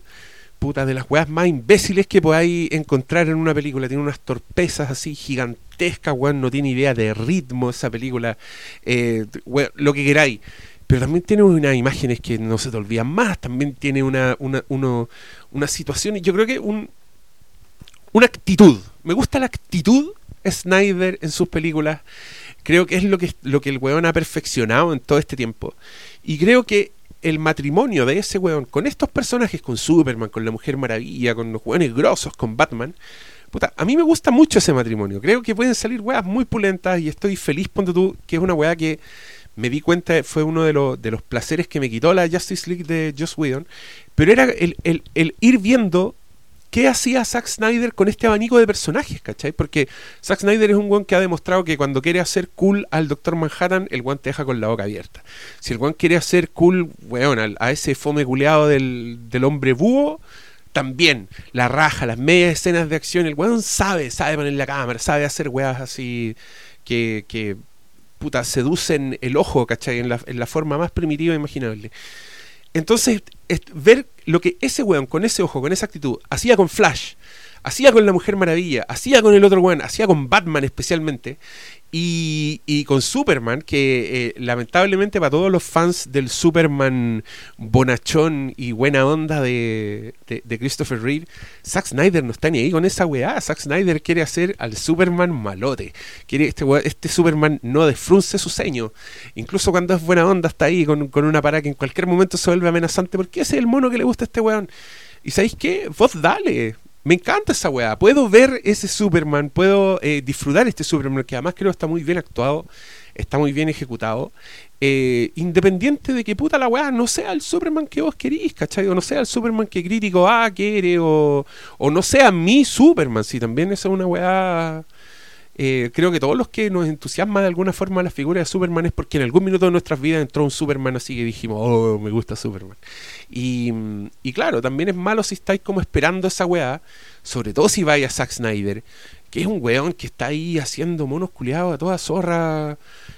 puta de las weas más imbéciles que podáis encontrar en una película. Tiene unas torpezas así gigantescas, weón. No tiene idea de ritmo esa película. Eh, weón, lo que queráis. Pero también tiene unas imágenes que no se te olvidan más. También tiene una, una, uno, una situación. Yo creo que un, una actitud. Me gusta la actitud Snyder en sus películas. Creo que es lo que, lo que el weón ha perfeccionado en todo este tiempo. Y creo que el matrimonio de ese weón con estos personajes, con Superman, con la Mujer Maravilla, con los weones grosos, con Batman, puta, a mí me gusta mucho ese matrimonio. Creo que pueden salir weas muy pulentas y estoy feliz, ponte tú, que es una wea que me di cuenta fue uno de, los de los placeres que me quitó la Justice League de Joss Whedon, pero era el, el, el ir viendo qué hacía Zack Snyder con este abanico de personajes, ¿cachai? Porque Zack Snyder es un weón que ha demostrado que cuando quiere hacer cool al Doctor Manhattan, el weón te deja con la boca abierta. Si el weón quiere hacer cool, weón, a ese fome culeado del, del hombre búho, también la raja, las medias escenas de acción, el weón sabe, sabe poner la cámara, sabe hacer weas así que, que puta, seducen el ojo, ¿cachai? En la, en la forma más primitiva imaginable. Entonces, ver lo que ese weón con ese ojo, con esa actitud, hacía con Flash, Hacía con la Mujer Maravilla, hacía con el otro weón, hacía con Batman especialmente. Y, y con Superman, que eh, lamentablemente para todos los fans del Superman bonachón y buena onda de, de, Christopher Reeve, Zack Snyder no está ni ahí con esa weá. Zack Snyder quiere hacer al Superman malote. Quiere este, este Superman no desfrunce su ceño. Incluso cuando es buena onda está ahí con, con una parada que en cualquier momento se vuelve amenazante porque ese es el mono que le gusta a este weón. ¿Y sabéis qué? Vos dale, me encanta esa weá. Puedo ver ese Superman, puedo eh, disfrutar este Superman, que además creo está muy bien actuado, está muy bien ejecutado. Eh, independiente de que puta la weá no sea el Superman que vos querís, ¿cachai? O no sea el Superman que crítico A quiere, o, o no sea mi Superman, si también esa es una weá. Eh, creo que todos los que nos entusiasma de alguna forma la figura de Superman es porque en algún minuto de nuestras vidas entró un Superman así que dijimos, oh, me gusta Superman. Y, y claro, también es malo si estáis como esperando esa weá, sobre todo si vais a Zack Snyder, que es un weón que está ahí haciendo monos culiados a toda zorra,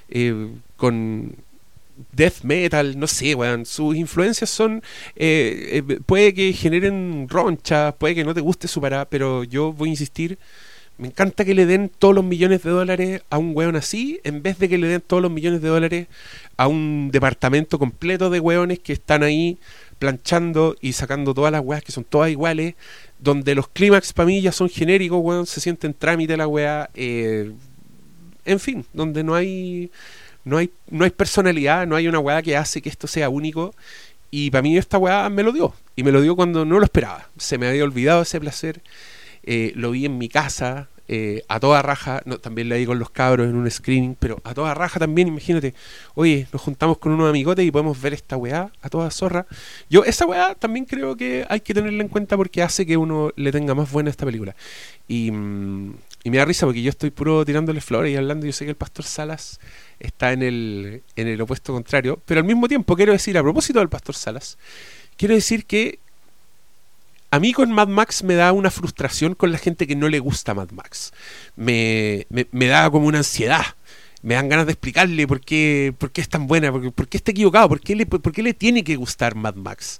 eh, con death metal, no sé, weón. Sus influencias son. Eh, eh, puede que generen ronchas, puede que no te guste su parada, pero yo voy a insistir me encanta que le den todos los millones de dólares a un weón así, en vez de que le den todos los millones de dólares a un departamento completo de weones que están ahí planchando y sacando todas las weas que son todas iguales, donde los clímax para mí ya son genéricos, weón, se sienten trámite la wea, eh, en fin, donde no hay, no hay, no hay personalidad, no hay una wea que hace que esto sea único. Y para mí esta weá me lo dio. Y me lo dio cuando no lo esperaba. Se me había olvidado ese placer eh, lo vi en mi casa, eh, a toda raja, también le digo con los cabros en un screening, pero a toda raja también, imagínate, oye, nos juntamos con unos amigotes y podemos ver esta weá a toda zorra. Yo, esa weá también creo que hay que tenerla en cuenta porque hace que uno le tenga más buena esta película. Y, mm, y me da risa porque yo estoy puro tirándole flores y hablando, yo sé que el pastor Salas está en el, en el opuesto contrario, pero al mismo tiempo quiero decir, a propósito del pastor Salas, quiero decir que a mí con Mad Max me da una frustración con la gente que no le gusta Mad Max. Me, me, da como una ansiedad. Me dan ganas de explicarle por qué, por qué es tan buena, por qué, por qué está equivocado, por qué, le, por qué le tiene que gustar Mad Max.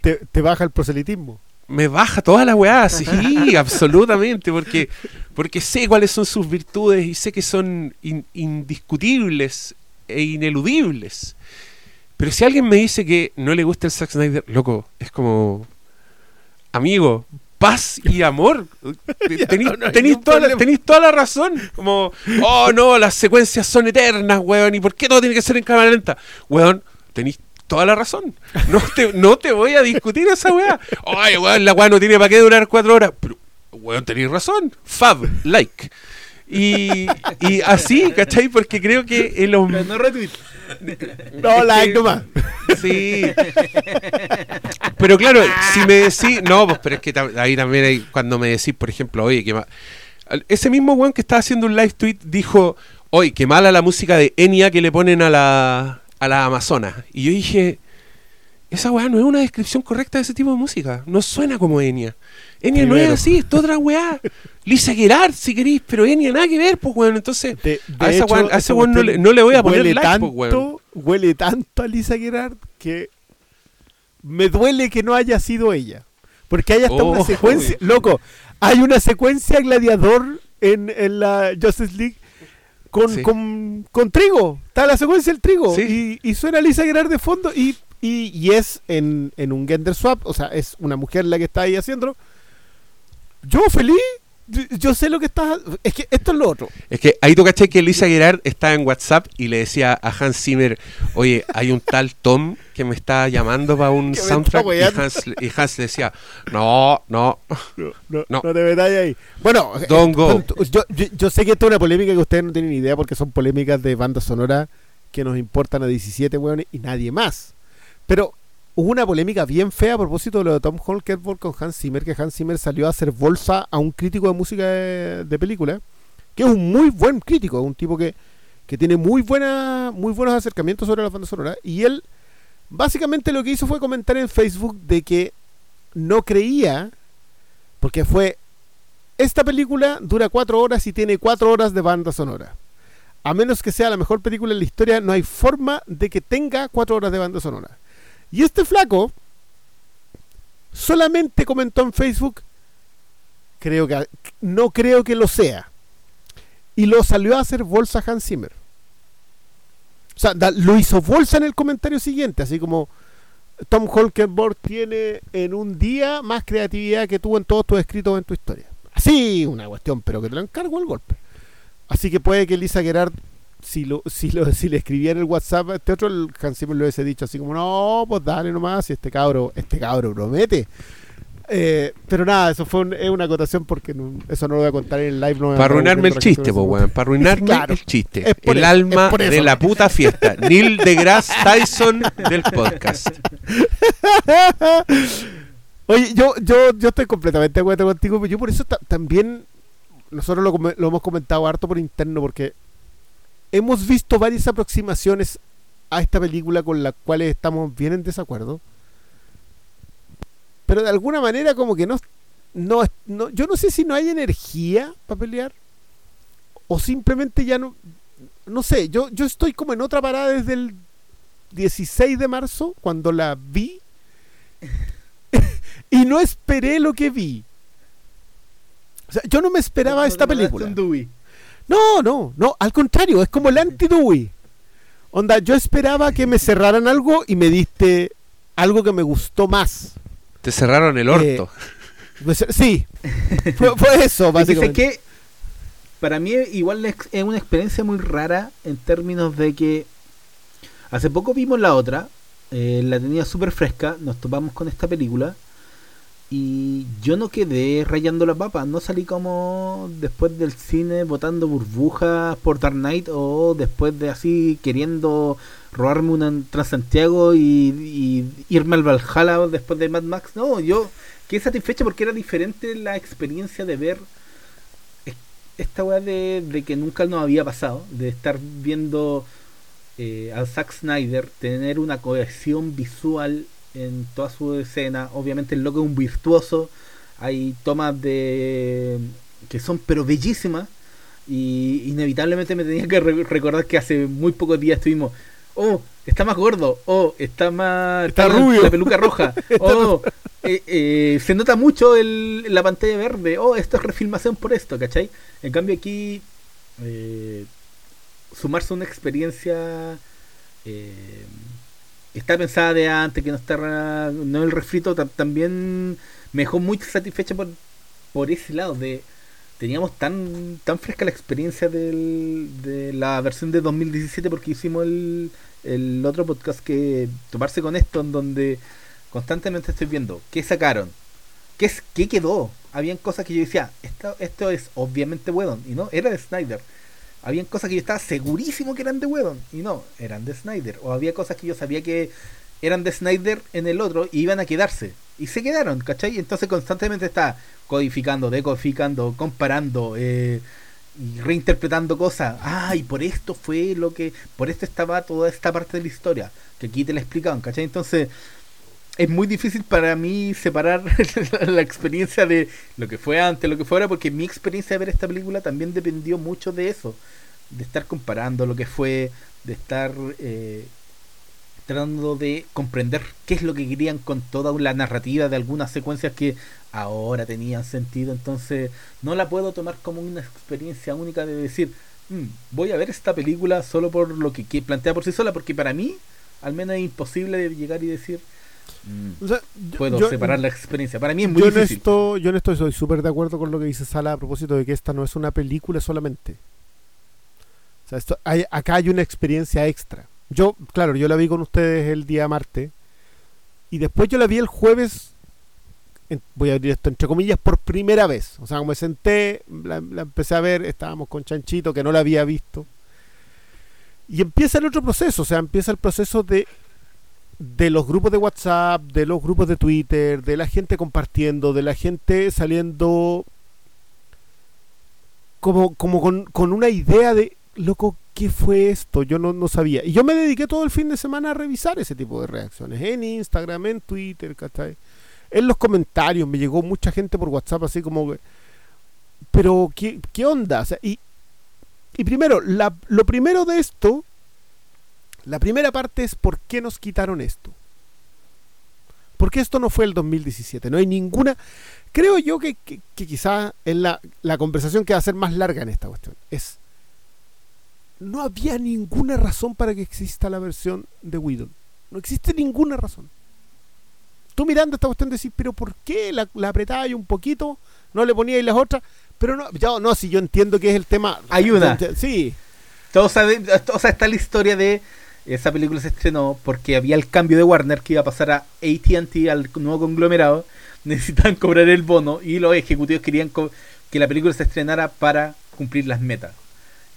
¿Te, te, baja el proselitismo? Me baja toda la weá, sí, (laughs) absolutamente, porque, porque sé cuáles son sus virtudes y sé que son indiscutibles e ineludibles. Pero si alguien me dice que no le gusta el Zack Snyder, loco, es como amigo, paz y amor. (laughs) Tenéis toda, la razón. Como, oh no, las secuencias son eternas, weón. ¿Y por qué todo tiene que ser en cámara lenta? Weón, tenéis toda la razón. No te, no te voy a discutir esa weá. Ay, weón, la weá no tiene para qué durar cuatro horas. Pero, weón, tenéis razón. Fab, like. Y, y así, ¿cachai? Porque creo que el hombre. No No, like nomás. (laughs) Sí. Pero claro, si me decís. No, pues, pero es que ahí también hay. Cuando me decís, por ejemplo, oye, que Ese mismo weón que estaba haciendo un live tweet dijo: Oye, qué mala la música de Enya que le ponen a la, a la Amazonas. Y yo dije: Esa weá no es una descripción correcta de ese tipo de música. No suena como Enya. Enya no es así, es toda otra weá. (laughs) Lisa Gerard, si queréis, pero Enya nada que ver, pues weón. Entonces, a, ese weón no le, no le voy a poner like, tanto, pues, weón. Huele tanto a Lisa Gerard que me duele que no haya sido ella. Porque hay hasta una oh. secuencia, (laughs) loco, hay una secuencia gladiador en, en la Justice League con, con, con, trigo. Está la secuencia del trigo. Y, y, suena Lisa Gerard de fondo y, y, y es en, en, un gender swap, o sea, es una mujer la que está ahí haciendo. Yo feliz, yo sé lo que estás. Es que esto es lo otro. Es que ahí tú caché que Luisa Gerard estaba en WhatsApp y le decía a Hans Zimmer: Oye, hay un tal Tom que me está llamando para un (laughs) soundtrack. Y Hans, y Hans, le decía: No, no. No, no, te metáis ahí. Bueno, eh, Yo, yo, sé que esto es una polémica que ustedes no tienen ni idea porque son polémicas de banda sonora que nos importan a 17 weones y nadie más. Pero hubo una polémica bien fea a propósito de lo de Tom Holker con Hans Zimmer, que Hans Zimmer salió a hacer bolsa a un crítico de música de, película, que es un muy buen crítico, un tipo que, que tiene muy, buena, muy buenos acercamientos sobre la banda sonora, y él básicamente lo que hizo fue comentar en Facebook de que no creía, porque fue, esta película dura cuatro horas y tiene cuatro horas de banda sonora. A menos que sea la mejor película en la historia, no hay forma de que tenga cuatro horas de banda sonora. Y este flaco solamente comentó en Facebook creo que no creo que lo sea. Y lo salió a hacer bolsa Hans Zimmer. O sea, lo hizo bolsa en el comentario siguiente, así como Tom Holkenborg tiene en un día más creatividad que tuvo en todos tus escritos en tu historia. Así, una cuestión, pero que te lo encargo el golpe. Así que puede que Lisa Gerard, si lo, (laughs) si lo, si le escribiera en el WhatsApp a este otro, el Hans Zimmer lo hubiese dicho así como, no, pues dale nomás, si este cabro, este cabro promete. Eh, pero nada, eso fue es una acotación porque eso no lo voy a contar en el live. para arruinarme el chiste, pues, weón. Para arruinarme (laughs) el chiste. El alma de la puta fiesta. (laughs) Neil deGrasse Tyson del podcast. Oye, yo, yo, yo estoy completamente de acuerdo contigo, pero yo por eso también nosotros lo, lo hemos comentado harto por interno porque hemos visto varias aproximaciones a esta película con las cuales estamos bien en desacuerdo pero de alguna manera como que no, no, yo no sé si no hay energía para pelear o simplemente ya no, no sé, yo, yo estoy como en otra parada desde el 16 de marzo cuando la vi (laughs) y no esperé lo que vi. O sea, yo no me esperaba esta película. No, no, no, al contrario, es como el anti-Dewey. Onda, yo esperaba que me cerraran algo y me diste algo que me gustó más. Te cerraron el orto. Eh, pues, sí, (laughs) fue, eso, básicamente. que para mí igual es una experiencia muy rara en términos de que hace poco vimos la otra, eh, la tenía súper fresca, nos topamos con esta película y yo no quedé rayando la papa, no salí como después del cine botando burbujas por Dark Knight o después de así queriendo robarme una Transantiago y, y irme al Valhalla después de Mad Max. No, yo quedé satisfecho porque era diferente la experiencia de ver esta weá de, que nunca nos había pasado, de estar viendo eh, a Zack Snyder tener una cohesión visual en toda su escena. Obviamente el loco es un virtuoso. Hay tomas de que son pero bellísimas. Y inevitablemente me tenía que recordar que hace muy pocos días estuvimos. Oh, está más gordo. Oh, está más. Está, rubio. La peluca roja. (laughs) Oh, eh, eh, se nota mucho el, la pantalla verde. Oh, esto es refilmación por esto, ¿cachai? En cambio, aquí. Eh, sumarse a una experiencia. Eh, está pensada de antes, que no está no el refrito, también me dejó muy satisfecha por, por ese lado de teníamos tan tan fresca la experiencia del, de la versión de 2017 porque hicimos el, el otro podcast que tomarse con esto en donde constantemente estoy viendo qué sacaron qué, qué quedó. Habían cosas que yo decía esto, esto es obviamente bueno y no era de Snyder habían cosas que yo estaba segurísimo que eran de Whedon y no, eran de Snyder. O había cosas que yo sabía que eran de Snyder en el otro y iban a quedarse. Y se quedaron, ¿cachai? Entonces constantemente está codificando, decodificando, comparando eh, y reinterpretando cosas. Ah, y por esto fue lo que. Por esto estaba toda esta parte de la historia. Que aquí te la explicaban, ¿cachai? Entonces es muy difícil para mí separar (laughs) la experiencia de lo que fue antes, lo que fue ahora, porque mi experiencia de ver esta película también dependió mucho de eso, de estar comparando lo que fue, de estar eh, tratando de comprender qué es lo que querían con toda la narrativa de algunas secuencias que ahora tenían sentido, entonces no la puedo tomar como una experiencia única de decir, mm, voy a ver esta película solo por lo que plantea por sí sola, porque para mí al menos es imposible llegar y decir, Mm. Puedo separar la experiencia. Para mí es muy yo difícil. esto, yo en esto soy súper de acuerdo con lo que dice Sala a propósito de que esta no es una película solamente. O sea, esto, hay, acá hay una experiencia extra. Yo, claro, yo la vi con ustedes el día martes. Y después yo la vi el jueves. voy a abrir esto entre comillas por primera vez. O sea, me senté, la empecé a ver. Estábamos con Chanchito, que no la había visto. Y empieza el otro proceso. O sea, empieza el proceso de de los grupos de WhatsApp, de los grupos de Twitter, de la gente compartiendo, de la gente saliendo como, como con, una idea de, loco, ¿qué fue esto? Yo no, no, sabía. Y yo me dediqué todo el fin de semana a revisar ese tipo de reacciones, en Instagram, en Twitter, ¿cachai? En los comentarios me llegó mucha gente por WhatsApp así como, pero ¿qué, qué onda? y, y primero, la, lo primero de esto la primera parte es por qué nos quitaron esto. Porque esto no fue el 2017. No hay ninguna. Creo yo que, que, que quizá es la, la conversación que va a ser más larga en esta cuestión. Es. No había ninguna razón para que exista la versión de Whedon. No existe ninguna razón. Tú mirando esta cuestión decís, pero ¿por qué la, la un poquito? No le poníais las otras. Pero no, ya, no, si yo entiendo que es el tema. Ayuda. Sí. Todos saben, o sea, está la historia de esa película se estrenó porque había el cambio de Warner que iba a pasar a AT&T al nuevo conglomerado. (laughs) Necesitaban cobrar el bono y los ejecutivos querían que la película se estrenara para cumplir las metas.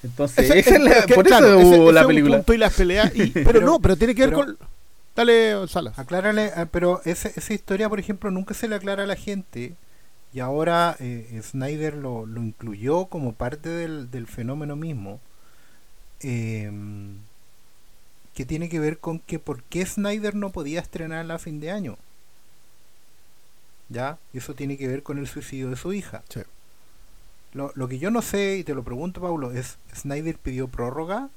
Entonces, Ese- esa es la- que, por claro, eso ese- hubo ese la película. punto y las peleas. y- (laughs) pero, Pero- no, pero tiene que ver pero- con. Dale, Salas. Aclárale, ah, pero ese- esa historia, por ejemplo, nunca se le aclara a la gente. Y ahora eh, Snyder lo, lo incluyó como parte del, del fenómeno mismo. em, que tiene que ver con que por qué Snyder no podía estrenarla a fin de año. ¿Ya? Y eso tiene que ver con el suicidio de su hija. Sí. Lo, lo que yo no sé, y te lo pregunto, Paulo, es: ¿Snyder pidió prórroga?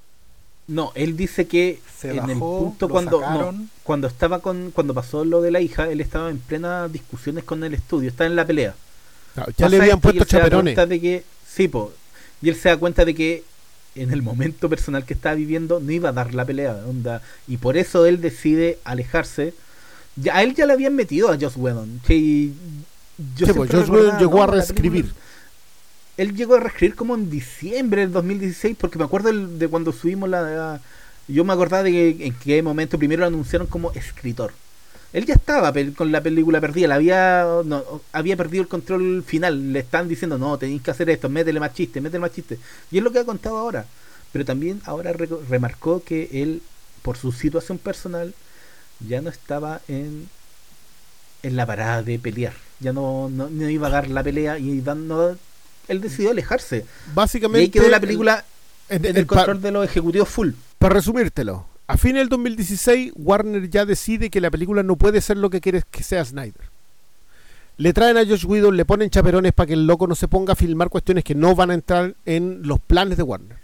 No, él dice que Se en el bajó, punto lo cuando no, cuando estaba con cuando pasó lo de la hija, él estaba en plenas discusiones con el estudio, estaba en la pelea. Ya Pasa le habían puesto chaperones. cuenta de que sí, po, y él se da cuenta de que en el momento personal que estaba viviendo no iba a dar la pelea, onda, y por eso él decide alejarse. Ya a él ya le habían metido a Joss Whedon, que yo Sí, pues, Joss Whedon llegó a no, reescribir. él llegó a reescribir como en diciembre del 2016, porque me acuerdo de cuando subimos la, la- Yo me acordaba de que en qué momento primero lo anunciaron como escritor. Él ya estaba con la película perdida, la había, no, había perdido el control final. Le están diciendo, no, tenéis que hacer esto, métele más chiste, métele más chiste. Y es lo que ha contado ahora. Pero también ahora reco- remarcó que él, por su situación personal, ya no estaba en, en la parada de pelear. Ya no, no, no iba a dar la pelea y no- él decidió alejarse. Y Básicamente. ahí quedó la película en- en en- el control de los ejecutivos full. Para resumírtelo, a fines del 2016, Warner ya decide que la película no puede ser lo que quiere que sea Snyder. Le traen a Josh Whedon, le ponen chaperones para que el loco no se ponga a filmar cuestiones que no van a entrar en los planes de Warner.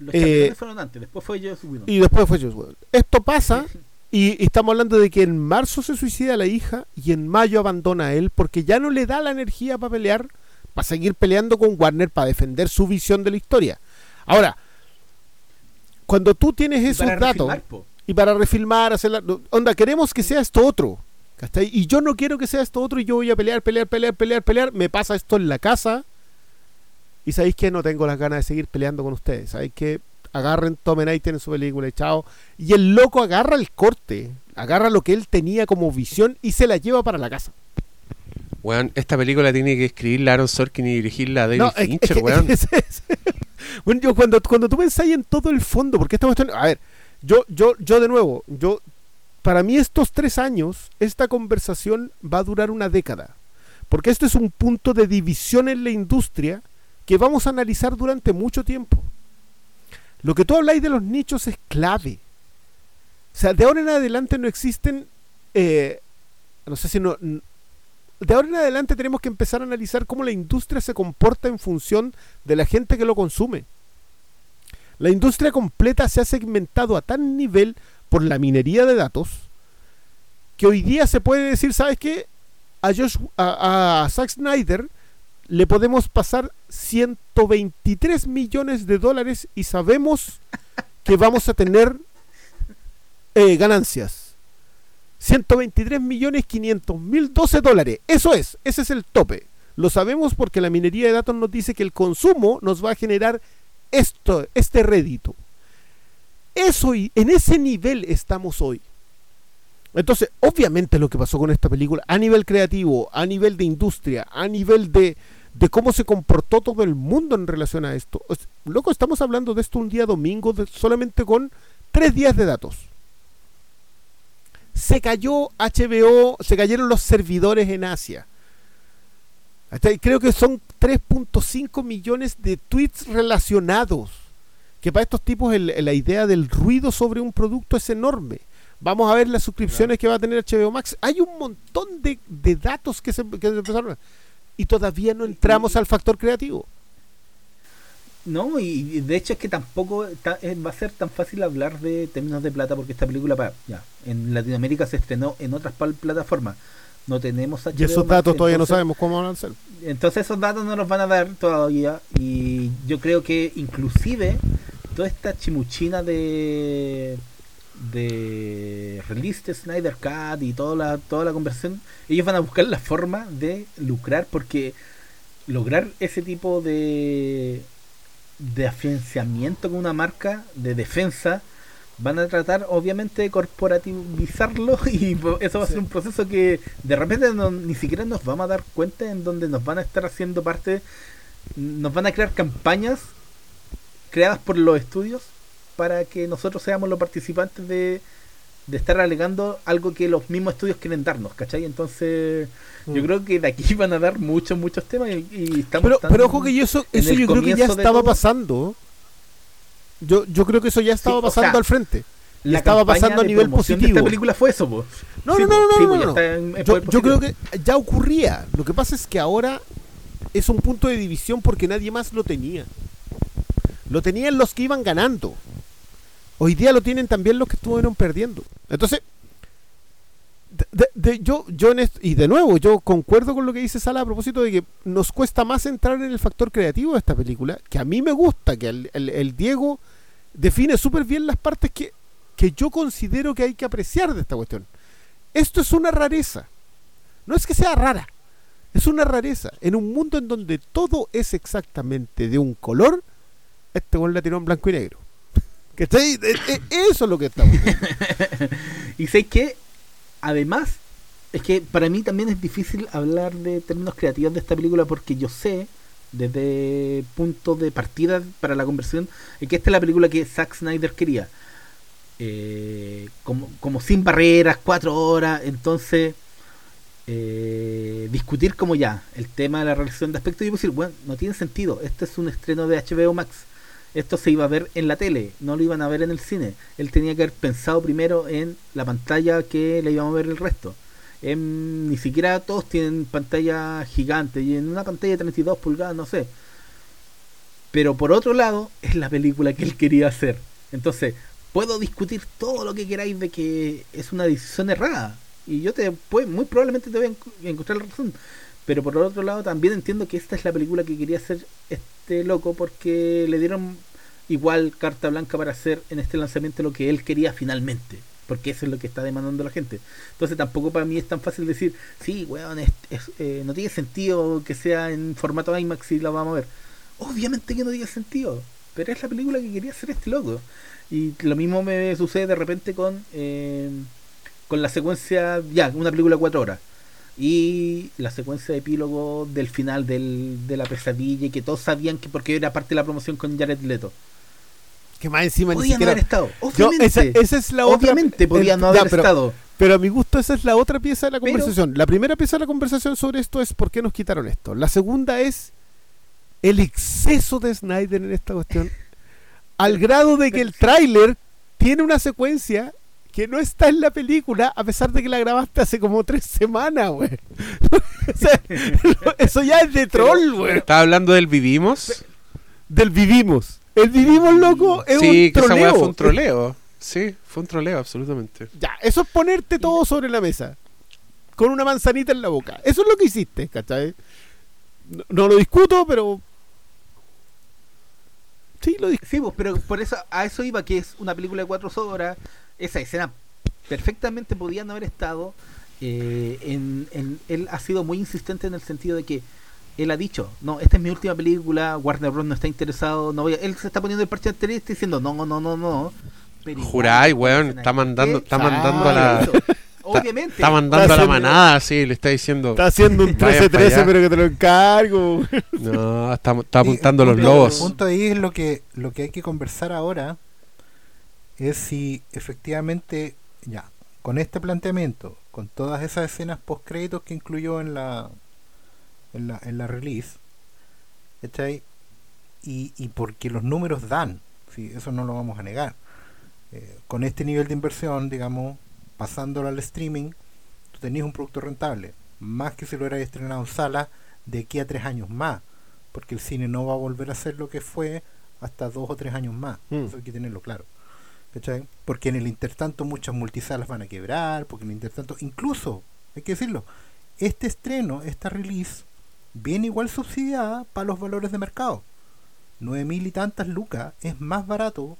Los Eh, fueron antes, después fue Joss Whedon. Y después fue Josh Whedon. Esto pasa (laughs) y, y estamos hablando de que en marzo se suicida la hija y en mayo abandona a él porque ya no le da la energía para pelear, para seguir peleando con Warner, para defender su visión de la historia. Ahora, cuando tú tienes esos datos refilmar, y para refilmar, hacer la, onda, queremos que sea esto otro. ¿cachai? Y yo no quiero que sea esto otro y yo voy a pelear, pelear, pelear, pelear, pelear. Me pasa esto en la casa y sabéis que no tengo las ganas de seguir peleando con ustedes. Sabéis que agarren, tomen ahí, tienen su película y chao. Y el loco agarra el corte, agarra lo que él tenía como visión y se la lleva para la casa. Weón, esta película tiene que escribirla Aaron Sorkin y dirigirla a David No, Fincher, es- weón. es- es- (laughs) bueno, yo cuando, cuando tú pensáis en todo el fondo, porque esta cuestión, a ver, yo, yo, yo de nuevo, yo, para mí estos tres años, esta conversación va a durar una década, porque este es un punto de división en la industria que vamos a analizar durante mucho tiempo. Lo que tú habláis de los nichos es clave. O sea, de ahora en adelante no existen, eh, no sé si no, de ahora en adelante tenemos que empezar a analizar cómo la industria se comporta en función de la gente que lo consume. La industria completa se ha segmentado a tal nivel por la minería de datos que hoy día se puede decir, ¿sabes qué? A, Josh, a, Zack Snyder le podemos pasar 123 millones de dólares y sabemos que vamos a tener eh, ganancias. 123 millones 500 mil 12 dólares. Eso es, ese es el tope. Lo sabemos porque la minería de datos nos dice que el consumo nos va a generar esto, este rédito. Eso y en ese nivel estamos hoy. Entonces, obviamente lo que pasó con esta película, a nivel creativo, a nivel de industria, a nivel de, de cómo se comportó todo el mundo en relación a esto. Es- loco, estamos hablando de esto un día domingo solamente con tres días de datos. Se cayó HBO, se cayeron los servidores en Asia. Hasta Creo que son 3.5 millones de tweets relacionados. Que para estos tipos el- la idea del ruido sobre un producto es enorme. Vamos a ver las suscripciones que va a tener HBO Max. Hay un montón de, de datos que se, que se empezaron Y todavía no entramos al factor creativo. No, y de hecho es que tampoco eh, va a ser tan fácil hablar de términos de plata porque esta película ya, en Latinoamérica se estrenó en otras plataformas. No tenemos HBO Y esos datos todavía no sabemos cómo van a ser. Entonces esos datos no los van a dar todavía y yo creo que inclusive toda esta chimuchina de de release de Snyder Cut y toda la, toda la conversión, ellos van a buscar la forma de lucrar porque lograr ese tipo de de afianzamiento con una marca de defensa van a tratar obviamente de corporativizarlo (laughs) y eso va a ser un proceso que de repente ni siquiera nos vamos a dar cuenta en donde nos van a estar haciendo parte. Nos van a crear campañas creadas por los estudios para que nosotros seamos los participantes de, de estar alegando algo que los mismos estudios quieren darnos, ¿cachai? Entonces, yo mm. creo que de aquí (laughs) van a dar muchos, muchos temas y, estamos... Pero, pero ojo que yo eso, eso yo creo que ya estaba pasando. Yo, yo creo que eso ya estaba pasando al frente. La estaba pasando a nivel positivo. esta película fue eso, pues. No, no, no, no, no, no. Yo, yo creo que ya ocurría. Lo que pasa es que ahora es un punto de división porque nadie más lo tenía. Lo tenían los que iban ganando. Hoy día lo tienen también los que estuvieron perdiendo. Entonces, yo, yo y de nuevo, yo concuerdo con lo que dice Sala a propósito de que nos cuesta más entrar en el factor creativo de esta película, que a mí me gusta, que el, Diego define súper bien las partes que, que yo considero que hay que apreciar de esta cuestión. Esto es una rareza. No es que sea rara, es una rareza. En un mundo en donde todo es exactamente de un color, este gol la tiró en blanco y negro. Eh, eh, eso es lo que estamos. (laughs) y sé que, además, es que para mí también es difícil hablar de términos creativos de esta película porque yo sé, desde punto de partida para la conversión, que esta es la película que Zack Snyder quería. Eh, como, como sin barreras, cuatro horas, entonces discutir como ya el tema de la relación de aspecto y decir, bueno, no tiene sentido, este es un estreno de HBO Max esto se iba a ver en la tele, no lo iban a ver en el cine. Él tenía que haber pensado primero en la pantalla que le íbamos a ver el resto. ni siquiera todos tienen pantalla gigante y en una pantalla de 32 pulgadas, no sé. Pero por otro lado, es la película que él quería hacer. Entonces, puedo discutir todo lo que queráis de que es una decisión errada. Y yo te pues, muy probablemente te voy a encontrar la razón. Pero por otro lado, también entiendo que esta es la película que quería hacer este loco porque le dieron igual carta blanca para hacer en este lanzamiento lo que él quería finalmente. Porque eso es lo que está demandando la gente. Entonces tampoco para mí es tan fácil decir, sí, weón, eh, no tiene sentido que sea en formato IMAX y la vamos a ver. Obviamente que no tiene sentido. Pero es la película que quería hacer este loco. Y lo mismo me sucede de repente con, eh, con la secuencia, ya, una película de cuatro horas y la secuencia de epílogo del final del, de la pesadilla y que todos sabían que porque era parte de la promoción con Jared Leto. Que más encima podían ni siquiera... haber estado. Obviamente, esa, es la obviamente podían no haber pero, estado. Pero a mi gusto esa es la otra pieza de la conversación. la primera pieza de la conversación sobre esto es por qué nos quitaron esto. La segunda es el exceso de Snyder en esta cuestión. (laughs) al grado de que el tráiler tiene una secuencia que no está en la película a pesar de que la grabaste hace como tres semanas, güey. (laughs) (laughs) eso ya es de troll, güey. ¿Estás hablando del Vivimos? Del Vivimos. El Vivimos, loco, es sí, un troleo. que esa fue un troleo. Sí, fue un troleo, absolutamente. Ya, eso es ponerte todo sobre la mesa. Con una manzanita en la boca. Eso es lo que hiciste, ¿cachai? No, lo discuto, pero Sí, lo discutimos, pero por eso a eso iba que es una película de cuatro horas esa escena perfectamente podía no haber estado. Eh, en, él ha sido muy insistente en el sentido de que él ha dicho, no, esta es mi última película, Warner Bros. no está interesado, no voy él se está poniendo el parche anterior y está diciendo, no, no, no, no. Juráis, weón, está mandando, está mandando a la... Obviamente. Está, mandando a la manada, sí, le está diciendo. Está haciendo un 13-13, pero que te lo encargo. No, está, está apuntando los lobos. El punto ahí es lo que, lo que hay que conversar ahora es si efectivamente, ya, con este planteamiento, con todas esas escenas post créditos que incluyó en la en la, en la release, ¿cachai? Y, y porque los números dan, ¿sí? eso no lo vamos a negar. Eh, con este nivel de inversión, digamos, pasándolo al streaming, tú tenías un producto rentable, más que si lo hubieras estrenado en sala de aquí a tres años más. porque el cine no va a volver a ser lo que fue hasta dos o tres años más. Mm. Eso hay que tenerlo claro. ¿Cachai? Porque en el intertanto muchas multisalas van a quebrar, porque en el intertanto, incluso, hay que decirlo, este estreno, esta release, viene igual subsidiada para los valores de mercado. Nueve mil y tantas lucas es más barato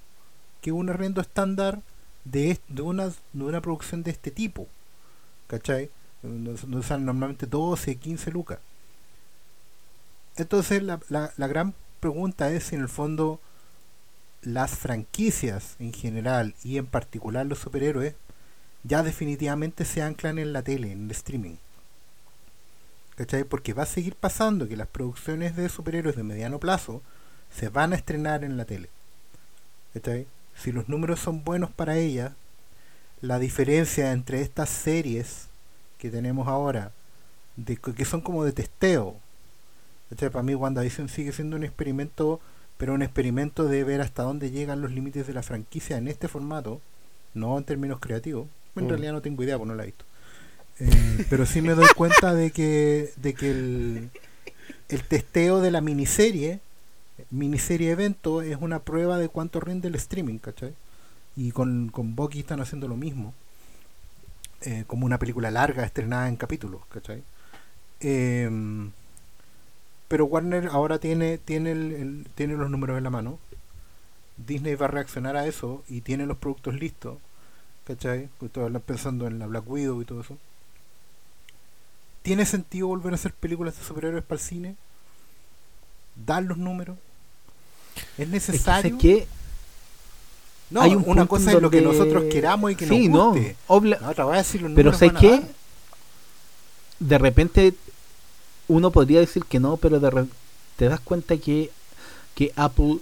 que un arrendo estándar de, de, una, de una producción de este tipo. ¿Cachai? Donde salen normalmente 12, 15 lucas. Entonces la, la, la gran pregunta es si en el fondo las franquicias en general y en particular los superhéroes ya definitivamente se anclan en la tele, en el streaming. ¿Cachai? Porque va a seguir pasando que las producciones de superhéroes de mediano plazo se van a estrenar en la tele. ¿Cachai? Si los números son buenos para ellas, la diferencia entre estas series que tenemos ahora, de, que son como de testeo, ¿cachai? para mí WandaVision sigue siendo un experimento, pero un experimento de ver hasta dónde llegan los límites de la franquicia en este formato, no en términos creativos. En Mm. realidad no tengo idea, porque no la he visto. Eh, pero sí me doy (laughs) cuenta de que, de que el, el testeo de la miniserie, miniserie evento, es una prueba de cuánto rinde el streaming, ¿cachai? Y con, con Bucky están haciendo lo mismo. eh, como una película larga estrenada en capítulos, ¿cachai? Em, pero Warner ahora tiene, tiene, el, el- tiene los números en la mano. Disney va a reaccionar a eso y tiene los productos listos. ¿Cachai? Todos hablan pensando en la Black Widow y todo eso. ¿Tiene sentido volver a hacer películas de superhéroes para el cine? ¿Dar los números? ¿Es Es que, necesario? ¿sabes qué? No, Hay un una cosa en es lo que nosotros queramos y que sí, nos no, obla- La otra vez si los Pero ¿sabes a qué? de repente uno podría decir que no, pero de re- te das cuenta que, que Apple,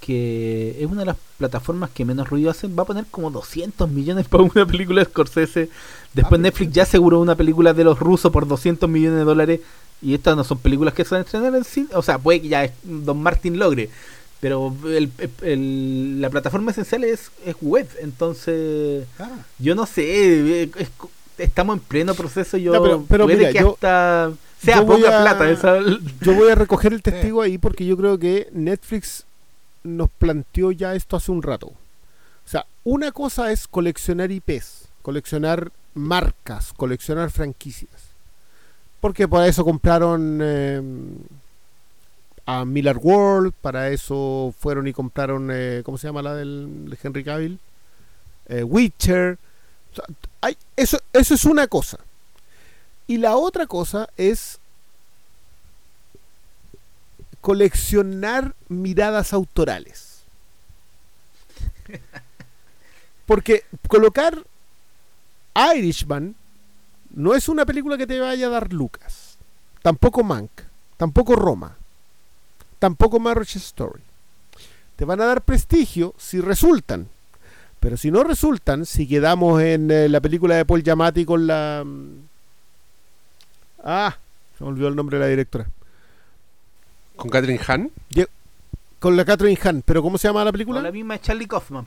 que es una de las plataformas que menos ruido hacen, va a poner como 200 millones para una película de Scorsese. Después Ah, Netflix ya aseguró una película de los rusos por 200 millones de dólares. Y estas no son películas que se van a estrenar en cine. O sea, puede que ya es- Don Martin logre. Pero el- el- la plataforma esencial es, es web. Entonces, Claro. yo no sé. es- estamos en pleno proceso. Yo pero- pero puede mira, que yo- hasta sea yo voy poca a- plata. esa- Yo voy a recoger el (laughs) testigo ahí porque yo creo que Netflix nos planteó ya esto hace un rato. O sea, una cosa es coleccionar IPs, coleccionar marcas, coleccionar franquicias. Porque para eso compraron eh, a Miller World, para eso fueron y compraron, eh, ¿cómo se llama la del de Henry Cavill? Eh, Witcher. O sea, hay- eso, eso es una cosa. Y la otra cosa es coleccionar miradas autorales. Porque colocar Irishman no es una película que te vaya a dar Lucas. Tampoco Mank. Tampoco Roma. Tampoco Marriage Story. Te van a dar prestigio si resultan. Pero si no resultan, si quedamos en eh, la película de Paul Giamatti con la... Ah, se me olvidó el nombre de la directora. Con Catherine Hahn Con la Catherine Hahn. ¿Pero cómo se llama la película? Con la misma Charlie Kaufman.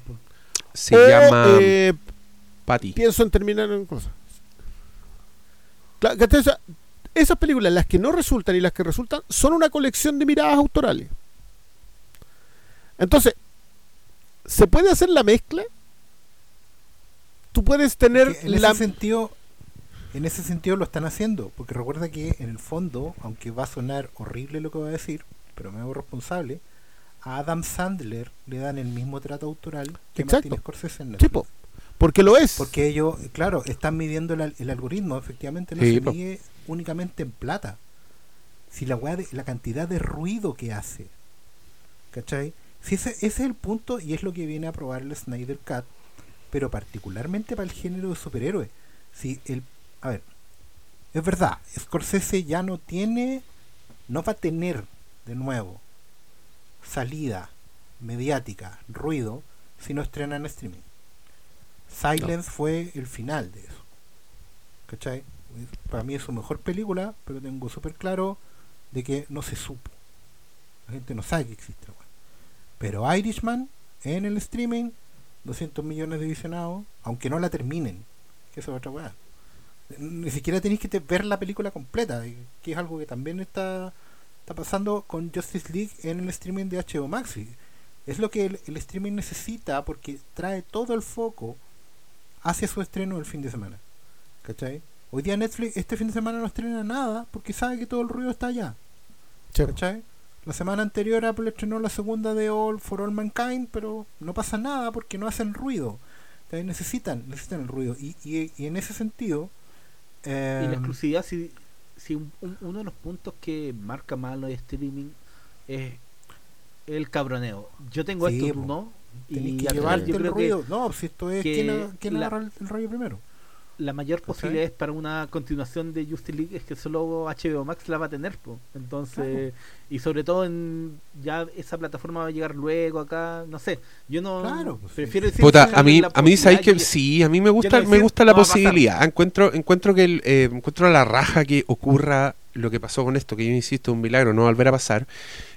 se O, llama eh, Patty. pienso en terminar en cosas. Esas películas, las que no resultan y las que resultan, son una colección de miradas autorales. Entonces, ¿se puede hacer la mezcla? Tú puedes tener en la... ese sentido en ese sentido lo están haciendo porque recuerda que en el fondo aunque va a sonar horrible lo que voy a decir pero me hago responsable a Adam Sandler le dan el mismo trato autoral que Exacto. Martin Scorsese en Netflix. po, porque lo es. porque ellos claro están midiendo el, el algoritmo efectivamente no Sí, se mide únicamente en plata si la de- la cantidad de ruido que hace ¿cachai? Si ese, ese es el punto y es lo que viene a probar el Snyder Cut pero particularmente para el género de superhéroes si el a ver es verdad Scorsese ya no tiene no va a tener de nuevo salida mediática ruido si no estrena en streaming Silence fue el final de eso ¿cachai? para mí es su mejor película pero tengo súper claro de que no se supo la gente no sabe que existe la weá. pero Irishman en el streaming 200 millones de visionados aunque no la terminen que es otra weá ni siquiera tenéis que ver la película completa, que es algo que también está está pasando con Justice League en el streaming de HBO Max. Es lo que el, el streaming necesita porque trae todo el foco hacia su estreno el fin de semana. ¿Cachai? Hoy día Netflix este fin de semana no estrena nada porque sabe que todo el ruido está allá. ¿Cachai? La semana anterior Apple estrenó la segunda de All for All Mankind, pero no pasa nada porque no hacen ruido. necesitan, necesitan el ruido. Y, y, y en ese sentido... y la em, exclusividad, si, si uno de los puntos que marca mal los streaming es el cabroneo. Yo tengo esto, tú no. y que llevarte el ruido. no, si esto es quién, quién agarra el, el rollo primero la mayor posibilidad es para una continuación de Justice League es que solo HBO Max la va a tener, entonces y sobre todo en ya esa plataforma va a llegar luego acá, no sé, yo no pues prefiero decir Puta, a mí a mí sabes que sí, a mí me gusta me gusta la posibilidad, encuentro encuentro que el, eh, encuentro la raja que ocurra lo que pasó con esto, que yo insisto, un milagro, no volver a pasar.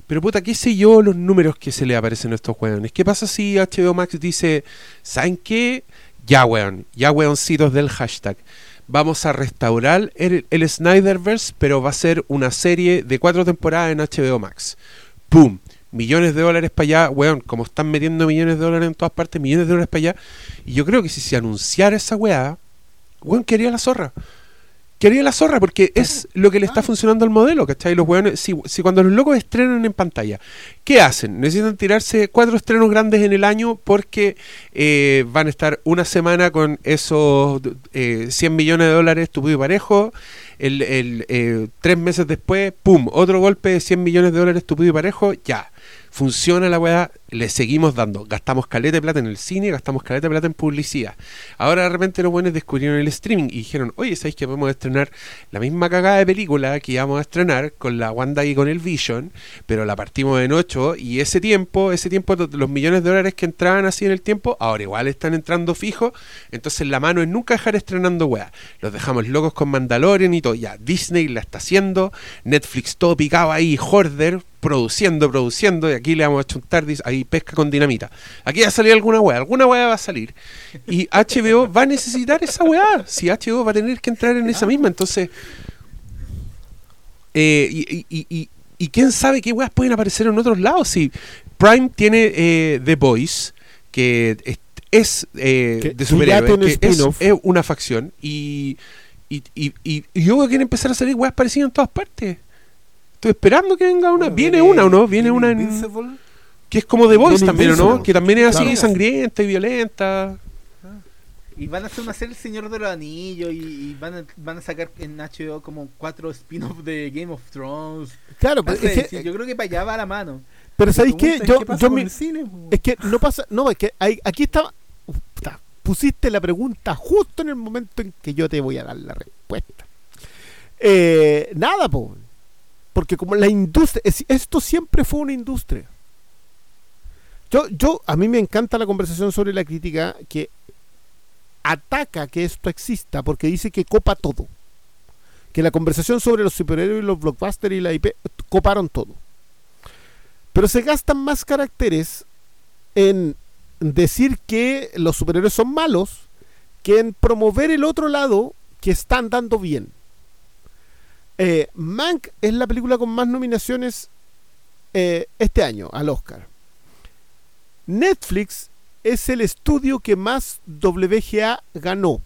Pero puta, ¿qué sé yo los números que se le aparecen a estos juegos? ¿Qué pasa si HBO Max dice, ¿saben qué? Ya, weón, ya, weoncitos del hashtag. Vamos a restaurar el, Snyderverse, pero va a ser una serie de cuatro temporadas en HBO Max. ¡Pum! Millones de dólares para allá, weón, como están metiendo millones de dólares en todas partes, millones de dólares para allá. Y yo creo que si se anunciara esa weá, weón, quería la zorra que haría la zorra, porque es lo que le está funcionando al modelo, ¿cachai? Los hueones, si, si, cuando los locos estrenan en pantalla, ¿qué hacen? Necesitan tirarse cuatro estrenos grandes en el año porque eh, van a estar una semana con esos eh, 100 millones de dólares tu y parejo, el, el eh, tres meses después, ¡pum! Otro golpe de 100 millones de dólares tu y parejo, ya funciona la weá, le seguimos dando. Gastamos caleta de plata en el cine, gastamos caleta de plata en publicidad. Ahora de repente los buenos descubrieron el streaming y dijeron, oye, ¿sabéis que podemos estrenar la misma cagada de película que íbamos a estrenar con la Wanda y con el Vision, pero la partimos en 8 y ese tiempo, ese tiempo, los millones de dólares que entraban así en el tiempo, ahora igual están entrando fijos, entonces la mano es nunca dejar estrenando weá. Los dejamos locos con Mandalorian y todo, ya, Disney la está haciendo, Netflix todo picado ahí, Horder, produciendo, produciendo, y aquí le vamos a chuntar, ahí pesca con dinamita. Aquí va a salir alguna weá, alguna weá va a salir. Y HBO va a necesitar esa weá. Si HBO va a tener que entrar en esa misma, entonces. Eh, y, y, y, quién sabe qué weas pueden aparecer en otros lados. Si Prime tiene eh, The Voice, que es, eh, de superhéroes, que es, es, una facción, y, y, y, y, yo quiero empezar a salir weas parecidas en todas partes. Estoy esperando que venga una. viene, una, ¿o no? Viene una en. Que es como The Voice también, no? Que también es así, sangrienta y violenta. Y van a hacer una serie El Señor de los Anillos y, van, a, van a sacar en HBO como cuatro spin-offs de Game of Thrones. Claro, pero es que, yo creo que para allá va la mano. Pero ¿sabéis qué? Yo, yo es que no pasa, no, es que hay, aquí está, pusiste la pregunta justo en el momento en que yo te voy a dar la respuesta. Eh, nada, pues porque como la industria, esto siempre fue una industria. Yo, yo, a mí me encanta la conversación sobre la crítica que ataca que esto exista porque dice que copa todo. Que la conversación sobre los superhéroes y los blockbusters y la IP coparon todo. Pero se gastan más caracteres en decir que los superhéroes son malos que en promover el otro lado que están dando bien. Eh, Mank es la película con más nominaciones eh, este año al Oscar. Netflix es el estudio que más WGA ganó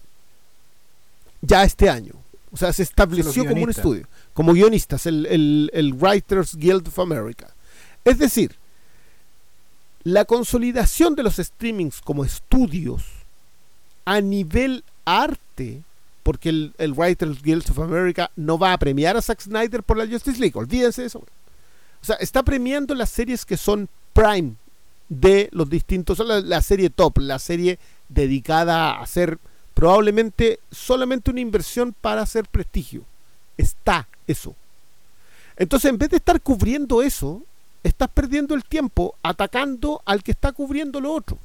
ya este año. O sea, se estableció como un estudio, como guionistas, el, el Writers Guild of America. Es decir, la consolidación de los streamings como estudios a nivel arte porque el, Writers Guild of America no va a premiar a Zack Snyder por la Justice League, olvídense de eso. O sea, está premiando las series que son prime de los distintos, la, la serie top, la serie dedicada a hacer probablemente solamente una inversión para hacer prestigio. Está eso. Entonces, en vez de estar cubriendo eso, estás perdiendo el tiempo atacando al que está cubriendo lo otro.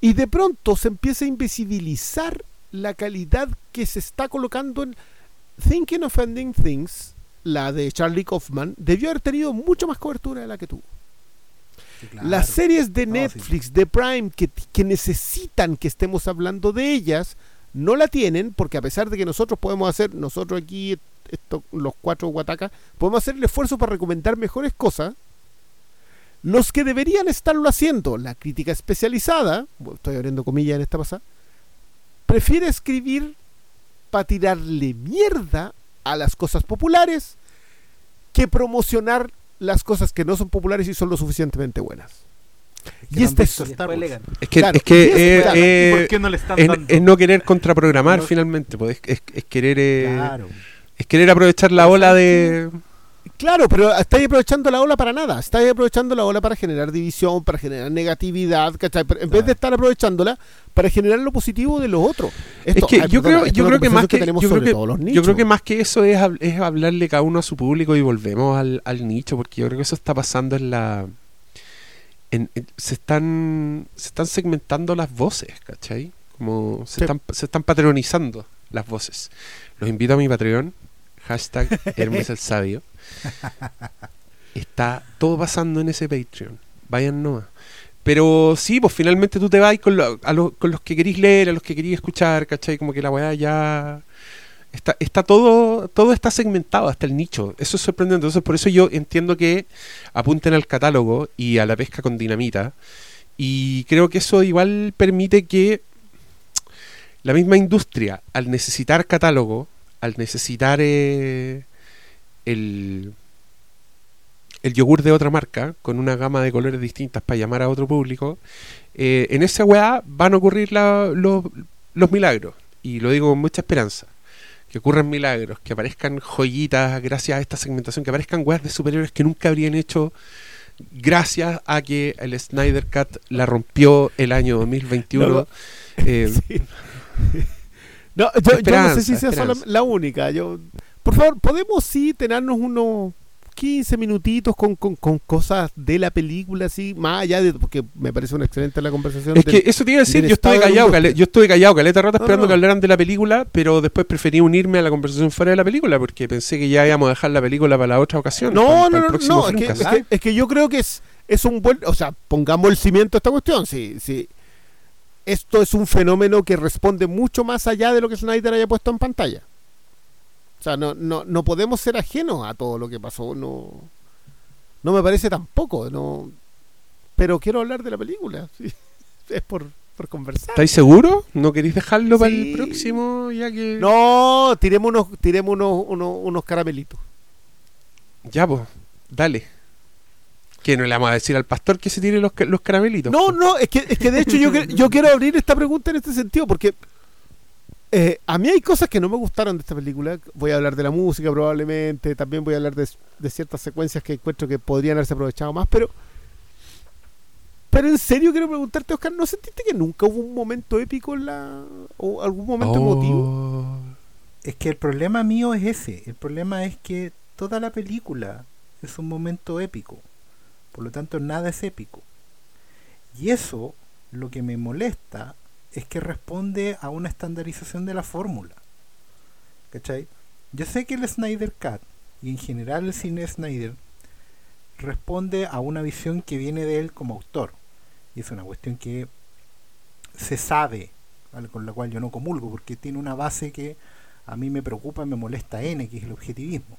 Y de pronto se empieza a invisibilizar la calidad que se está colocando en Thinking of Ending Things, la de Charlie Kaufman, debió haber tenido mucho más cobertura de la que tuvo. Las series de Netflix, de Prime, que, que, necesitan que estemos hablando de ellas, no la tienen porque a pesar de que nosotros podemos hacer, nosotros aquí, esto, los cuatro guatacas, podemos hacer el esfuerzo para recomendar mejores cosas, los que deberían estarlo haciendo, la crítica especializada, estoy abriendo comillas en esta pasada, prefiere escribir para tirarle mierda a las cosas populares que promocionar las cosas que no son populares y son lo suficientemente buenas. que Y este es, visto Star Wars. Es que, Claro, es, que eso, eh, eh, ¿Por qué no le están es, es no querer contraprogramar No. finalmente, pues, es, es- es querer eh, Claro. es querer aprovechar la ola de Claro, pero estáis aprovechando la ola para nada. Estáis aprovechando la ola para generar división, para generar negatividad, ¿cachai? En vez de estar aprovechándola para generar lo positivo de los otros. Esto- es que ay, yo perdona, creo yo creo que más que, tenemos yo creo sobre que los yo creo que más que eso es, es hablarle cada uno a su público y volvemos al, al nicho porque yo creo que eso está pasando en la en- en- se están se están segmentando las voces ¿cachai? como se Sí. están se están patronizando las voces los invito a mi Patreon hashtag (laughs) Hermes el Sabio (laughs) está todo pasando en ese Patreon vayan nomás pero sí, pues finalmente tú te vas con, con los que querís leer, a los que querís escuchar, ¿cachai? Como que la weá ya... Está, está todo, todo está segmentado hasta el nicho. Eso es sorprendente. Entonces, por eso yo entiendo que apunten al catálogo y a la pesca con dinamita. Y creo que eso igual permite que la misma industria, al necesitar catálogo, al necesitar eh, el, el yogur de otra marca, con una gama de colores distintas para llamar a otro público, eh, en esa weá van a ocurrir la- los, los milagros. Y lo digo con mucha esperanza. Que ocurran milagros, que aparezcan joyitas gracias a esta segmentación, que aparezcan weas de superiores que nunca habrían hecho gracias a que el Snyder Cut la rompió el año 2021. No. Eh, (laughs) Sí. No, yo, yo no sé si sea la única. Yo, por favor, podemos sí tenernos unos 15 minutitos con, con, con cosas de la película, así, más allá de. Porque me parece una excelente la conversación. Es del- que eso te iba a decir, yo estuve callado, industria. cale- yo estuve callado, caleta rato No, esperando no. que hablaran de la película, pero después preferí unirme a la conversación fuera de la película, porque pensé que ya íbamos a dejar la película para la otra ocasión. para- No, para no, no, no, es que, es, que, es que yo creo que es, es un buen, o sea, pongamos el cimiento a esta cuestión, sí, sí. Esto es un fenómeno que responde mucho más allá de lo que Snyder haya puesto en pantalla. Sea, no, no, no podemos ser ajenos a todo lo que pasó, no, no me parece tampoco, no, pero quiero hablar de la película, (laughs) sí. es por, por conversar. ¿Estáis seguros? ¿No queréis dejarlo para el próximo? Ya que... No, tiremos unos, tiremos unos, unos, unos caramelitos. Ya, pues, dale. Que no le vamos a decir al pastor que se tire los, los caramelitos. No, no, es que, es que de hecho yo, yo quiero abrir esta pregunta en este sentido, porque eh, a mí hay cosas que no me gustaron de esta película. Voy a hablar de la música probablemente, también voy a hablar de, de ciertas secuencias que encuentro que podrían haberse aprovechado más, pero... Pero en serio quiero preguntarte, Oscar, ¿no sentiste que nunca hubo un momento épico en la... o algún momento emotivo? Oh. Es que el problema mío es ese. El problema es que toda la película es un momento épico. Por lo tanto, nada es épico. Y eso, lo que me molesta, es que responde a una estandarización de la fórmula. ¿Cachai? Yo sé que el Snyder Cut, y en general el cine de Snyder, responde a una visión que viene de él como autor. Y es una cuestión que se sabe, con la cual yo no comulgo, porque tiene una base que a mí me preocupa, me molesta N, que es el objetivismo.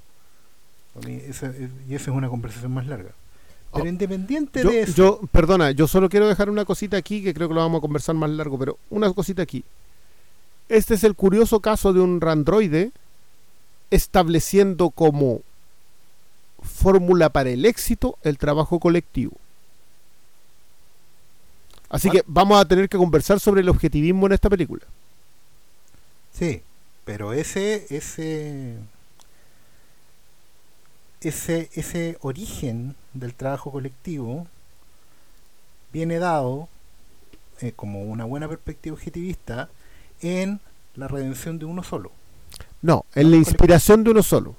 Y eso es una conversación más larga. Pero Oh, independiente Yo, de eso, yo, perdona, yo solo quiero dejar una cosita aquí que creo que lo vamos a conversar más largo, pero una cosita aquí. Este es el curioso caso de un randroide estableciendo como fórmula para el éxito el trabajo colectivo. Así Ah. que vamos a tener que conversar sobre el objetivismo en esta película. sí, pero ese, ese, ese, ese origen del trabajo colectivo viene dado eh, como una buena perspectiva objetivista en la redención de uno solo, No, en la inspiración de uno solo.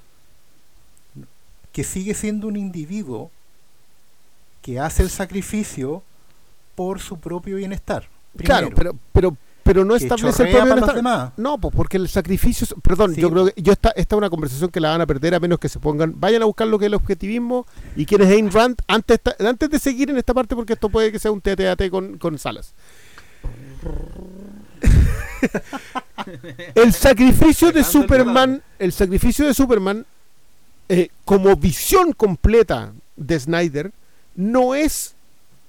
que sigue siendo un individuo que hace el sacrificio por su propio bienestar. Claro, primero, pero, pero, pero no establece el propio bienestar. demás. No, pues porque el sacrificio, perdón, Sí, yo creo que yo esta, esta es una conversación que la van a perder a menos que se pongan, vayan a buscar lo que es el objetivismo y quién es Ayn Rand antes, antes de seguir en esta parte porque esto puede que sea un TTAT con, con salas. (laughs) El sacrificio de Superman, el sacrificio de Superman, eh, como visión completa de Snyder, no es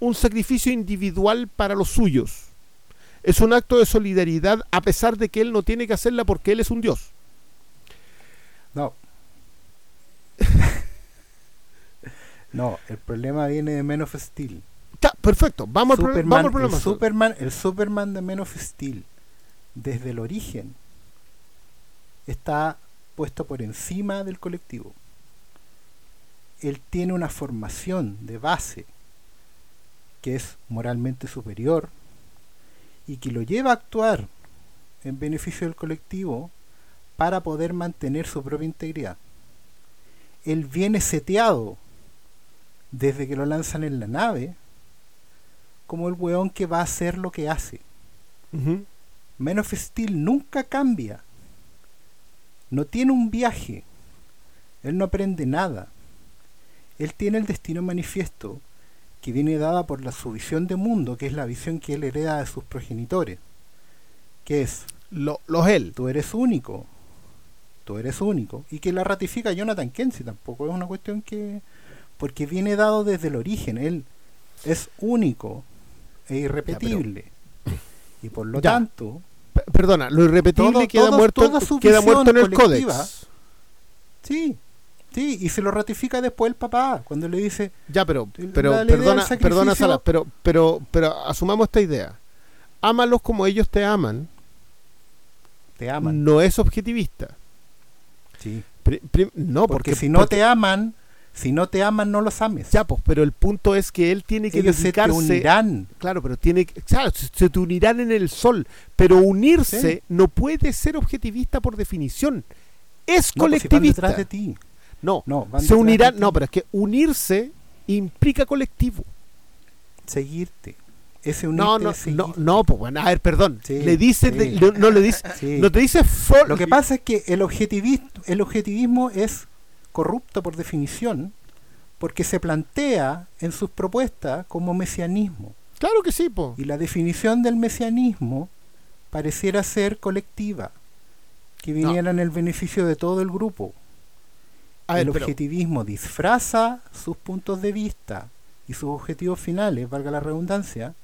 un sacrificio individual para los suyos. Es un acto de solidaridad a pesar de que él no tiene que hacerla porque él es un dios. No. (laughs) no, el problema viene de Men of Steel. Perfecto, vamos, al, Superman, vamos al problema. el Superman, el Superman de Men of Steel, desde el origen, está puesto por encima del colectivo. Él tiene una formación de base que es moralmente superior y que lo lleva a actuar en beneficio del colectivo para poder mantener su propia integridad. Él viene seteado desde que lo lanzan en la nave como el weón que va a hacer lo que hace. Men of Steel nunca cambia. No tiene un viaje. Él no aprende nada. Él tiene el destino manifiesto que viene dada por la su visión de mundo, que es la visión que él hereda de sus progenitores. Que es, Lo- los él. tú eres único. Tú eres único. Y que la ratifica Jonathan Kenzie tampoco es una cuestión que... Porque viene dado desde el origen. Él es único e irrepetible. Y por lo Ya. tanto, P- Perdona, lo irrepetible Todo- queda, todo- muerto, queda en el códex. sí, sí, y se lo ratifica después el papá, cuando le dice, Ya, pero, pero perdona, perdona Salas, pero, pero, pero asumamos esta idea. Ámalos como ellos te aman, te aman. no es objetivista. Sí. Pri- no, Porque, porque, si no porque- te aman, si no te aman, no los ames. Ya, pues, pero el punto es que él tiene que Ellos se te dedicarse. unirán. Claro, pero tiene que. Claro, se, te unirán en el sol. Pero unirse Sí. no puede ser objetivista por definición. Es No, pues si van colectivista. detrás de ti. No, No, se unirán. No, pero es que unirse implica colectivo. Seguirte. Ese No, no, es no, no, pues bueno, a ver, perdón. Sí, le dices, sí. de- no, no le dices, Sí. no te dices for- Lo que pasa es que el objetivismo, el objetivismo es corrupto por definición, porque se plantea en sus propuestas como mesianismo. Claro que sí, po. Y la definición del mesianismo pareciera ser colectiva, que viniera en el beneficio de todo el grupo. A ver, el pero- objetivismo disfraza sus puntos de vista y sus objetivos finales, valga la redundancia,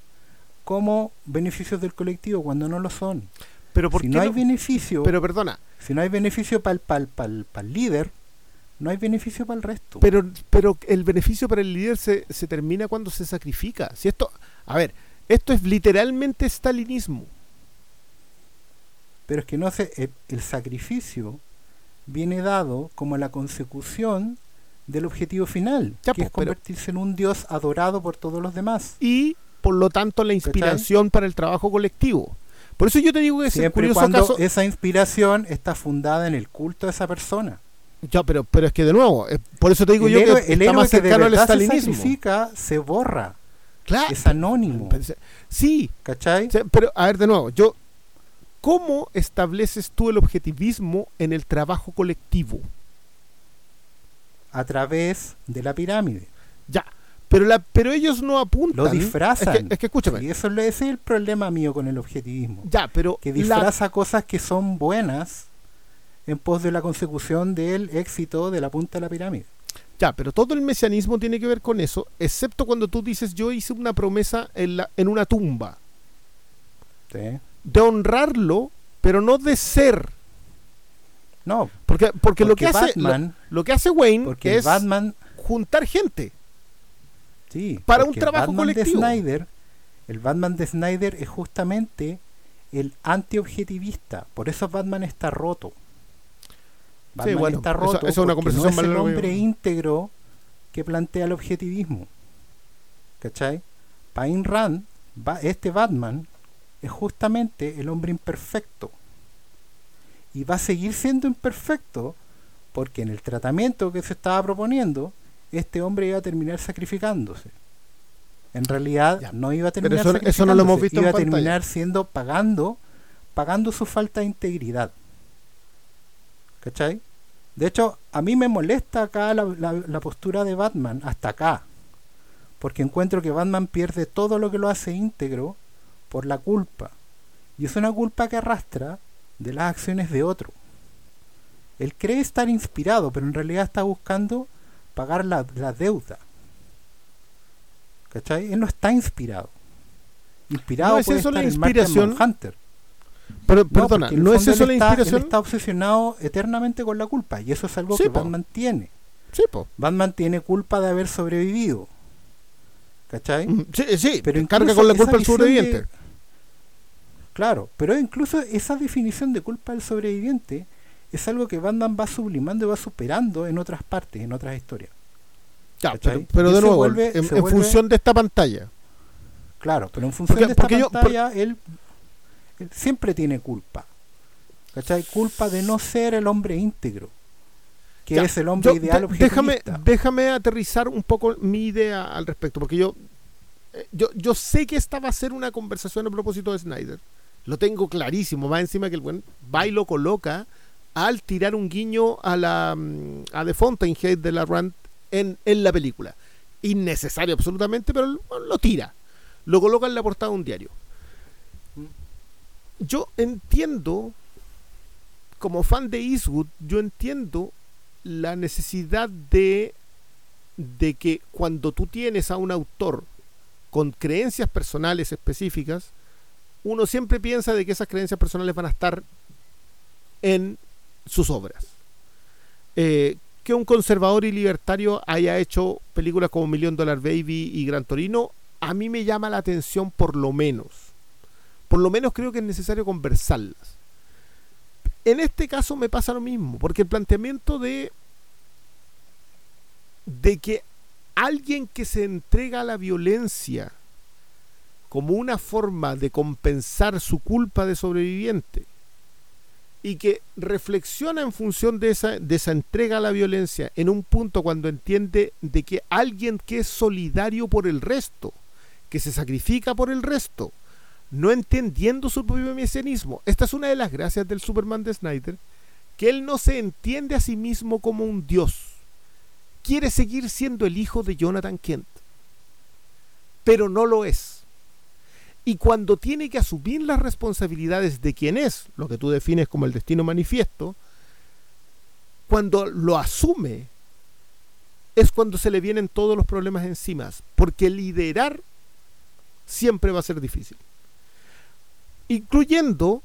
como beneficios del colectivo cuando no lo son. pero ¿por Si no hay no? beneficio, Pero perdona, si no hay beneficio para el, líder, no hay beneficio para el resto. pero, pero el beneficio para el líder se, se termina cuando se sacrifica. Si esto, a ver, esto es literalmente stalinismo. Pero es que no sé, el, el sacrificio viene dado como la consecución del objetivo final, Ya, que pues, es pero- convertirse en un dios adorado por todos los demás. y por lo tanto la inspiración para el trabajo colectivo. Por eso yo te digo que es Siempre y curioso cuando caso. esa inspiración está fundada en el culto de esa persona. Ya, pero, pero es que de nuevo, eh, por eso te digo el yo héroe, que el está héroe más que de cercano al verdad se stalinismo. sacrifica se borra, Claro. es anónimo, Sí, ¿cachai? sea, pero a ver de nuevo, yo ¿cómo estableces tú el objetivismo en el trabajo colectivo? A través de la pirámide. Ya, pero la pero ellos no apuntan. Lo disfrazan. Es que, es que escúchame. Y eso es el problema mío con el objetivismo. Ya, pero que la- disfraza cosas que son buenas en pos de la consecución del éxito de la punta de la pirámide. Ya, pero todo el mesianismo tiene que ver con eso, excepto cuando tú dices yo hice una promesa en, la, en una tumba, ¿sí? De honrarlo, pero no de ser. No, Porque, porque, lo, que porque hace, lo, Batman, lo que hace Wayne porque es Batman, juntar gente. sí, para un porque el trabajo Batman colectivo. De Snyder, el Batman de Snyder es justamente el antiobjetivista, por eso Batman está roto. Batman bueno, está roto eso es una conversación no es el hombre íntegro que plantea el objetivismo. ¿Cachai? Pain Rand, este Batman, es justamente el hombre imperfecto. Y va a seguir siendo imperfecto porque en el tratamiento que se estaba proponiendo, este hombre iba a terminar sacrificándose. En realidad Ya, no iba a terminar eso- eso no lo hemos sacrificándose, visto iba a pantalla. terminar siendo pagando pagando su falta de integridad. ¿Cachai? De hecho, a mí me molesta acá la, la- la postura de Batman, hasta acá. Porque encuentro que Batman pierde todo lo que lo hace íntegro por la culpa. Y es una culpa que arrastra de las acciones de otro. Él cree estar inspirado, pero en realidad está buscando pagar la, la deuda. ¿Cachai? Él no está inspirado. Inspirado ¿No es puede eso la estar en Martian inspiración? Manhunter. Pero, No, perdona, en ¿no es eso la está- inspiración? Él está obsesionado eternamente con la culpa y eso es algo Sí, que po. Batman tiene. Sí, po. Batman tiene culpa de haber sobrevivido. ¿Cachai? Sí, sí, Pero carga incluso con la culpa visión sobreviviente. de- Claro, pero incluso esa definición de culpa del sobreviviente es algo que Batman va sublimando y va superando en otras partes, en otras historias. Pero, de nuevo, vuelve- en, se en vuelve- función de esta pantalla. Claro, pero en función Porque- de esta yo- pantalla, él, él siempre tiene culpa. ¿Cachai? Culpa de no ser el hombre íntegro. Que Ya, es el hombre yo- ideal de- déjame, déjame aterrizar un poco mi idea al respecto, porque yo, eh, yo, yo sé que esta va a ser una conversación a propósito de Snyder. Lo tengo clarísimo, va encima que el buen va y lo coloca al tirar un guiño a la mm, a The Fountainhead de la Rand en, en la película. Innecesario absolutamente, pero lo, lo tira. Lo coloca en la portada de un diario. Yo entiendo, como fan de Eastwood, yo entiendo la necesidad de, de que cuando tú tienes a un autor con creencias personales específicas, uno siempre piensa de que esas creencias personales van a estar en sus obras. Eh, que un conservador y libertario haya hecho películas como Million Dollar Baby y Gran Torino, a mí me llama la atención por lo menos. Por lo menos creo que es necesario conversarlas. En este caso me pasa lo mismo, porque el planteamiento de de que alguien que se entrega a la violencia como una forma de compensar su culpa de sobreviviente y que reflexiona en función de esa, de esa entrega a la violencia en un punto cuando entiende de que alguien que es solidario por el resto, que se sacrifica por el resto, no entendiendo su propio mesianismo. Esta es una de las gracias del Superman de Snyder, que él no se entiende a sí mismo como un dios. Quiere seguir siendo el hijo de Jonathan Kent, pero no lo es. Y cuando tiene que asumir las responsabilidades de quien es, lo que tú defines como el destino manifiesto, cuando lo asume, es cuando se le vienen todos los problemas encima, porque liderar siempre va a ser difícil incluyendo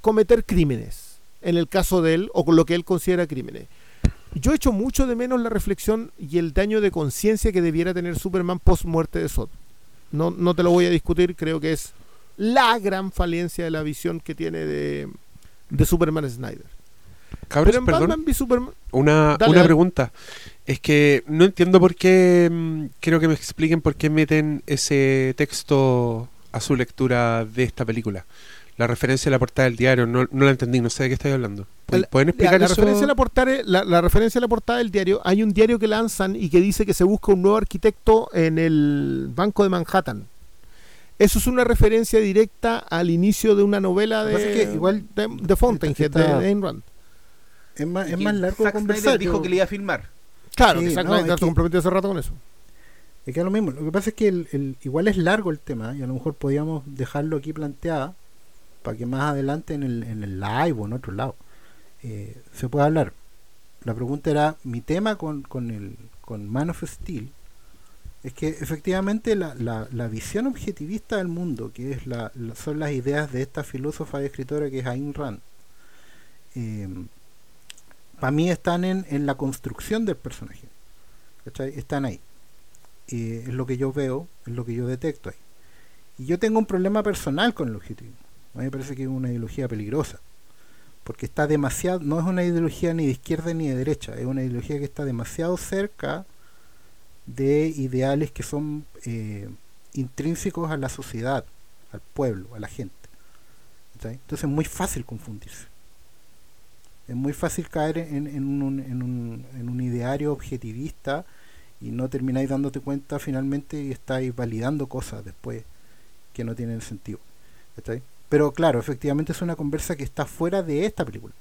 cometer crímenes, en el caso de él, o lo que él considera crímenes. Yo echo mucho de menos la reflexión y el daño de conciencia que debiera tener Superman post muerte de Zod. No, no te lo voy a discutir, creo que es la gran falencia de la visión que tiene de, de Superman Snyder. Cabros, Pero en perdón, Batman v Superman... una, Dale, una dale. pregunta. Es que no entiendo por qué, mm, quiero que me expliquen por qué meten ese texto a su lectura de esta película. La referencia a la portada del diario, no, no la entendí, no sé de qué estáis hablando. La- ¿Pueden explicar la eso? referencia a la, portada, la, la referencia a la portada del diario, hay un diario que lanzan y que dice que se busca un nuevo arquitecto en el Banco de Manhattan. Eso es una referencia directa al inicio de una novela que de, que igual de, de Fountainhead, está- de Ayn Rand. Es más, es más largo Zack conversar. dijo que le iba a filmar. Claro, Sí, que Zack no, es que- hace rato con eso. Es que es lo mismo. Lo que pasa es que el, el- igual es largo el tema y a lo mejor podíamos dejarlo aquí planteado para que más adelante en el, en el live o en otro lado eh, se pueda hablar. La pregunta era, mi tema con, con, el, con Man of Steel es que efectivamente la, la, la visión objetivista del mundo, que es la, son las ideas de esta filósofa y escritora que es Ayn Rand, para mí están en, en la construcción del personaje. Están ahí. Eh, es lo que yo veo, es lo que yo detecto ahí. Y yo tengo un problema personal con el objetivismo. A mí me parece que es una ideología peligrosa. Porque está demasiado, no es una ideología ni de izquierda ni de derecha, es una ideología que está demasiado cerca de ideales que son eh, intrínsecos a la sociedad, al pueblo, a la gente. Entonces es muy fácil confundirse. Es muy fácil caer en, un, ideario objetivista y no termináis dándote cuenta finalmente y estáis validando cosas después que no tienen sentido. Pero claro, efectivamente es una conversa que está fuera de esta película.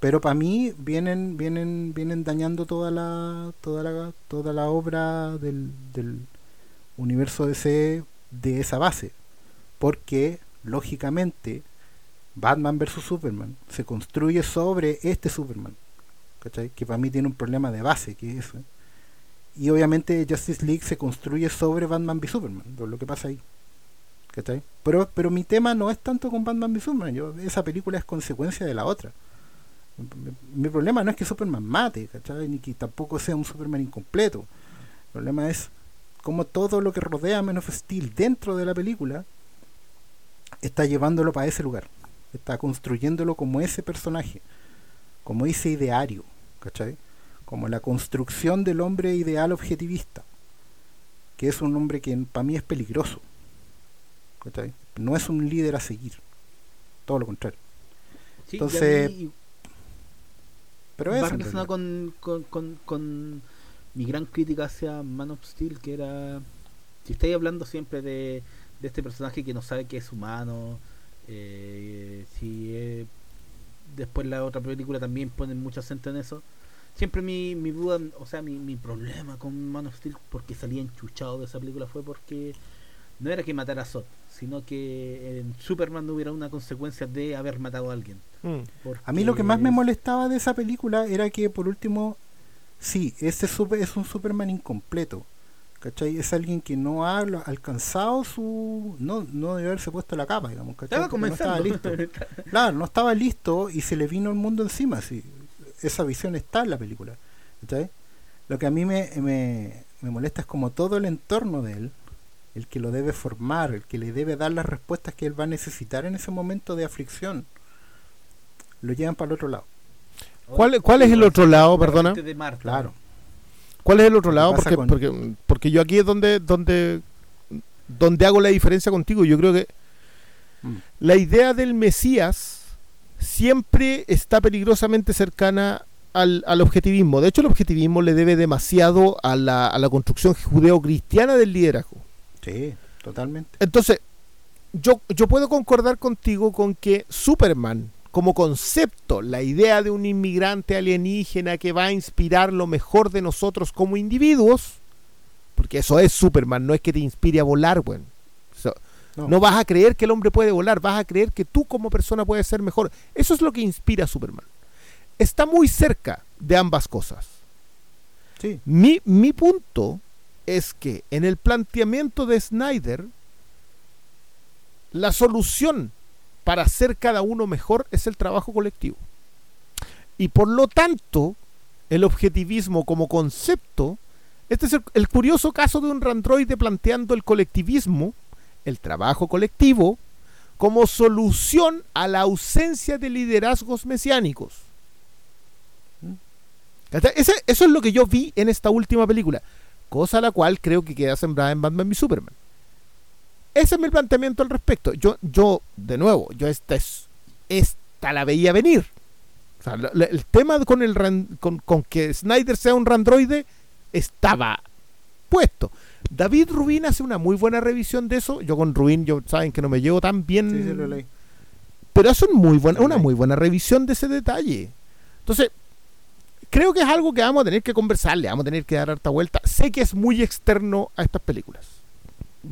Pero para mí vienen, vienen, vienen dañando toda la, toda la, toda la obra del, del universo DC de esa base. Porque, lógicamente, Batman vs Superman se construye sobre este Superman, ¿cachai? Que para mí tiene un problema de base, que es eso. Y obviamente Justice League se construye sobre Batman v Superman, lo que pasa ahí. Pero, pero mi tema no es tanto con Batman v Superman, yo, esa película es consecuencia de la otra. Mi, problema no es que Superman mate, ¿cachai? Ni que tampoco sea un Superman incompleto. El problema es cómo todo lo que rodea a Man of Steel dentro de la película está llevándolo para ese lugar. Está construyéndolo como ese personaje, como ese ideario, ¿cachai? Como la construcción del hombre ideal objetivista, que es un hombre que para mí es peligroso, ¿cachai? No es un líder a seguir, todo lo contrario. Sí, Entonces, mí Pero relacionado realidad. con, con, con, con mi gran crítica hacia Man of Steel, que era. Si estáis hablando siempre de, de este personaje que no sabe que es humano, eh, si eh, después la otra película también pone mucho acento en eso. Siempre mi, mi duda, o sea, mi, mi problema con Man of Steel, porque salía enchuchado de esa película, fue porque no era que matara a Zod, sino que en Superman no hubiera una consecuencia de haber matado a alguien. Mm. A mí lo que más me molestaba de esa película era que, por último, sí, ese super, es un Superman incompleto. ¿Cachai? Es alguien que no ha alcanzado su. No, no debe haberse puesto la capa, digamos. ¿cachai? Estaba no estaba listo. (laughs) Claro, no estaba listo y se le vino el mundo encima. Sí. Esa visión está en la película. ¿cachai? Lo que a mí me, me, me molesta es como todo el entorno de él, el que lo debe formar, el que le debe dar las respuestas que él va a necesitar en ese momento de aflicción, lo llevan para el otro lado. ¿Cuál- cuál es el otro lado, perdona? de Marta. Claro. ¿Cuál es el otro lado? Porque, con- porque, porque yo aquí es donde, donde, donde hago la diferencia contigo. Yo creo que Mm. la idea del Mesías siempre está peligrosamente cercana al, al objetivismo. De hecho, el objetivismo le debe demasiado a la, a la construcción judeocristiana del liderazgo. Sí, totalmente. Entonces, yo, yo puedo concordar contigo con que Superman, como concepto, la idea de un inmigrante alienígena que va a inspirar lo mejor de nosotros como individuos, porque eso es Superman, no es que te inspire a volar, bueno. So, No. no vas a creer que el hombre puede volar, vas a creer que tú como persona puedes ser mejor. Eso es lo que inspira a Superman. Está muy cerca de ambas cosas. Sí, Mi, mi punto es que en el planteamiento de Snyder, la solución para hacer cada uno mejor es el trabajo colectivo. Y por lo tanto, el objetivismo como concepto, este es el, el curioso caso de un randroide planteando el colectivismo, el trabajo colectivo, como solución a la ausencia de liderazgos mesiánicos. Ese- eso es lo que yo vi en esta última película, cosa la cual creo que queda sembrada en Batman v Superman. Ese es mi planteamiento al respecto. Yo, yo de nuevo, yo esta, es, esta la veía venir. O sea, la- la- el tema con, el ran- con, con que Snyder sea un randroide estaba puesto. David Rubin hace una muy buena revisión de eso. Yo con Rubin, yo saben que no me llevo tan bien sí, sí, lo leí. pero hace un muy buena, Sí, una muy buena revisión de ese detalle. Entonces, creo que es algo que vamos a tener que conversar, le vamos a tener que dar harta vuelta. Sé que es muy externo a estas películas.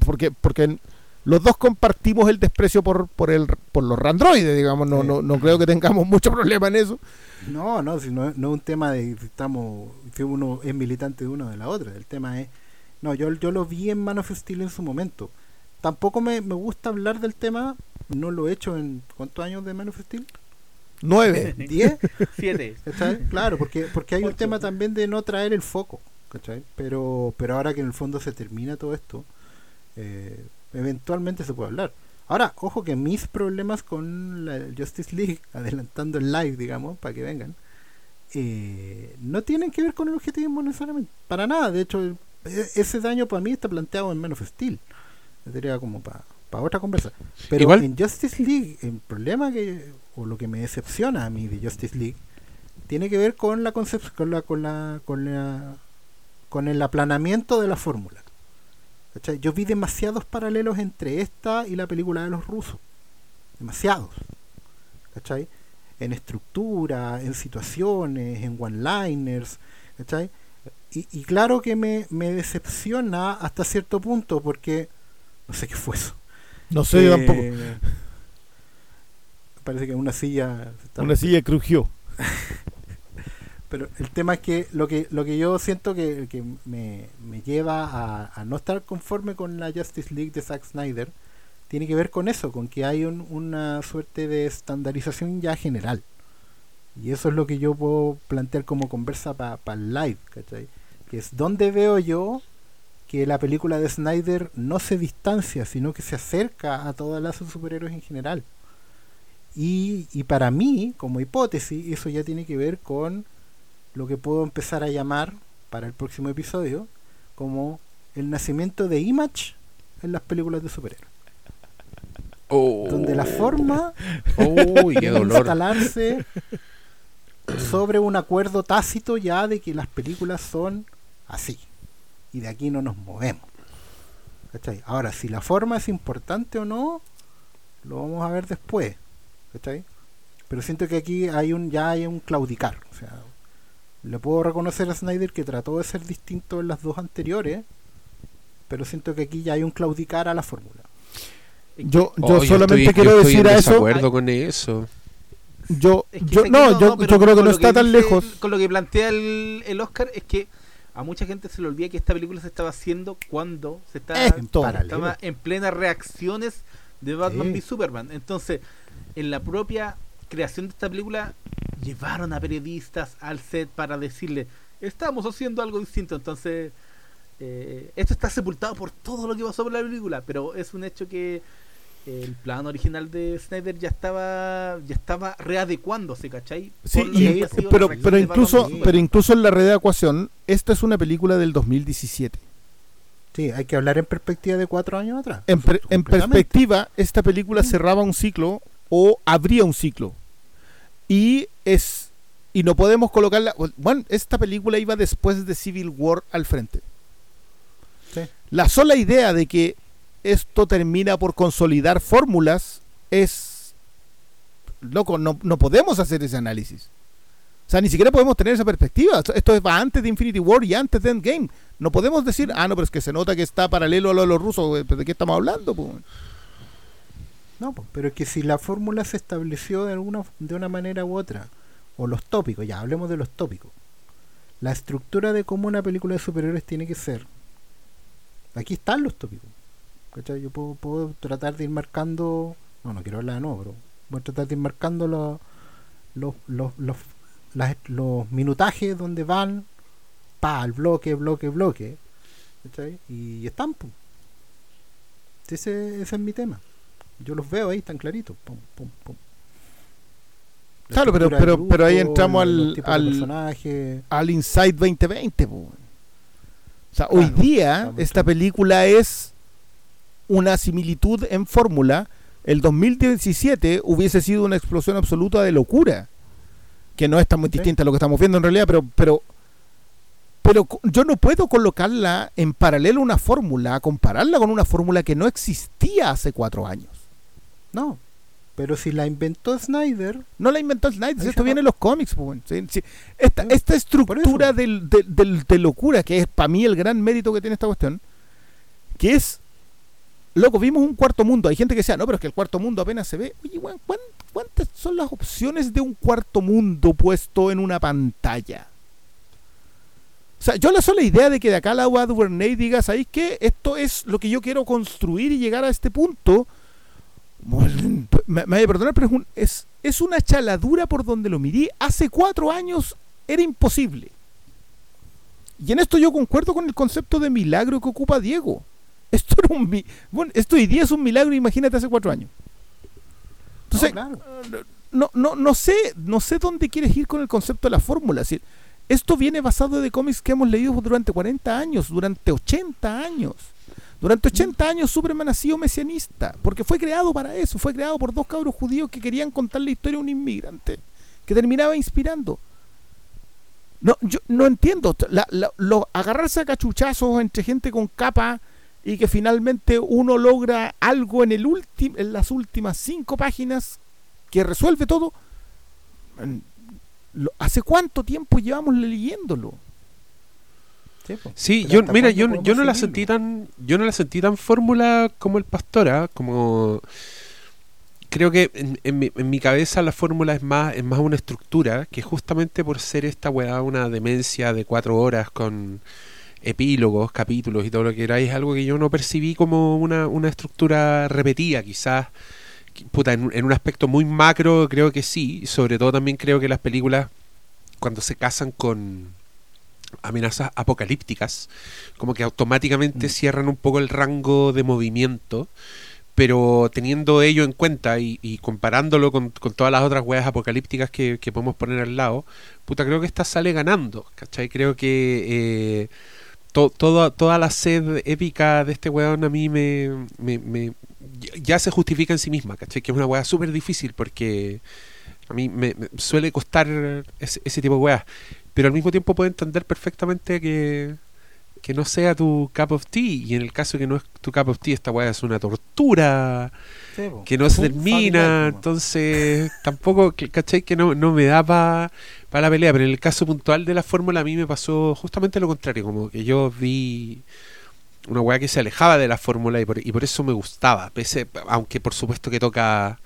Porque, porque los dos compartimos el desprecio por, por, el, por los randroides, digamos. No, Sí. no, no creo que tengamos (laughs) mucho problema en eso. No, no, si no, no es un tema de si estamos, si uno es militante de uno o de la otra. El tema es, no, yo, yo lo vi en Man of Steel en su momento. Tampoco me, me gusta hablar del tema, no lo he hecho en ¿cuántos años de Man of Steel? Nueve. ¿10? (laughs) Siete. ¿Cachai? Claro, porque, porque hay un tema también de no traer el foco, ¿cachai? Pero, pero ahora que en el fondo se termina todo esto, eh, eventualmente se puede hablar. Ahora, ojo que mis problemas con la Justice League, (laughs) adelantando el live, digamos, para que vengan, eh, no tienen que ver con el objetivismo necesariamente, para nada. De hecho, e- ese daño para mí está planteado en Man of Steel. Sería como para otra conversa. Pero Igual- en Justice League, el problema que, o lo que me decepciona a mí de Justice League, tiene que ver con la con la, con la, con la, con el aplanamiento de la fórmula. ¿Cachai? Yo vi demasiados paralelos entre esta y la película de los rusos. Demasiados. ¿Cachai? En estructura, en situaciones, en one-liners. ¿Cachai? Y, y claro que me, me decepciona hasta cierto punto porque no sé qué fue eso. No sé, Eh, tampoco. parece que una silla... está Una silla crujió. (laughs) Pero el tema es que lo que, lo que yo siento que, que me, me lleva a, no estar conforme con la Justice League de Zack Snyder tiene que ver con eso, con que hay un- una suerte de estandarización ya general. Y eso es lo que yo puedo plantear como conversa para el live, ¿cachai? Que es donde veo yo que la película de Snyder no se distancia, sino que se acerca a todas las superhéroes en general. Y, y para mí, como hipótesis, eso ya tiene que ver con lo que puedo empezar a llamar para el próximo episodio como el nacimiento de Image en las películas de superhéroes. Oh. Donde la forma (laughs) Uy, qué instalarse sobre un acuerdo tácito ya de que las películas son así. Y de aquí no nos movemos. ¿Cachai? Ahora, si la forma es importante o no, lo vamos a ver después. ¿Cachai? Pero siento que aquí hay un ya hay un claudicar. O sea, le puedo reconocer a Snyder que trató de ser distinto en las dos anteriores, pero siento que aquí ya hay un claudicar a la fórmula. Yo, Oh, yo solamente estoy- quiero yo estoy decir en a eso. desacuerdo con eso. Yo, Es que yo que no, yo, yo creo que no está tan dice- lejos. Con lo que plantea el, el Oscar es que a mucha gente se le olvida que esta película se estaba haciendo cuando se estaba, Esto. estaba en plenas reacciones de Batman Sí. v Superman. Entonces, en la propia creación de esta película, llevaron a periodistas al set para decirle, estamos haciendo algo distinto. Entonces, eh, esto está sepultado por todo lo que pasó por la película, pero es un hecho que el plan original de Snyder ya estaba ya estaba readecuándose, ¿cachai? Sí, y- pero, pero Batman incluso, pero incluso en la readecuación, esta es una película del 2017. Sí, hay que hablar en perspectiva de cuatro años atrás. En, per- en perspectiva, esta película cerraba un ciclo o abría un ciclo. Y es y no podemos colocarla. Bueno, esta película iba después de Civil War al frente. Sí. La sola idea de que esto termina por consolidar fórmulas es. Loco, no, no podemos hacer ese análisis. O sea, ni siquiera podemos tener esa perspectiva. Esto- va antes de Infinity War y antes de Endgame. No podemos decir, ah, no, pero es que se nota que está paralelo a lo de los rusos. pero ¿De qué estamos hablando? po? No, pero es que si la fórmula se estableció de alguna de una manera u otra, o los tópicos, ya hablemos de los tópicos. La estructura de cómo una película de superhéroes tiene que ser. Aquí están los tópicos. Yo puedo, puedo tratar de ir marcando. No, no quiero hablar de nuevo, pero voy a tratar de ir marcando los, los, los, los, las- los minutajes donde van, pa, el bloque, bloque, bloque. ¿Cachai? Y están. Ese, ese es mi tema. Yo los veo ahí tan claritos. Pum, pum, pum. La Claro, pero- pero- pero ahí entramos al- al- al Inside 2020. po. O sea, hoy día esta película es una similitud en fórmula. El 2017 hubiese sido una explosión absoluta de locura, que no es tan muy Sí. distinta a lo que estamos viendo en realidad, pero pero pero yo no puedo colocarla en paralelo a una fórmula, compararla con una fórmula que no existía hace cuatro años. No, pero si la inventó Snyder, No la inventó Snyder, esto viene en los cómics. pues. Esta, esta estructura del- del- del- de locura, que es para mí el gran mérito que tiene esta cuestión, que es, loco, vimos un cuarto mundo. Hay gente que decía, no, pero es que el cuarto mundo apenas se ve. Oye, weón, ¿cuán- ¿cuántas son las opciones de un cuarto mundo puesto en una pantalla? O sea, yo la sola idea de que de acá la Duvernay diga, ¿sabéis qué? Esto es lo que yo quiero construir y llegar a este punto. Me, me vaya a perdonar, pero es, un- es, es una chaladura por donde lo miré. Hace cuatro años era imposible. Y en esto yo concuerdo con el concepto de milagro que ocupa Diego. (laughs) Esto era un bueno, esto hoy día es un milagro, imagínate hace cuatro años. Entonces, no, claro. no, no, no sé, no sé dónde quieres ir con el concepto de la fórmula. Decir, esto viene basado de cómics que hemos leído durante 40 años, durante 80 años. Durante 80 años Superman ha sido mesianista, porque fue creado para eso, fue creado por dos cabros judíos que querían contar la historia de un inmigrante, que terminaba inspirando. No, yo no entiendo, la- lo- agarrarse a cachuchazos entre gente con capa y que finalmente uno logra algo en, el en las últimas cinco páginas que resuelve todo. Mm, ¿Hace cuánto tiempo llevamos leyéndolo? Sí, yo, ¿hasta mira, yo, yo no la sentí tan, yo no la sentí tan fórmula como el pastora, como creo que en, en mi, en mi cabeza la fórmula es más, es más una estructura que justamente por ser esta weá una demencia de cuatro horas con epílogos, capítulos y todo lo que era, es algo que yo no percibí como una, una estructura repetida, quizás. Puta, en, un- en un aspecto muy macro creo que sí, sobre todo también creo que las películas cuando se casan con amenazas apocalípticas, como que automáticamente Mm. cierran un poco el rango de movimiento, pero teniendo ello en cuenta y, y comparándolo con, con todas las otras weas apocalípticas que, que podemos poner al lado, puta, creo que esta sale ganando, ¿cachai? Creo que eh, to- toda, toda la sed épica de este weón a mí me, me- me- ya se justifica en sí misma, ¿cachai? Que es una wea súper difícil porque a mí me, me suele costar ese, ese tipo de weas, pero al mismo tiempo puedo entender perfectamente que, que no sea tu cup of tea, y en el caso que no es tu cup of tea, esta wea es una tortura Sí, que no se termina, entonces (laughs) tampoco, ¿cachai? Que no, no me da para la pelea, pero en el caso puntual de la fórmula a mí me pasó justamente lo contrario, como que yo vi una weá que se alejaba de la fórmula y por, y por eso me gustaba, pese, aunque por supuesto que toca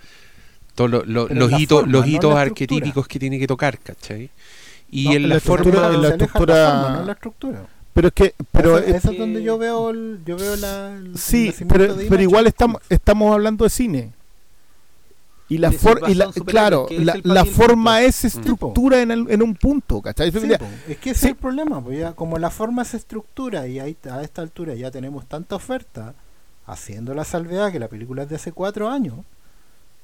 todos lo- lo- los hitos, los no hitos la arquetípicos que tiene que tocar, ¿cachai? Y No, en la, la forma... estructura- en la Se aleja estructura- forma, no en la estructura. Pero es que, pero Eso- es- eso es donde yo veo el, yo veo la el sí, pero, de pero igual estamos, estamos hablando de cine. Y la, for- y la claro, es la, la forma es estructura en, el- en un punto, ¿cachai? Sí, es que ese sí. es el problema, pues ya como la forma se estructura y ahí, a esta altura ya tenemos tanta oferta, haciendo la salvedad que la película es de hace cuatro años,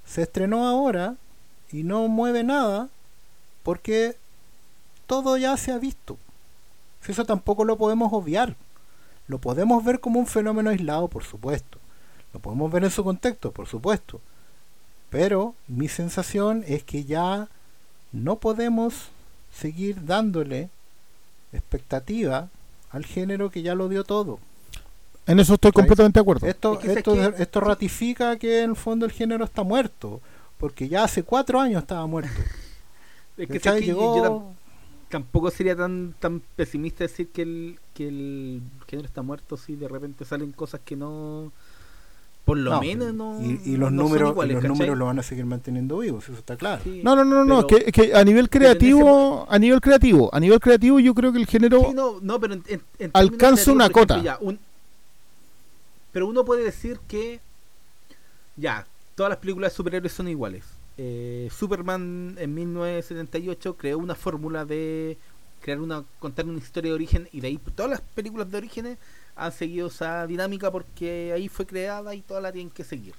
se estrenó ahora y no mueve nada porque todo ya se ha visto. Si Eso tampoco lo podemos obviar. Lo podemos ver como un fenómeno aislado, por supuesto. Lo podemos ver en su contexto, por supuesto. Pero mi sensación es que ya no podemos seguir dándole expectativa al género que ya lo dio todo. en eso estoy completamente de acuerdo. Esto, Es que, ¿sabes esto, esto ratifica que en el fondo el género está muerto, porque ya hace cuatro años estaba muerto. Es que, que Llegó- tampoco sería tan tan pesimista decir que el que el género está muerto si de repente salen cosas que no por lo No, menos no y, y los no son números, y los ¿cachai? números lo van a seguir manteniendo vivos, eso está claro. Sí. No, no, no, no, Pero- es que, a nivel ese creativo, a nivel creativo, a nivel creativo yo creo que el género Sí, no, no, pero en, en- en Alcanza una cota. ya, un- pero uno puede decir que ya, todas las películas de superhéroes son iguales. Eh, Superman en 1978 creó una fórmula de crear una contar una historia de origen y de ahí todas las películas de orígenes han seguido esa dinámica porque ahí fue creada y todas la tienen que seguir.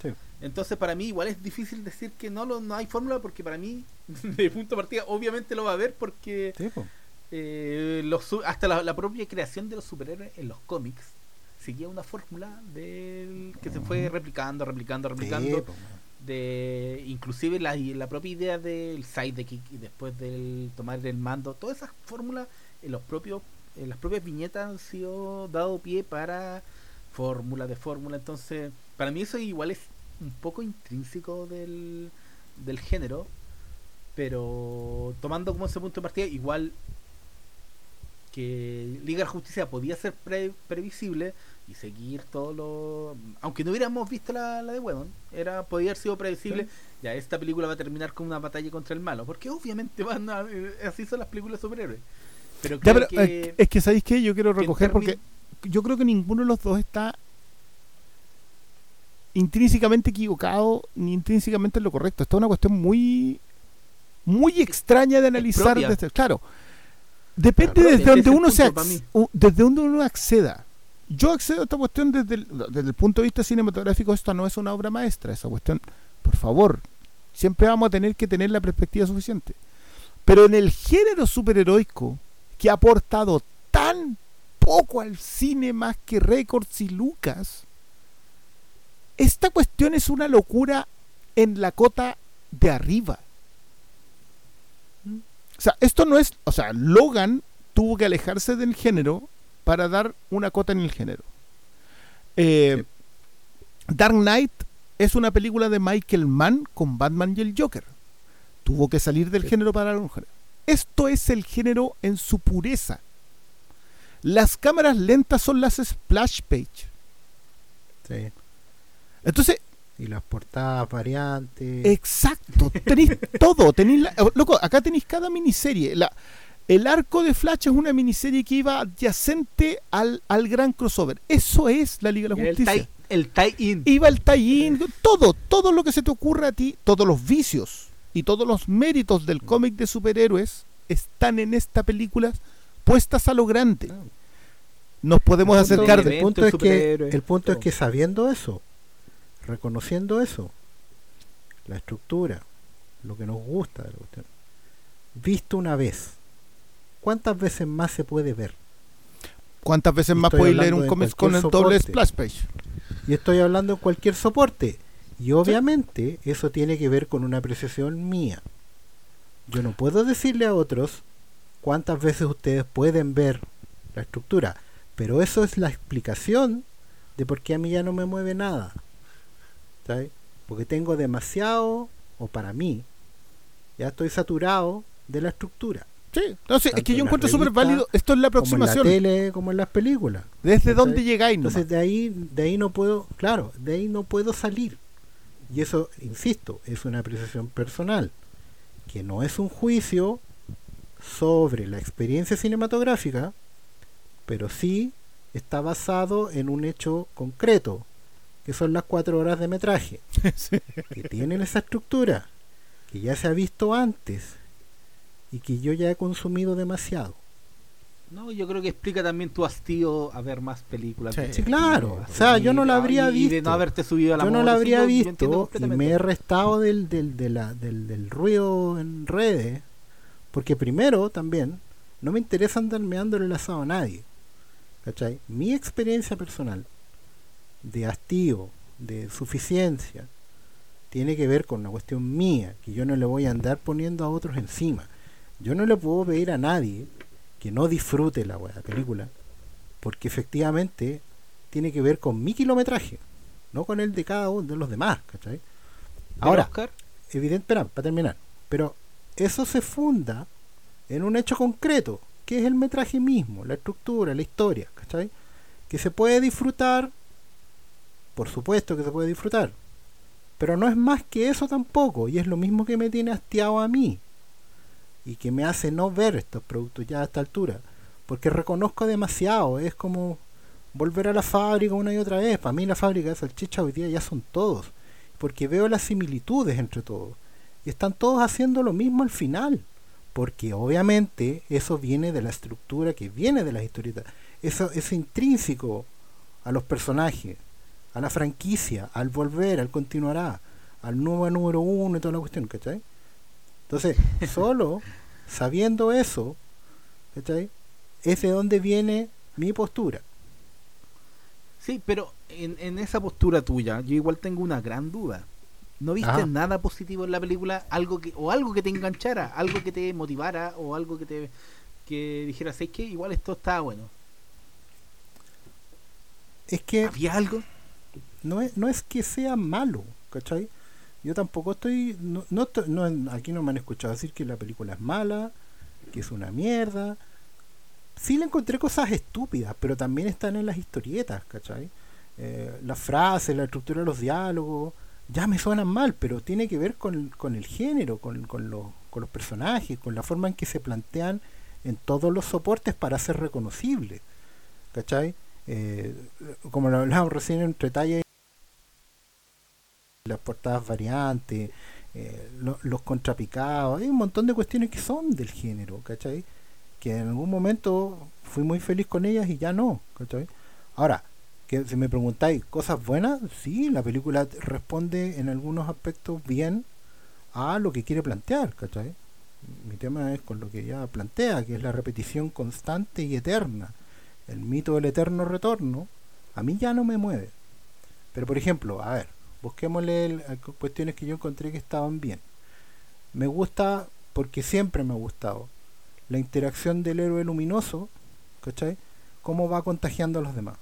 Sí. Entonces para mí igual es difícil decir que no lo, no hay fórmula porque para mí (laughs) de punto de partida obviamente lo va a haber porque Sí, po. eh, los hasta la, la propia creación de los superhéroes en los cómics seguía una fórmula del que se fue replicando, replicando, replicando. Sí, po, man. De inclusive la, la propia idea del sidekick y después del tomar el mando, todas esas fórmulas en los propios en las propias viñetas han sido dado pie para fórmula de fórmula, entonces para mí eso igual es un poco intrínseco del, del género, pero tomando como ese punto de partida igual que Liga de Justicia podía ser pre- previsible y seguir todo lo aunque no hubiéramos visto la, la de Whedon era podía haber sido previsible ya esta película va a terminar con una batalla contra el malo porque obviamente van a, eh, así son las películas superhéroes pero Ya, pero, que eh, es que sabéis que yo quiero que recoger porque yo creo que ninguno de los dos está intrínsecamente equivocado ni intrínsecamente en lo correcto. Esta es una cuestión muy muy extraña de analizar desde, claro. Depende desde donde uno se desde donde uno acceda. Yo accedo a esta cuestión desde el, punto de vista cinematográfico, esta no es una obra maestra, esa cuestión, por favor, siempre vamos a tener que tener la perspectiva suficiente. Pero en el género superheroico, que ha aportado tan poco al cine más que récords y lucas, esta cuestión es una locura en la cota de arriba. O sea, esto no es, o sea, Logan tuvo que alejarse del género para dar una cota en el género. Eh, Dark Knight es una película de Michael Mann con Batman y el Joker. Tuvo que salir del género para un género. Esto es el género en su pureza. Las cámaras lentas son las splash page. Sí. Entonces, Y las portadas variantes. Exacto, tenéis (laughs) todo, tenéis la- loco, acá tenéis cada miniserie. La, el arco de Flash es una miniserie que iba adyacente al, al gran crossover. Eso es la Liga de la Justicia. el tie-in. Iba el tie-in, todo, todo lo que se te ocurra a ti, todos los vicios y todos los méritos del cómic de superhéroes están en esta película puestas a lo grande. Ah. Nos podemos El acercar de- de... el punto es que el punto es que sabiendo eso reconociendo eso la estructura lo que nos gusta de la cuestión, visto una vez cuántas veces más se puede ver ¿Cuántas veces más podéis leer un cómic con el doble splash page? y estoy hablando en cualquier soporte. Y obviamente eso tiene que ver con una apreciación mía. Yo no puedo decirle a otros cuántas veces ustedes pueden ver la estructura pero eso es la explicación de por qué a mí ya no me mueve nada ¿sabes? porque tengo demasiado o para mí ya estoy saturado de la estructura Sí, entonces es Tanto que yo encuentro súper válido. Esto es la como en la aproximación. tele como en las películas ¿Desde dónde llegáis? nomás? Entonces de ahí, de ahí no puedo, claro, de ahí no puedo salir. Y eso, insisto, es una apreciación personal, que no es un juicio sobre la experiencia cinematográfica, pero sí está basado en un hecho concreto, que son las cuatro horas de metraje, (laughs) que tienen esa estructura, que ya se ha visto antes y que yo ya he consumido demasiado. No, yo creo que explica también tu hastío a ver más películas. Sí. claro. O sea, yo no la y- habría y de visto. no haberte subido a la yo no la habría visto y me he restado del, del, de la- del, del ruido en redes porque primero también no me interesa andar meando el asado a nadie ¿cachai? mi experiencia personal de hastío de suficiencia tiene que ver con una cuestión mía que yo no le voy a andar poniendo a otros encima yo no le puedo pedir a nadie que no disfrute la wea, película porque efectivamente tiene que ver con mi kilometraje no con el de cada uno de los demás, ¿cachai? Ahora, Oscar, evidente, espera, para terminar, pero eso se funda en un hecho concreto, que es el metraje mismo, la estructura, la historia, ¿cachai? Que se puede disfrutar, por supuesto que se puede disfrutar, pero no es más que eso tampoco, y es lo mismo que me tiene hastiado a mí, y que me hace no ver estos productos ya a esta altura, porque reconozco demasiado, es como volver a la fábrica una y otra vez, para mí la fábrica de salchicha hoy día ya son todos, porque veo las similitudes entre todos, y están todos haciendo lo mismo al final, porque obviamente eso viene de la estructura que viene de las historietas, eso es intrínseco a los personajes, a la franquicia, al volver, al continuará, al nuevo número uno y toda la cuestión, ¿cachai? Entonces, (laughs) solo sabiendo eso, ¿cachai? Es de donde viene mi postura. sí, pero en, en esa postura tuya, yo igual tengo una gran duda. ¿No viste Ajá. nada positivo en la película? algo que O algo que te enganchara, algo que te motivara, o algo que te que dijeras, es que igual esto está bueno. Es que ¿Había algo? no es, no es que sea malo, ¿cachai? Yo tampoco estoy, no, no, no- aquí no me han escuchado decir que la película es mala, que es una mierda. Sí le encontré cosas estúpidas, pero también están en las historietas, ¿cachai? Eh, las frases, la estructura de los diálogos, ya me suenan mal, pero tiene que ver con, con el género, con, con, los, con los personajes, con la forma en que se plantean en todos los soportes para ser reconocibles, ¿cachai? Eh, como lo hablábamos recién entre talla las portadas variantes, eh, lo- los contrapicados, hay un montón de cuestiones que son del género, ¿cachai? Que en algún momento fui muy feliz con ellas y ya no, ¿cachai? Ahora, que si me preguntáis cosas buenas, sí, la película responde en algunos aspectos bien a lo que quiere plantear, ¿cachai? Mi tema es con lo que ya plantea, que es la repetición constante y eterna. El mito del eterno retorno, a mí ya no me mueve. Pero por ejemplo, a ver, busquémosle el- cuestiones que yo encontré que estaban bien. Me gusta, porque siempre me ha gustado, la interacción del héroe luminoso, ¿cachai? Cómo va contagiando a los demás.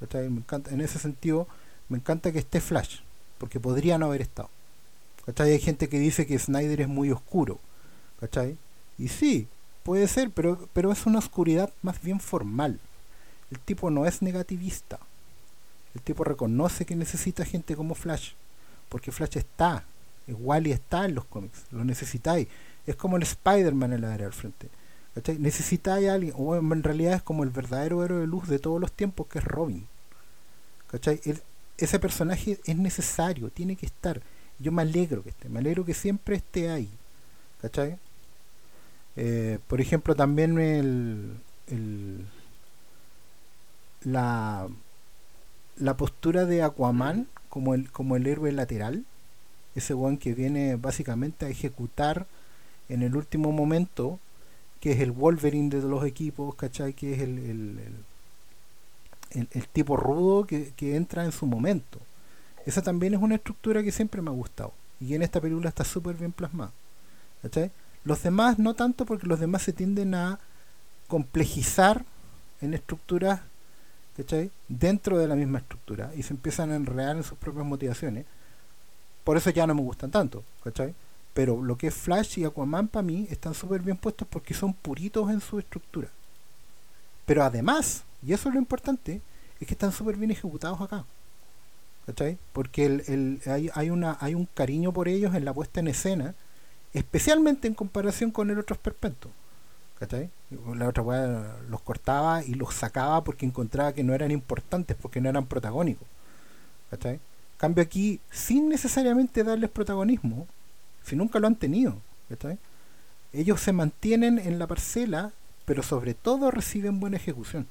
¿cachai? En ese sentido, me encanta que esté Flash, porque podría no haber estado. ¿cachai? Hay gente que dice que Snyder es muy oscuro, ¿cachai? Y sí, puede ser, pero, pero es una oscuridad más bien formal. El tipo no es negativista. El tipo reconoce que necesita gente como Flash. porque Flash está, igual y está en los cómics, lo necesitáis. Es como el Spider-Man en la área del frente. ¿cachai? Necesitáis a alguien, o en realidad es como el verdadero héroe de luz de todos los tiempos, que es Robin. ¿cachai? ese personaje es necesario, tiene que estar. Yo me alegro que esté, me alegro que siempre esté ahí. ¿cachai? Eh, por ejemplo, también el, el la, la postura de Aquaman como el, como el héroe lateral, ese one que viene básicamente a ejecutar en el último momento, que es el Wolverine de los equipos, ¿cachai? Que es el, el, el, tipo rudo que, que, entra en su momento. Esa también es una estructura que siempre me ha gustado. Y en esta película está súper bien plasmada. ¿cachai? Los demás no tanto porque los demás se tienden a complejizar en estructuras ¿cachai? dentro de la misma estructura y se empiezan a enredar en sus propias motivaciones. Por eso ya no me gustan tanto, ¿cachai? Pero lo que es Flash y Aquaman para mí están súper bien puestos porque son puritos en su estructura. Pero además, y eso es lo importante, es que están súper bien ejecutados acá. ¿Cachai? Porque el, el, hay, hay, una, hay un cariño por ellos en la puesta en escena, especialmente en comparación con el otro esperpento. ¿Cachai? La otra weá los cortaba y los sacaba porque encontraba que no eran importantes, porque no eran protagónicos. ¿Cachai? Cambio aquí, sin necesariamente darles protagonismo, si nunca lo han tenido. ¿cachai? Ellos se mantienen en la parcela, pero sobre todo reciben buena ejecución.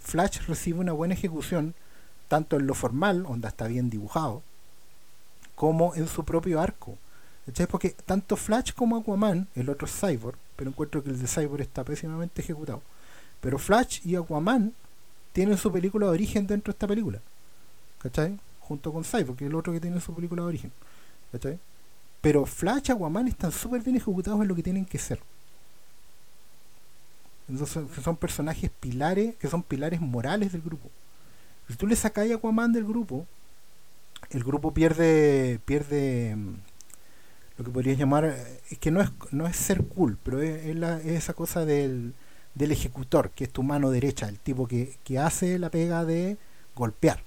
Flash recibe una buena ejecución, tanto en lo formal, donde está bien dibujado, como en su propio arco. Porque tanto Flash como Aquaman, el otro Cyborg, pero encuentro que el de Cyborg está pésimamente ejecutado. Pero Flash y Aquaman tienen su película de origen dentro de esta película. ¿Cachai? Junto con Cyborg, que es el otro que tiene su película de origen. ¿Cachai? Pero Flash y Aquaman están súper bien ejecutados en lo que tienen que ser. Entonces son personajes pilares, que son pilares morales del grupo. Si tú le sacas a Aquaman del grupo, el grupo pierde pierde mm, lo que podrías llamar, eh, es que no es, no es ser cool, pero es, esa cosa del, del, ejecutor, que es tu mano derecha, el tipo que, que, hace la pega de golpear,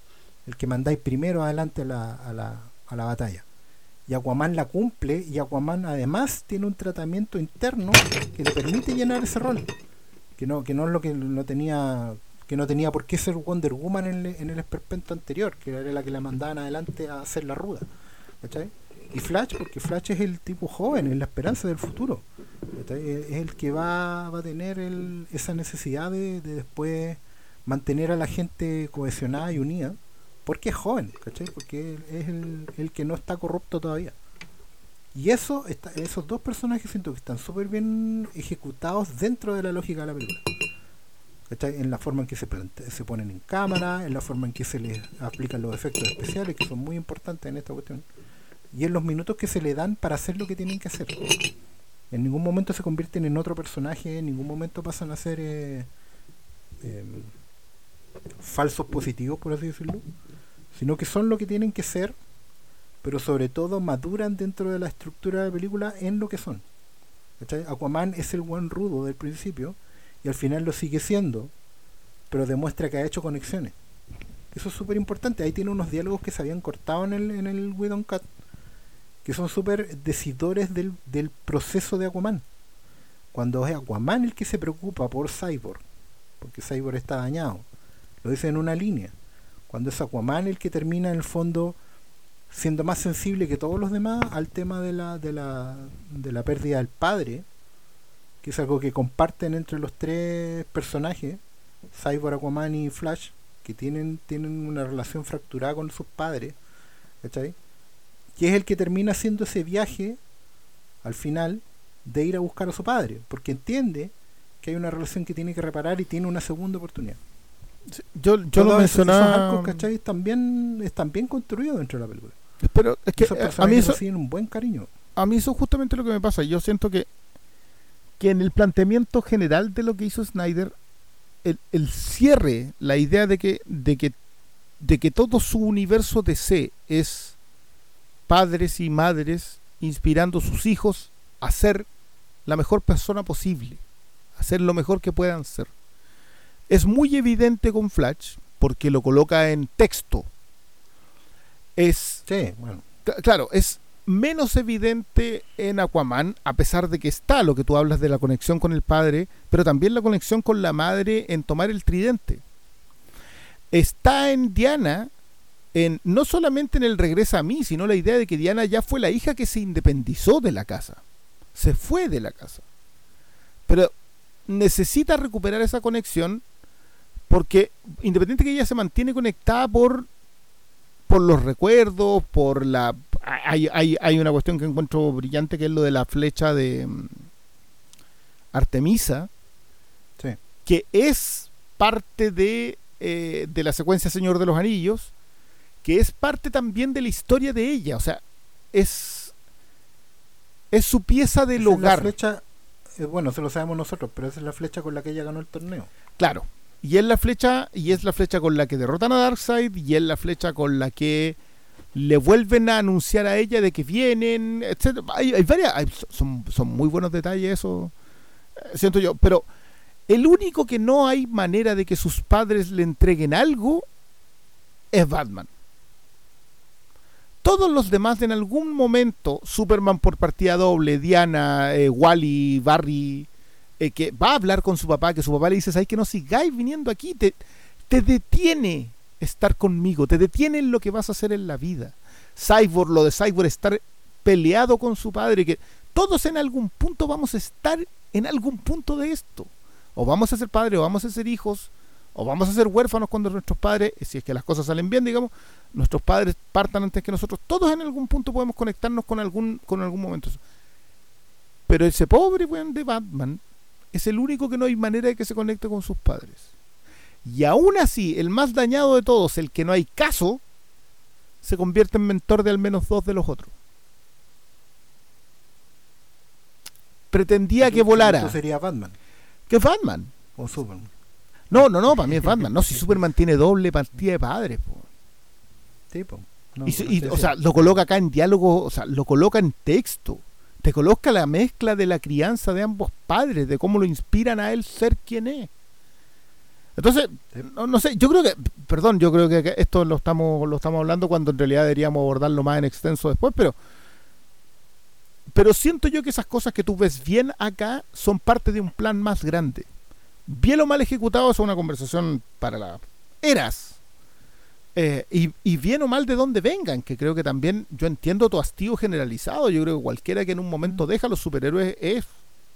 el que mandáis primero adelante a la, a la, a la batalla. Y Aquaman la cumple y Aquaman además tiene un tratamiento interno que le permite llenar ese rol. Que no, que no es lo que no tenía que no tenía por qué ser Wonder Woman en, el, en el esperpento anterior, que era la que la mandaban adelante a hacer la ruda. ¿Cachai? Y Flash, porque Flash es el tipo joven, es la esperanza del futuro. Es el que va, a tener esa necesidad de, después mantener a la gente cohesionada y unida, porque es joven, ¿cachai? Porque es el, que no está corrupto todavía. Y eso, esos dos personajes siento que están súper bien ejecutados dentro de la lógica de la película. ¿cachai? En la forma en que se ponen en cámara, en la forma en que se les aplican los efectos especiales, que son muy importantes en esta cuestión y en los minutos que se le dan para hacer lo que tienen que hacer. En ningún momento se convierten en otro personaje, en ningún momento pasan a ser eh, em, falsos positivos, por así decirlo, sino que son lo que tienen que ser, pero sobre todo maduran dentro de la estructura de la película en lo que son. Aquaman es el buen rudo del principio y al final lo sigue siendo, pero demuestra que ha hecho conexiones. Eso es súper importante. Ahí tiene unos diálogos que se habían cortado en el, en el Widow Cut que son súper decidores del, del proceso de Aquaman. Cuando es Aquaman el que se preocupa por Cyborg, porque Cyborg está dañado, lo dice en una línea. Cuando es Aquaman el que termina en el fondo siendo más sensible que todos los demás al tema de la, de la, de la pérdida del padre, que es algo que comparten entre los tres personajes, Cyborg, Aquaman y Flash, que tienen, tienen una relación fracturada con sus padres, ¿cachai? Que es el que termina haciendo ese viaje al final de ir a buscar a su padre, porque entiende que hay una relación que tiene que reparar y tiene una segunda oportunidad. yo yo lo mencionaba. Esos ¿cachai? Están bien, están bien construidos dentro de la película. Pero es que a mí eso un buen cariño. A mí eso es justamente lo que me pasa. Yo siento que que en el planteamiento general de lo que hizo Snyder, el, el cierre, la idea de que, de que de que todo su universo DC es padres y madres inspirando a sus hijos a ser la mejor persona posible, a ser lo mejor que puedan ser. Es muy evidente con Flash porque lo coloca en texto. es, Sí, bueno. cl- claro, es menos evidente en Aquaman, a pesar de que está lo que tú hablas de la conexión con el padre, pero también la conexión con la madre en tomar el tridente. Está en Diana, en, no solamente en el regresa a mí, sino la idea de que Diana ya fue la hija que se independizó de la casa, se fue de la casa. Pero necesita recuperar esa conexión porque independiente que ella se mantiene conectada por por los recuerdos, por la hay, hay, hay una cuestión que encuentro brillante que es lo de la flecha de mm, Artemisa, Sí. que es parte de, eh, de la secuencia Señor de los Anillos, que es parte también de la historia de ella, o sea, es es su pieza del Esa es la hogar. flecha, eh, bueno, se lo sabemos nosotros, pero esa es la flecha con la que ella ganó el torneo. Claro. Y es la flecha, y es la flecha con la que derrotan a Darkseid, y es la flecha con la que le vuelven a anunciar a ella de que vienen, etcétera. Hay, hay varias, hay- son, son muy buenos detalles eso, eh, siento yo. Pero el único que no hay manera de que sus padres le entreguen algo es Batman. Todos los demás en algún momento, Superman por partida doble, Diana, eh, Wally, Barry, eh, que va a hablar con su papá, que su papá le dice, ¿sabes que no sigáis viniendo aquí? Te, te detiene estar conmigo, te detiene en lo que vas a hacer en la vida. Cyborg, lo de Cyborg, estar peleado con su padre, que todos en algún punto vamos a estar en algún punto de esto. O vamos a ser padres, o vamos a ser hijos, o vamos a ser huérfanos cuando nuestros padres, si es que las cosas salen bien, digamos, nuestros padres partan antes que nosotros. Todos en algún punto podemos conectarnos con algún, con algún momento. Pero ese pobre weón de Batman es el único que no hay manera de que se conecte con sus padres. Y aún así, el más dañado de todos, el que no hay caso, se convierte en mentor de al menos dos de los otros. Pretendía que volara. Sería Batman es Batman. o Superman. No, no, no, para mí es Batman. No, si (laughs) Superman tiene doble partida de padres. po. No, Y, su- no y, o sea, lo coloca acá en diálogo, o sea, lo coloca en texto. Te coloca la mezcla de la crianza de ambos padres, de cómo lo inspiran a él ser quien es. Entonces, Sí. no, no sé, yo creo que, perdón, yo creo que que esto lo estamos, lo estamos hablando cuando en realidad deberíamos abordarlo más en extenso después, pero, pero siento yo que esas cosas que tú ves bien acá son parte de un plan más grande. Bien o mal ejecutado es una conversación para la eras. Eh, y, y bien o mal de dónde vengan, que creo que también yo entiendo tu hastío generalizado. Yo creo que cualquiera que en un momento deja a los superhéroes es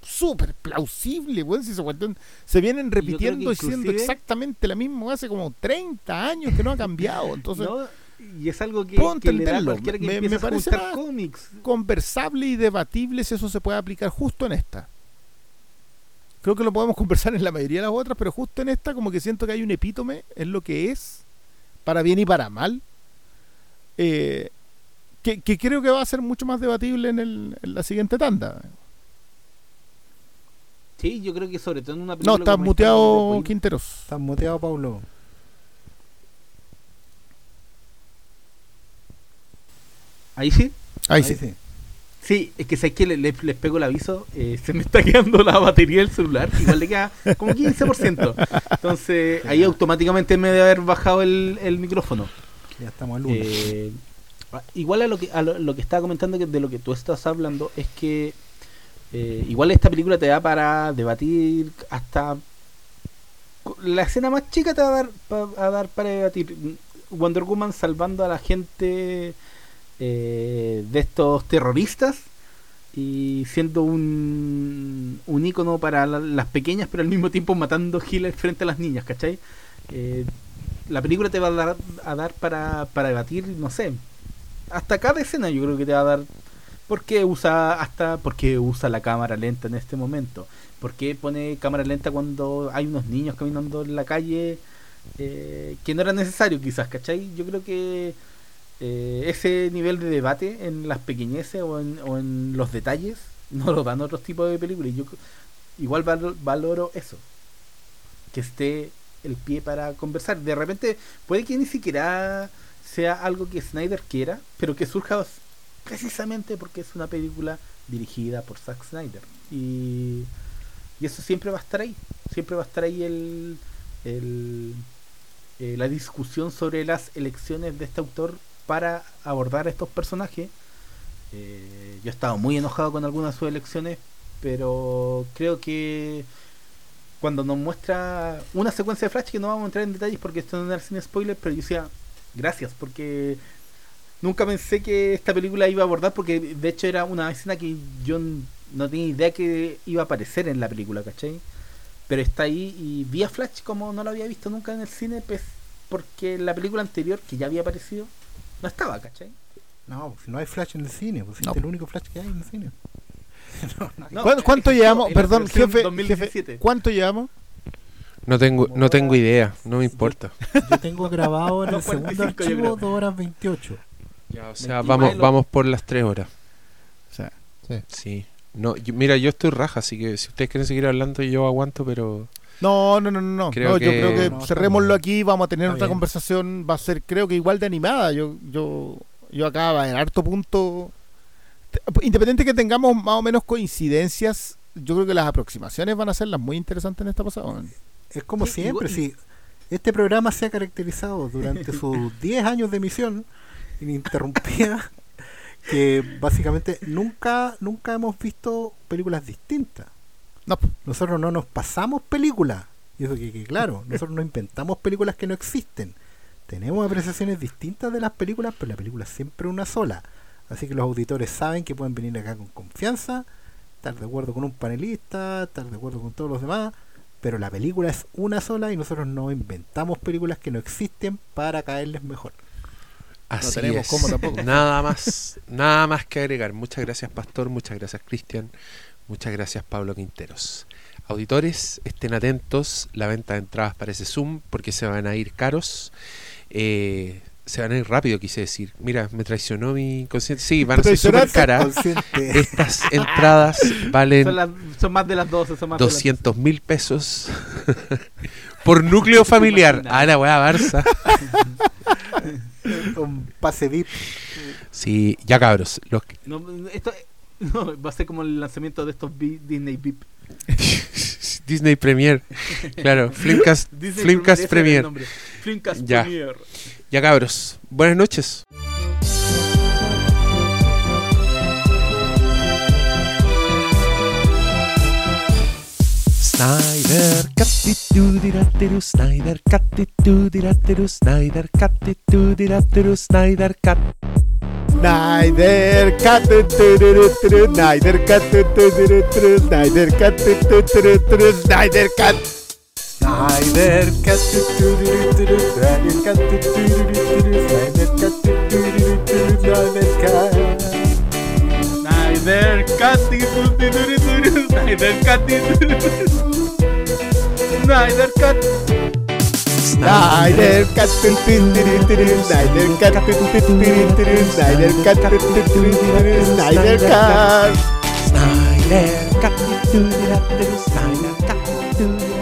súper plausible, weón, si cuestión se vienen repitiendo y siendo exactamente la misma hace como 30 años que no ha cambiado. Entonces, No, y es algo que, que le da a entenderlo. cualquiera que Me- a parece cómics. conversable y debatible si eso se puede aplicar justo en esta. Creo que lo podemos (laughs) conversar en la mayoría de las otras, pero justo en esta como que siento que hay un epítome en lo que es, para bien y para mal, eh, que, que creo que va a ser mucho más debatible en, el- en la siguiente tanda. Sí, yo creo que sobre todo en una película. No, está muteado Quinteros. Está muteado, Paulo. Ahí sí. Ahí, Ahí sí. sí. Sí, es que sabes que le- le- les pego el aviso, eh, se me está quedando la batería del celular, igual le queda como 15%. Entonces ahí automáticamente me debe haber bajado el, el micrófono. Ya estamos al. Eh, igual a lo que a lo, lo que estaba comentando que de lo que tú estás hablando es que eh, igual esta película te da para debatir hasta la escena más chica te va a dar pa- a dar para debatir Wonder Woman salvando a la gente eh, de estos terroristas y siendo un, un ícono para la- las pequeñas pero al mismo tiempo matando giles frente a las niñas, ¿cachai? Eh, la película te va a dar, a dar para, para debatir, no sé, hasta cada escena yo creo que te va a dar por qué usa hasta por qué usa la cámara lenta en este momento, por qué pone cámara lenta cuando hay unos niños caminando en la calle eh, que no era necesario quizás, ¿cachai? Yo creo que eh, ese nivel de debate en las pequeñeces o en, o en los detalles (laughs) no lo dan otros tipos de películas yo igual valo- valoro eso que esté el pie para conversar. De repente puede que ni siquiera sea algo que Snyder quiera, pero que surja precisamente porque es una película dirigida por Zack Snyder. Y, eso siempre va a estar ahí. Siempre va a estar ahí el, el- eh, la discusión sobre las elecciones de este autor para abordar estos personajes. Eh, yo he estado muy enojado con algunas de sus elecciones, pero creo que cuando nos muestra una secuencia de Flash, que no vamos a entrar en detalles porque esto no era sin spoiler, pero yo decía, gracias, porque nunca pensé que esta película iba a abordar, porque de hecho era una escena que yo no tenía idea que iba a aparecer en la película, ¿cachai? Pero está ahí y vi a Flash como no lo había visto nunca en el cine, pues porque la película anterior, que ya había aparecido, no estaba, ¿cachai? No, no hay Flash en el cine, pues es el único Flash que hay en el cine. (laughs) ¿Cuánto, llevamos? Perdón, jefe, jefe, ¿cuánto llevamos? No tengo, no tengo idea, no me importa. (laughs) Yo tengo grabado en (laughs) el segundo archivo 2 horas 28. o sea, vamos, vamos por las 3 horas. O sea, sí. sí. No, mira, yo estoy raja, así que si ustedes quieren seguir hablando, yo aguanto, pero. No, no, no, no. Creo yo creo que cerrémoslo aquí, vamos a tener otra conversación, va a ser creo que igual de animada. Yo yo yo acá en harto punto independiente que tengamos más o menos coincidencias, yo creo que las aproximaciones van a ser las muy interesantes en esta pasada. Es como siempre, si este programa se ha caracterizado durante (laughs) sus 10 años de emisión ininterrumpida que básicamente nunca nunca hemos visto películas distintas. No, nosotros no nos pasamos películas. Y eso que, claro, (laughs) nosotros no inventamos películas que no existen. Tenemos apreciaciones distintas de las películas, pero la película es siempre una sola. Así que los auditores saben que pueden venir acá con confianza, estar de acuerdo con un panelista, estar de acuerdo con todos los demás, pero la película es una sola y nosotros no inventamos películas que no existen para caerles mejor. Así es. (laughs) Nada más, nada más que agregar. Muchas gracias, Pastor. Muchas gracias, Cristian. Muchas gracias, Pablo Quinteros. Auditores, estén atentos. La venta de entradas para ese Zoom porque se van a ir caros. Eh, se van a ir rápido, quise decir. Mira, me traicionó mi consciente. Sí, van a ser súper caras. Estas entradas (laughs) valen. Son, más de las 12, son más 200 mil pesos (laughs) por núcleo familiar. Ah, la a Barça. (laughs) Un pase VIP. Sí, ya cabros. Los... No, esto (laughs) no, va a ser como el lanzamiento de estos Disney VIP. (laughs) Disney Premier. Claro, (laughs) Flimcast, Flimcast Premier. Flimcast ya. Premier. Ya cabros, buenas noches. Snyder Cut Snyder Cut Snyder Cut Snyder Cut Snyder Cut Snyder Cut Snyder Cut Snyder Cut Snyder Cut Snyder Cut Snyder Cut Snyder Cut Snyder Cut Snyder Cut. Snyder Cut. Snyder Cut. Snyder Cut. Snyder Cut. Snyder Cut